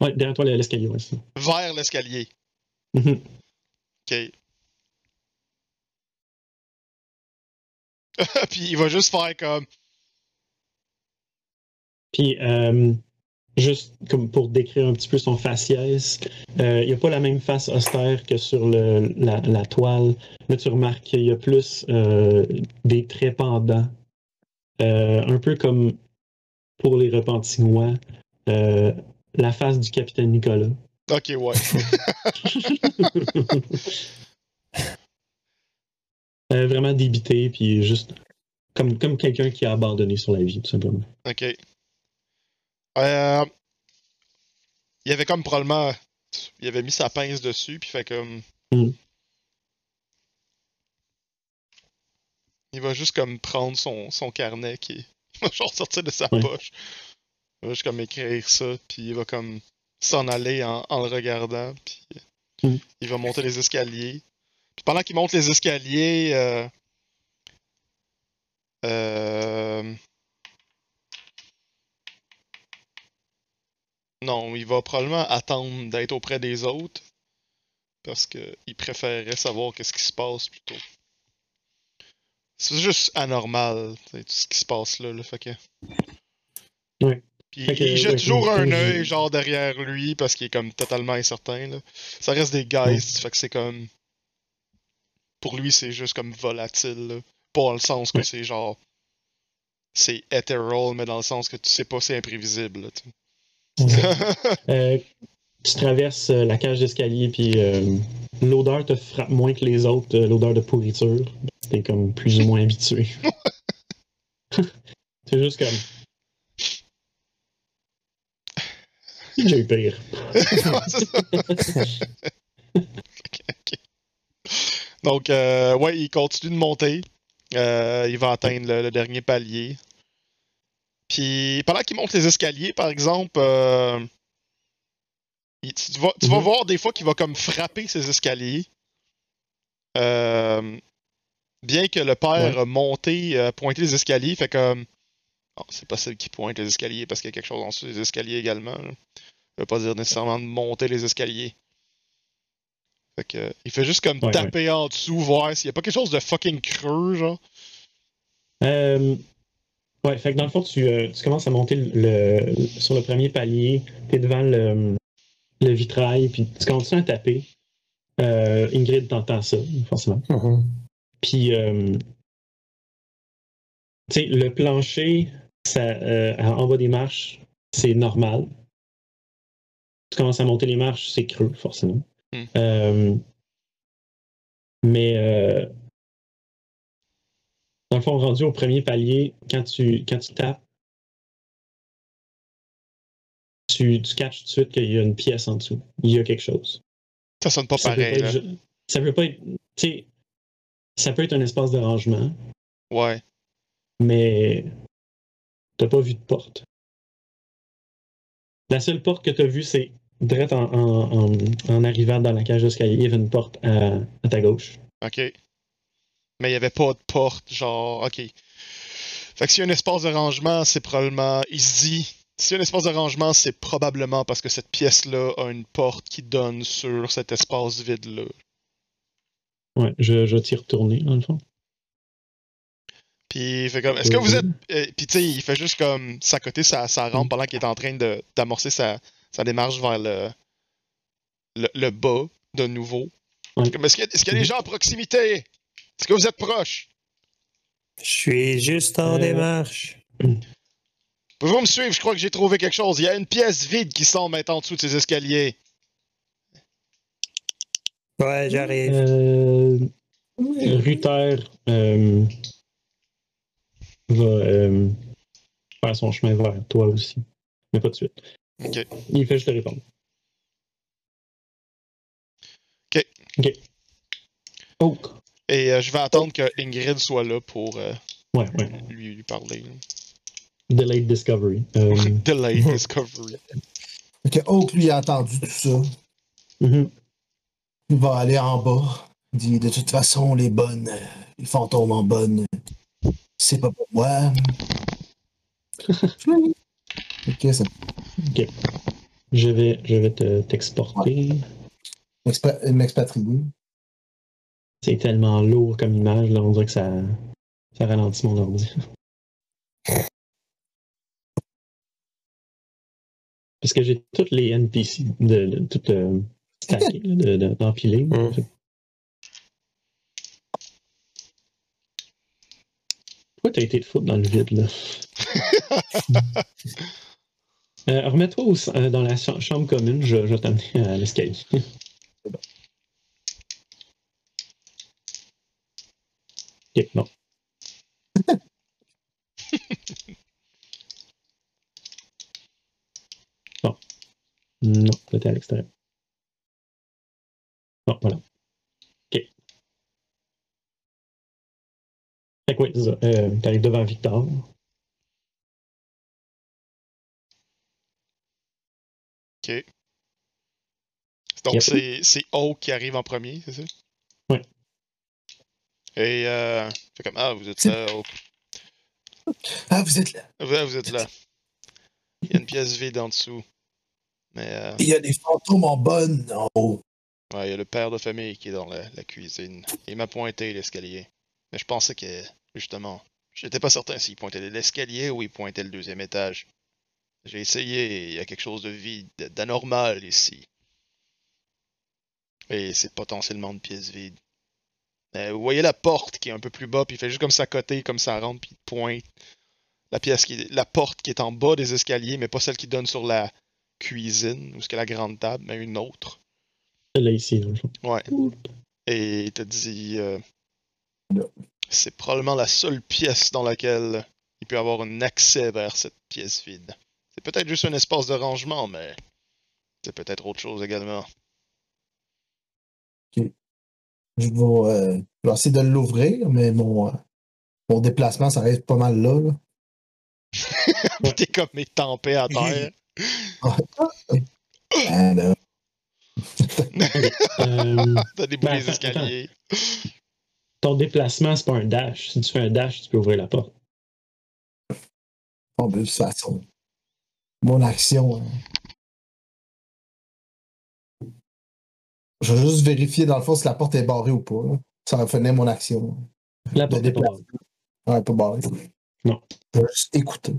Ouais, derrière toi, l'escalier, ouais, ça. vers l'escalier? Mhm. Ok. Puis il va juste faire comme. Puis, euh, juste comme pour décrire un petit peu son faciès, euh, il n'y a pas la même face austère que sur le, la, la toile. Là, tu remarques qu'il y a plus euh, des traits pendants. Un peu comme pour les repentinois, la face du capitaine Nicolas. Ok, ouais. Vraiment débité, puis juste comme, comme quelqu'un qui a abandonné sur la vie, tout simplement. Ok. Euh, il avait comme probablement. Il avait mis sa pince dessus, puis fait comme. Mm. Il va juste comme prendre son, son carnet qui est. Il va genre sortir de sa poche. Il va juste comme écrire ça, puis il va comme s'en aller en, en le regardant, puis Mm. il va monter les escaliers. Puis pendant qu'il monte les escaliers, euh, euh, Non, il va probablement attendre d'être auprès des autres parce qu'il préférerait savoir qu'est-ce qui se passe plutôt. C'est juste anormal, tout ce qui se passe là, là fait que... Ouais. Puis Fait que, il jette ouais, toujours un œil genre derrière lui parce qu'il est comme totalement incertain là. Ça reste des guys, fait que c'est comme... Pour lui c'est juste comme volatile là. Pas dans le sens que c'est genre... C'est mais dans le sens que tu sais pas c'est imprévisible là. Euh, tu traverses euh, la cage d'escalier, puis euh, l'odeur te frappe moins que les autres, l'odeur de pourriture. T'es comme plus ou moins habitué. C'est juste comme. J'ai eu pire. Donc, euh, ouais, il continue de monter. Euh, il va atteindre le, le dernier palier. Puis, pendant qu'il monte les escaliers, par exemple, euh, il- tu, vas, tu vas Mhm. voir des fois qu'il va comme frapper ses escaliers. Euh, bien que le père Ouais. a monté, euh, pointé les escaliers, fait comme. Bon, c'est possible qu'il pointe les escaliers parce qu'il y a quelque chose en dessous des escaliers également. là. Ça veut pas dire nécessairement de monter les escaliers. Fait que, il fait juste comme Ouais, taper en dessous, voir s'il y a pas quelque chose de fucking creux, genre. Euh, ouais, fait que dans le fond, tu, euh, tu commences à monter le, le- sur le premier palier, t'es devant le, le vitrail, puis tu continues à taper. Euh, Ingrid t'entend ça, forcément. Mhm. Puis, euh, tu sais, le plancher, ça, euh, en bas des marches, c'est normal. Tu commences à monter les marches, c'est creux, forcément. Hmm. Euh, mais, euh, dans le fond, rendu au premier palier, quand tu, quand tu tapes, tu, tu catches tout de suite qu'il y a une pièce en dessous. Il y a quelque chose. Ça sonne pas Ça peut pareil, pas là. être ju- ça peut pas être. Tu sais, ça peut être un espace de rangement, Ouais. mais t'as pas vu de porte. La seule porte que t'as vue, c'est direct en, en, en, en arrivant dans la cage d'escalier, il y avait une porte à, à ta gauche. Ok. Mais il y avait pas de porte, genre, ok. Fait que s'il y a un espace de rangement, c'est probablement. Il se dit. S'il y a un espace de rangement, c'est probablement parce que cette pièce-là a une porte qui donne sur cet espace vide-là. Ouais, je, je t'y retourner, dans le fond. Puis il fait comme. Est-ce que vous êtes. euh, puis tu sais, il fait juste comme s'accoter sa, sa rampe pendant qu'il est en train d'amorcer sa, sa démarche vers le, le, le bas de nouveau. Ouais. Est-ce qu'il y, a- est-ce qu'il y a des gens à proximité? Est-ce que vous êtes proches? Je suis juste en Euh, démarche. Pouvez-vous me suivre? Je crois que j'ai trouvé quelque chose. Il y a une pièce vide qui semble être en dessous de ces escaliers. Ouais, j'arrive. Euh, Ruther euh, va euh, faire son chemin vers toi aussi. Mais pas de suite. Ok. Il fait juste te répondre. Ok. Ok. Oak. Et euh, je vais attendre que Ingrid soit là pour euh, Ouais, ouais. lui, lui parler. Delayed Discovery. Euh, Delay Discovery. Que Oak, lui, a entendu tout ça. mhm. Il va aller en bas. Il dit de toute façon, les bonnes, les fantômes en bonne, c'est pas pour moi. ok, ça Je vais, je vais te, t'exporter. m'expa- m'expatrier. C'est tellement lourd comme image, là. On dirait que ça, Ça ralentit mon ordi. Parce que j'ai toutes les NPC de, de toutes euh, stackées, de, de, d'empilées. Mm. Pourquoi t'as été de foot dans le vide, là? Euh, Remets-toi au- euh, dans la cha- chambre commune, je, je vais t'amener à l'escalier. Ok, non. bon. Non, t'étais à l'extérieur. Bon, voilà. Ok. Fait que oui, c'est ça. Euh, T'arrives devant Victor. Ok. Donc Yep. c'est c'est Oak qui arrive en premier, c'est ça? Et euh, fait comme ah vous êtes là, Oak. Ah, vous êtes là. Ouais, vous êtes là. Il y a une pièce vide en dessous. Mais euh, Il y a des fantômes en bonne en haut. ouais, il y a le père de famille qui est dans la, la cuisine. Il m'a pointé l'escalier. Mais je pensais que justement, j'étais pas certain s'il pointait l'escalier ou il pointait le deuxième étage. J'ai essayé, il y a quelque chose de vide, d'anormal ici. Et c'est potentiellement une pièce vide. Euh, vous voyez la porte qui est un peu plus bas, puis il fait juste comme ça à côté, comme ça rentre, puis il pointe. La pièce qui est- la porte qui est en bas des escaliers, mais pas celle qui donne sur la cuisine, ou ce que la grande table, mais une autre. Là, ici, Ouais. Et il te dit euh, c'est probablement la seule pièce dans laquelle il peut avoir un accès vers cette pièce vide. C'est peut-être juste un espace de rangement, mais c'est peut-être autre chose également. Je vais, euh, je vais essayer de l'ouvrir, mais mon, euh, mon déplacement, ça reste pas mal là. là. T'es comme étampé à terre. Ah. Euh, T'as des bouts Ben, les escaliers. ton déplacement, c'est pas un dash. Si tu fais un dash, tu peux ouvrir la porte. Bon, ben, de toute façon, mon action. Je vais juste vérifier dans le fond si la porte est barrée ou pas. là. Ça finir mon action. La porte est pas déplacement. Ouais, pas barrée. Non. Je vais juste écouter.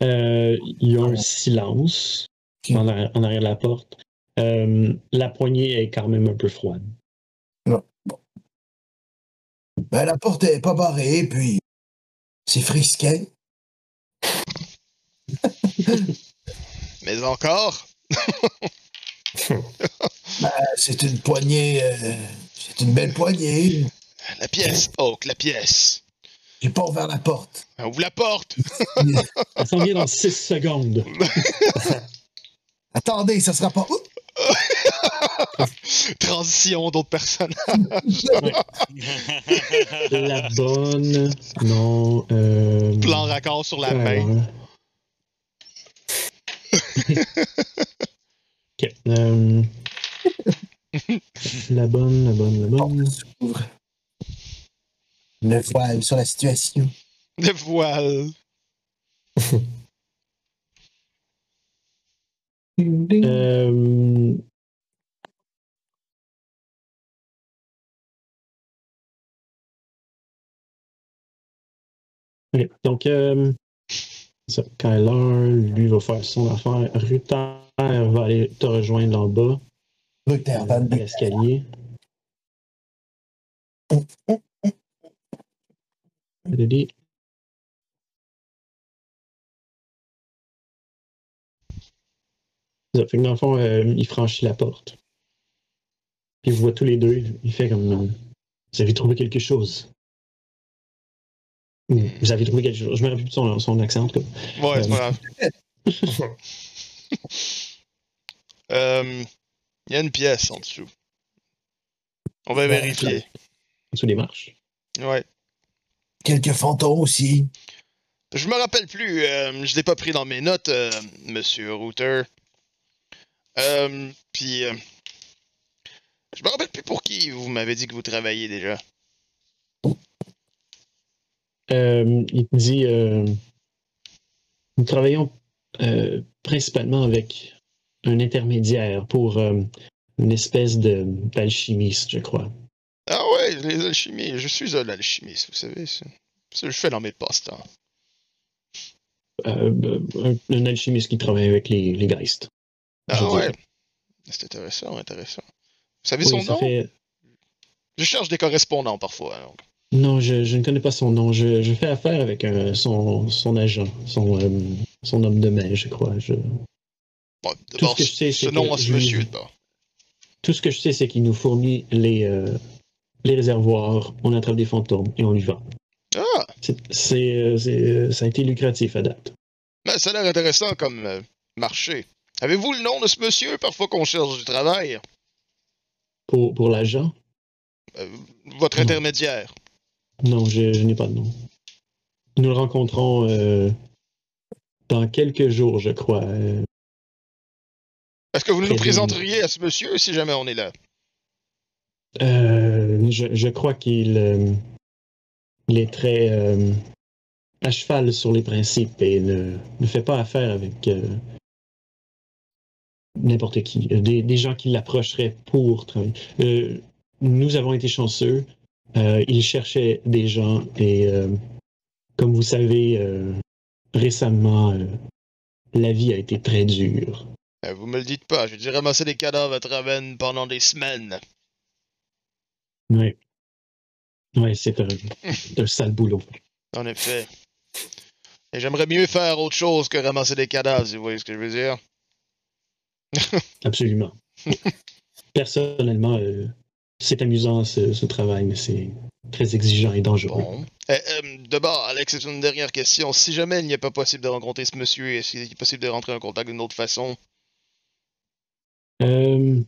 Euh, il y a un silence en, arrière, en arrière de la porte. Euh, la poignée est quand même un peu froide. Ben, la porte est pas barrée, puis c'est frisquet. Mais encore, Ben, c'est une poignée. euh, c'est une belle poignée. la pièce, Oak, la pièce. J'ai pas ouvert la porte. Ouvre la porte! Ça s'en vient dans 6 secondes. Attendez, ça sera pas. Oups! Transition d'autres personnes. La bonne. Non. Euh, Plan raccord sur la ouais, main. Ok. euh, la bonne, la bonne, la bonne. Ouvre. Le voile sur la situation. Le voile. Euh, Donc, euh, ça, Kyler, lui, va faire son affaire. Ruther va aller te rejoindre en bas, Beek. l'escalier. Fait que dans le fond, euh, il franchit la porte. Puis vous voit tous les deux, il fait comme euh, Vous avez trouvé quelque chose. Ou, Vous avez trouvé quelque chose. Je me rappelle plus de son, son accent, en tout cas. Ouais, c'est pas grave. Euh, Il y a une pièce en dessous. On va vérifier. Sous les marches. Ouais. Quelques fantômes aussi. Je me rappelle plus. euh, je l'ai pas pris dans mes notes, euh, Monsieur Router. Euh, puis, euh, je me rappelle plus pour qui vous m'avez dit que vous travaillez déjà. Euh, il te dit euh, Nous travaillons euh, principalement avec un intermédiaire pour euh, une espèce de d'alchimiste, je crois. Ah ouais. les alchimies. Je suis un alchimiste, vous savez. C'est ce que je fais dans mes passe-temps. Euh, un, un alchimiste qui travaille avec les, les Geist. Je Ah ouais. C'est intéressant, intéressant. Vous savez Oui, son nom? fait- Je cherche des correspondants parfois. donc. Non, je, je ne connais pas son nom. Je, je fais affaire avec un- son, son agent, son, euh, son homme de main, je crois. Je- Bon, d'abord, que je sais, ce c'est nom que à ce je- monsieur, d'abord. Tout ce que je sais, c'est qu'il nous fournit les, euh, les réservoirs, on attrape des fantômes et on lui vend. Ah! C'est- c'est, euh, euh, ça a été lucratif à date. Ben, ça a l'air intéressant comme euh, marché. Avez-vous le nom de ce monsieur, parfois qu'on cherche du travail? Pour, pour l'agent, Euh, votre Non. intermédiaire. non, je, je n'ai pas de nom. Nous le rencontrons dans quelques jours, je crois. Euh, Est-ce que vous nous présenteriez à ce monsieur si jamais on est là? Euh, je, je crois qu'il euh, il est très euh, à cheval sur les principes et ne, ne fait pas affaire avec n'importe qui. Des, des gens qui l'approcheraient pour travailler. Nous avons été chanceux. Il cherchait des gens et comme vous savez, récemment, la vie a été très dure. Euh, vous me le dites pas, j'ai dû ramasser des cadavres à Traven pendant des semaines. Oui. Oui, c'est un, un sale boulot. En effet. Et j'aimerais mieux faire autre chose que ramasser des cadavres, si vous voyez ce que je veux dire. Absolument. Personnellement, euh, c'est amusant ce, ce travail, mais c'est très exigeant et dangereux. Bon. Euh, euh, D'abord, Alex, c'est une dernière question. Si jamais il n'est pas possible de rencontrer ce monsieur, est-ce qu'il est possible de rentrer en contact d'une autre façon? Euh,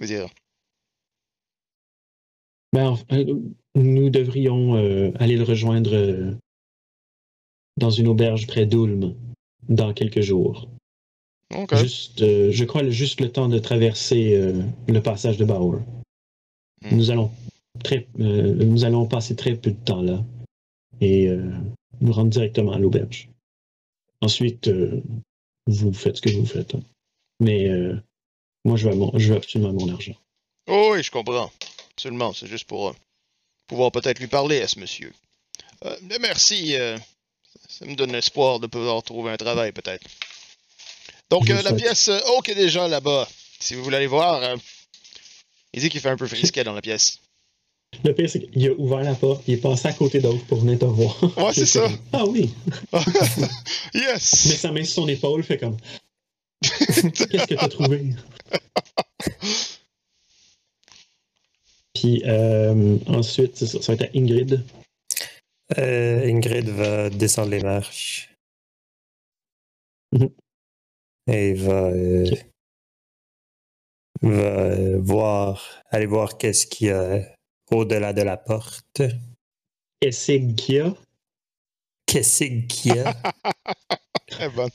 dire, ben, nous devrions euh, aller le rejoindre euh, dans une auberge près d'Ulm dans quelques jours. Juste, euh, je crois, juste le temps de traverser le passage de Bauer. Hmm. Nous allons très, euh, nous allons passer très peu de temps là et euh, nous rendre directement à l'auberge. Ensuite, euh, vous faites ce que vous faites. hein. Mais euh, moi, je veux, mon- je veux absolument mon argent. Oh oui, je comprends. Absolument, c'est juste pour euh, pouvoir peut-être lui parler à ce monsieur. Euh, mais merci, euh, ça me donne l'espoir de pouvoir trouver un travail peut-être. Donc euh, la pièce euh, Oak est déjà là-bas. Si vous voulez aller voir, euh, il dit qu'il fait un peu frisquet dans la pièce. Le pire, c'est qu'il a ouvert la porte, il est passé à côté d'autres pour venir te voir. Ouais, c'est ça. Ah oui! Mais yes! sa main sur son épaule fait comme. Qu'est-ce que t'as trouvé? Puis euh, ensuite, ça, ça va être à Ingrid. Euh, Ingrid va descendre les marches. Mhm. Et va, euh, va voir, aller voir qu'est-ce qu'il y a au-delà de la porte. Qu'est-ce qu'il y a? Qu'est-ce qu'il y a? Très bonne.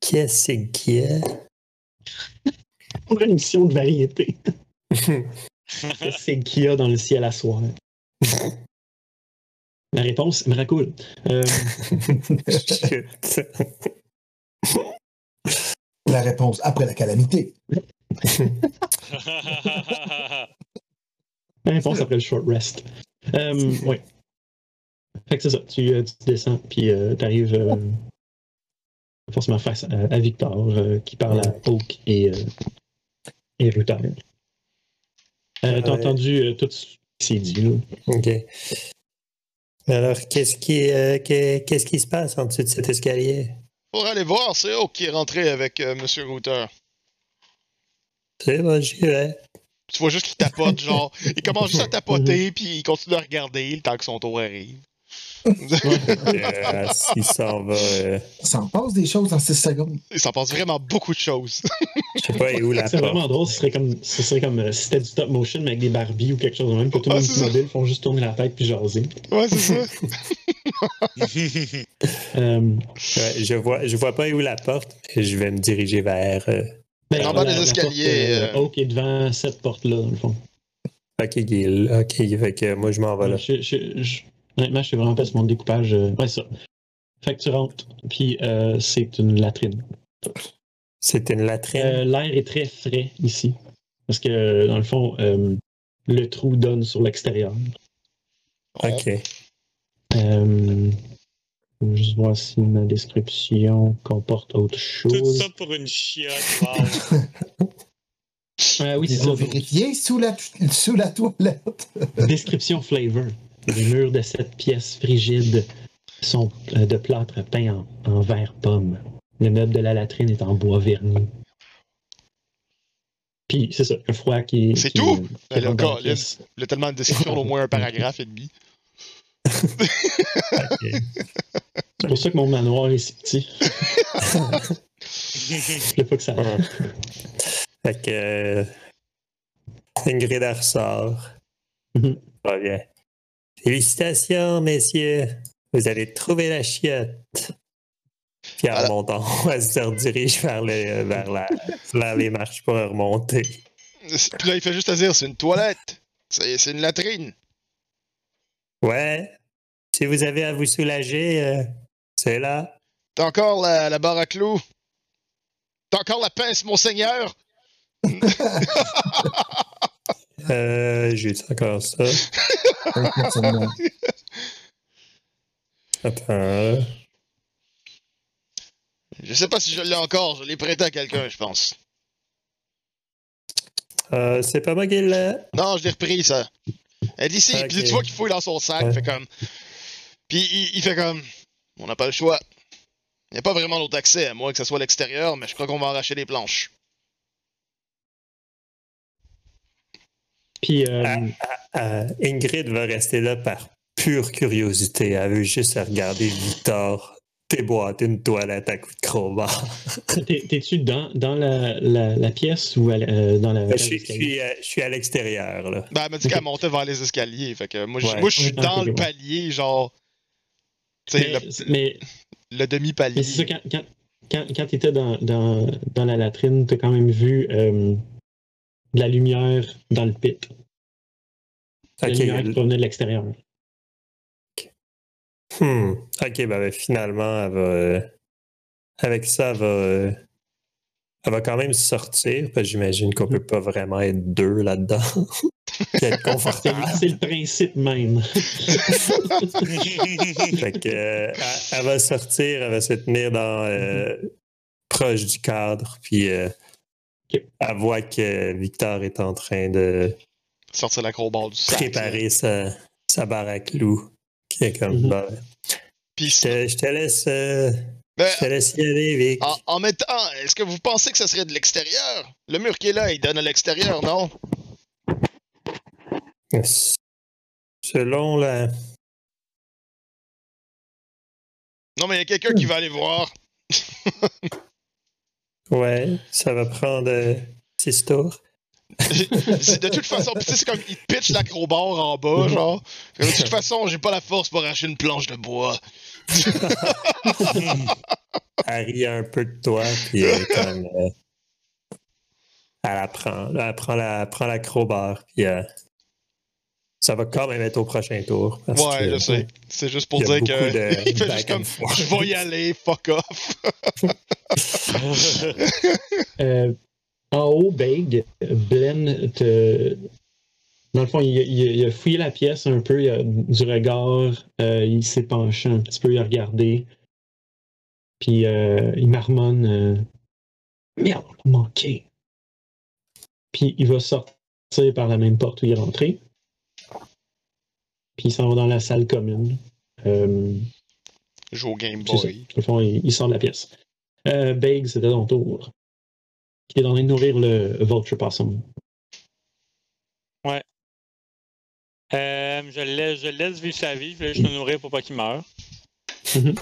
Qu'est-ce qu'il y a? A une émission de variété. Qu'est-ce qu'il y a dans le ciel à soir? La réponse me racoule. Euh. La réponse après la calamité. la réponse après le short rest. Euh, oui. Fait que c'est ça. Tu, euh, tu descends, puis tu arrives forcément face à, à Victor, euh, qui parle à Oak et, euh, et Ruther. Euh, T'as Ouais. entendu euh, tout ce qui s'est dit, là. OK. Alors, qu'est-ce qui, euh, qu'est- qu'est-ce qui se passe en dessous de cet escalier? Pour aller voir, c'est Oak qui est rentré avec euh, Monsieur Router. C'est bon, j'y vais. Tu vois juste qu'il tapote, genre, il commence juste à tapoter, puis il continue à regarder le temps que son tour arrive. Euh, S'il s'en va, euh, Ça en passe des choses dans 6 secondes. Il s'en passe vraiment beaucoup de choses. je sais pas où la C'est vraiment porte. drôle, ce serait comme, ce serait comme euh, si c'était du stop motion, mais avec des Barbies ou quelque chose de même, que tout le Ah, monde mobile font juste tourner la tête puis jaser. ouais, c'est ça. Euh, Ouais, je vois, je vois pas où la porte, et je vais me diriger vers. euh, ben, En bas des la escaliers, porte, est devant cette porte-là, dans le fond. Ok, Gil. Ok, fait que moi je m'en vais là. Je- je- je- honnêtement, je suis vraiment pas sur mon découpage. euh, ouais, ça. Fait que tu rentres, puis euh, c'est une latrine. C'est une latrine? Euh, L'air est très frais ici. Parce que, dans le fond, euh, le trou donne sur l'extérieur. Ok. Euh, je vais juste voir si ma description comporte autre Tout chose. ça pour une chiotte. Wow. Euh, oui, c'est ça. ont vérifié sous la, sous la toilette. Description flavor. Les murs de cette pièce frigide sont euh, de plâtre peint en, en vert pomme. Le meuble de la latrine est en bois verni. Puis, c'est ça, un froid qui. C'est tout? qui Ben là, pièce. Il y a tellement de descriptions, au moins un paragraphe et demi. C'est pour ça que mon manoir est si petit. Je pas que ça. Ouais. Fait que. euh, Ingrid elle ressort. Mhm. Bien. Félicitations, messieurs. Vous avez trouvé la chiotte. Puis en Voilà. remontant, elle se redirige vers, le, vers, la, vers les marches pour remonter. Puis là, il fait juste à dire c'est une toilette. C'est c'est une latrine. Ouais. Si vous avez à vous soulager, euh, c'est là. T'as encore la, la barre à clous? T'as encore la pince, monseigneur. Euh, J'ai encore ça. Attends. Je sais pas si je l'ai encore. Je l'ai prêté à quelqu'un, je pense. Euh, c'est pas moi qui l'ai. Non, je l'ai repris, ça. Elle dit ici, Ok. puis tu vois qu'il fouille dans son sac, Ouais. fait comme. Puis il, il fait comme. On n'a pas le choix. Il n'y a pas vraiment d'autre accès, à moins que ce soit l'extérieur, mais je crois qu'on va arracher les planches. Puis, euh, Ah. Euh, Ingrid va rester là par pure curiosité. Elle veut juste regarder Victor déboîter une toilette à coups de crowbar. t'es- t'es-tu dans, dans la, la, la pièce ou à euh, dans la. je, suis, je suis, euh, je suis à l'extérieur. là. Ben, elle m'a dit qu'elle montait vers les escaliers, fait que moi, je, moi, je suis Ah, dans le ouais. palier, genre. Tu sais, Mais, le, mais, le demi-palier. mais c'est ça, quand, quand, quand, quand tu étais dans, dans, dans la latrine, tu as quand même vu euh, de la lumière dans le pit. La lumière qui provenait de l'extérieur. Hmm. Ok, ben, ben, finalement, elle va, euh, avec ça, elle va, euh, elle va quand même sortir, parce que j'imagine qu'on peut pas vraiment être deux là-dedans. Être C'est confortable. c'est le principe même. Fait que, euh, elle, elle va sortir, elle va se tenir dans, euh, proche du cadre, puis euh. Elle voit que Victor est en train de Sortir l'acrobat du sac. préparer sa, sa barre à clous. Qui est comme, Puis, je, te, je te laisse, euh, ben, je te laisse y aller, Vic. en, en même temps, est-ce que vous pensez que ça serait de l'extérieur? Le mur qui est là, il donne à l'extérieur, non? Selon la. Non, mais il y a quelqu'un qui va aller voir. Ouais, ça va prendre euh, six tours. De toute façon, c'est comme il pitch l'acrobat en bas, genre. De toute façon, j'ai pas la force pour arracher une planche de bois. Elle rit un peu de toi, puis euh, comme, euh, elle apprend, elle prend la, prend puis euh, ça va quand même être au prochain tour. parce Ouais, que je sais. C'est juste pour a dire que. de il fait juste comme. Je vais y aller, fuck off. Euh, en haut, Beg, Blen te. Dans le fond, il, a- il a- il a fouillé la pièce un peu, il a du regard, euh, il s'est penché un petit peu, il a regardé. Puis euh, il marmonne Merde, on a manqué. Puis il va sortir par la même porte où il est rentré. Puis il s'en va dans la salle commune. Euh, Joue au Game ça. Boy. Au fond, il, il sort de la pièce. Euh, Beg, c'était ton tour. Qui est en train de nourrir le Vulture Possum. Euh, je, le laisse, je le laisse vivre sa vie, je vais juste le nourrir pour pas qu'il meure. Mhm.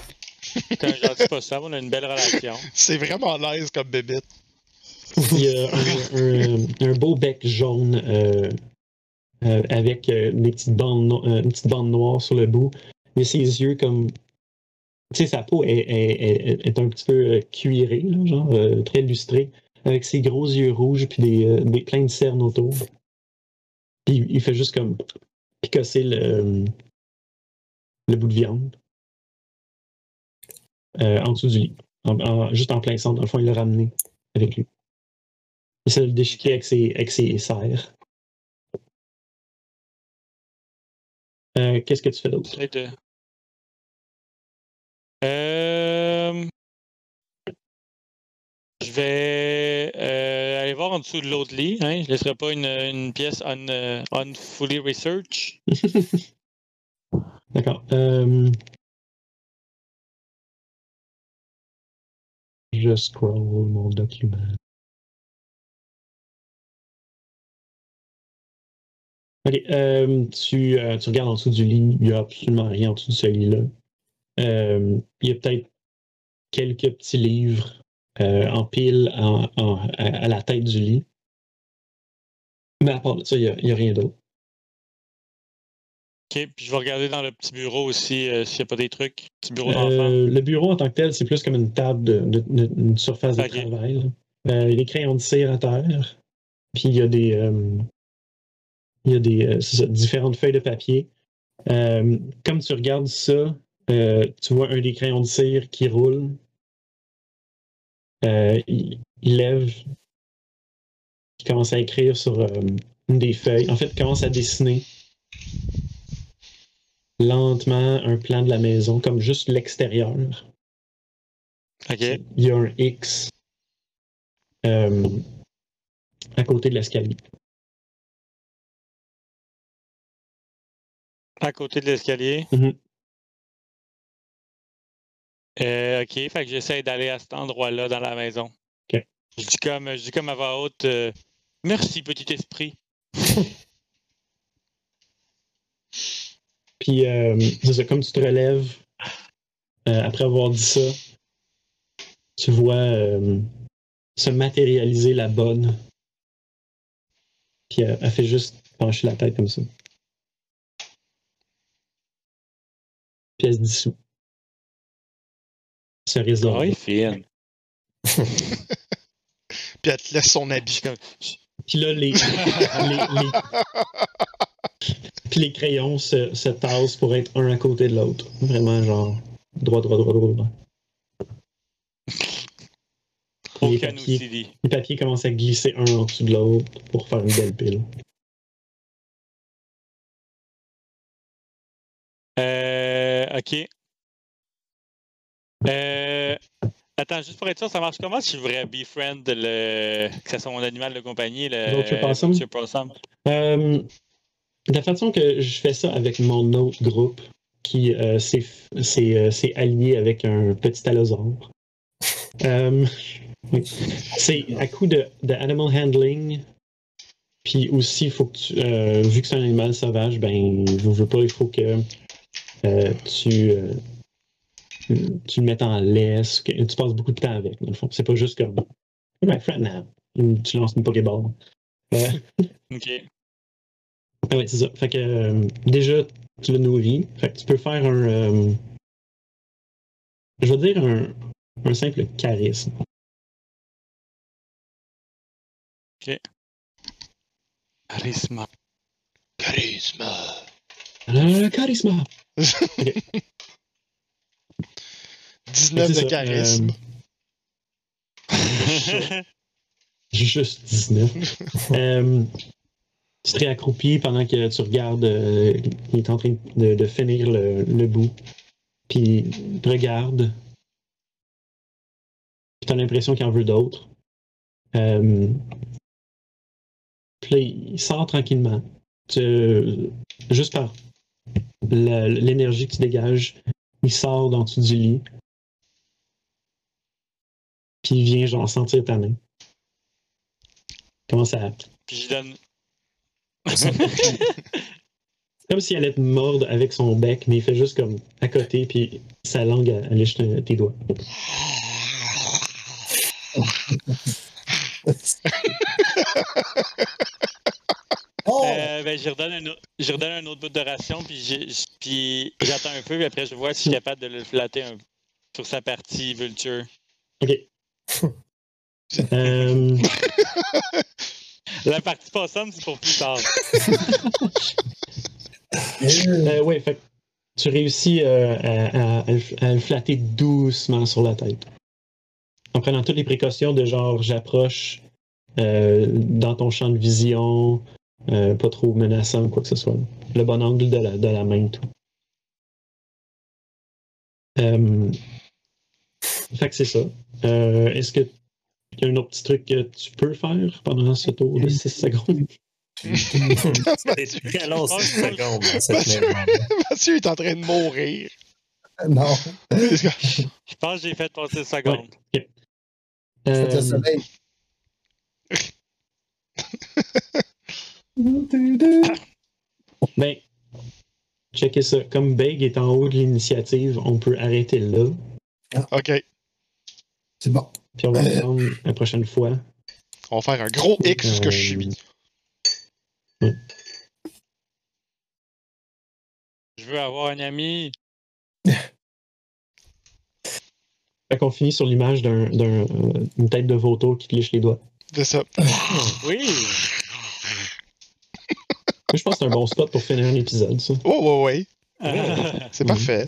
C'est un gentil possum, on a une belle relation. C'est vraiment l'aise comme bébête. Il y a un, un- un beau bec jaune euh, euh, avec euh, des petites bandes no- euh, une petite bande noire sur le bout. Mais ses yeux comme. Tu sais, sa peau est, est- est- un petit peu euh, cuirée, genre euh, très lustrée, avec ses gros yeux rouges puis des, euh, des plein de cernes autour. Puis il fait juste comme picosser le, le bout de viande en dessous du lit. Juste en plein centre, dans le fond, il l'a ramené avec lui. Il essaie de le avec ses, avec ses serres. Qu'est-ce que tu fais d'autre? Euh, Je vais euh, aller voir en dessous de l'autre lit. Hein? Je laisserai pas une, pièce un, euh, unfully research. D'accord. Euh, Je scroll mon document. Ok, tu, tu regardes en dessous du lit, il n'y a absolument rien en dessous de ce lit-là. Euh, il y a peut-être quelques petits livres euh, en pile en- en- à, à la tête du lit. Mais à part ça, il n'y a, rien d'autre. Ok, puis je vais regarder dans le petit bureau aussi euh, s'il n'y a pas des trucs. Petit bureau d'enfant. Euh, le bureau en tant que tel, c'est plus comme une table de, de- de- une surface de travail. Euh, il y a des crayons de cire à terre. Puis il y a des, il y a des ça, différentes feuilles de papier. Comme tu regardes ça, euh, tu vois un des crayons de cire qui roule. Euh, il, il lève. Il commence à écrire sur euh, une des feuilles. En fait, il commence à dessiner lentement un plan de la maison, comme juste l'extérieur. ok. Il y a un X à côté de l'escalier. À côté de l'escalier. Mhm. Euh, ok, fait que j'essaie d'aller à cet endroit-là dans la maison. Je dis comme, je dis comme à voix haute euh, Merci, petit esprit. Puis, euh, ça, comme tu te relèves, après avoir dit ça, tu vois se matérialiser la bonne. Puis, elle, elle fait juste pencher la tête comme ça. Puis, elle se dissout. Cerise Ah, dorée. il fine. Puis elle te laisse son habit. Puis là, les, les- les- Puis les crayons se, se tassent pour être un à côté de l'autre. Vraiment, genre, droit, droit, droit, droit, droit. Les Aucun papiers, les papiers commencent à glisser un en dessous de l'autre pour faire une belle pile. Euh, ok. Euh, attends, juste pour être sûr, ça marche comment si je voudrais befriend le, que ce soit mon animal de compagnie, le Vulture Possum? Vulture Possum? Euh, de la façon que je fais ça avec mon autre groupe, qui euh, s'est s'est, euh, s'est allié avec un petit allosaure. C'est à coup de, de animal handling. Puis aussi, faut que tu, euh, vu que c'est un animal sauvage, ben, je veux pas, il faut que euh, tu, euh, tu le mettes en laisse, que tu passes beaucoup de temps avec, dans le fond. C'est pas juste comme, hey, my friend now. Tu lances une Pokéball. Euh, Ok. ah ouais, c'est ça. Fait que euh, déjà, tu le nourris. Fait que tu peux faire un. euh, je vais dire un, un simple charisme. Charisme. Charisme. Euh, charisme! 19 C'est de ça, charisme. euh, juste 19. euh, tu te réaccroupis pendant que tu regardes. euh, il est en train de, de finir le, le bout. Puis il te regarde. Tu as l'impression qu'il en veut d'autres. Euh, puis là, il sort tranquillement. Tu- juste par l'énergie que tu dégages, il sort d'en dessous du lit. Puis il vient genre sentir ta main. Comment ça. Puis je donne. C'est comme s'il allait te mordre avec son bec, mais il fait juste comme à côté, puis sa langue elle lèche tes tes doigts. Oh! Euh, ben, je redonne un, je redonne un autre bout de ration, puis j'ai- j- puis j'attends un peu, puis après je vois si je suis capable de le flatter un- sur sa partie vulture. Ok. Euh, La partie possum, c'est pour plus tard. euh, ouais, fait tu réussis euh, à, le- flatter doucement sur la tête. En prenant toutes les précautions de genre j'approche euh, dans ton champ de vision, pas trop menaçant ou quoi que ce soit. le bon angle de la, de la main. Tout. Fait que c'est ça. Euh, Est-ce que il y a un autre petit truc que tu peux faire pendant ce tour de 6 secondes? C'est très long, 6 je- secondes Mathieu-. Mathieu est en train de mourir. Non. Je pense que j'ai fait passer secondes. Faites Euh, le soleil. ben, checkez ça. Comme Beg est en haut de l'initiative, on peut arrêter là. Ok. C'est bon. Puis on va Euh. la prochaine fois. On va faire un gros X sur ce que je Euh, subis. Je veux avoir un ami. Fait qu'on finit sur l'image d'un, d'un, euh, tête de vautour qui te liche les doigts. C'est ça. Oui. Moi, je pense que c'est un bon spot pour finir un épisode, ça. Oh, ouais, ouais. Euh, C'est parfait.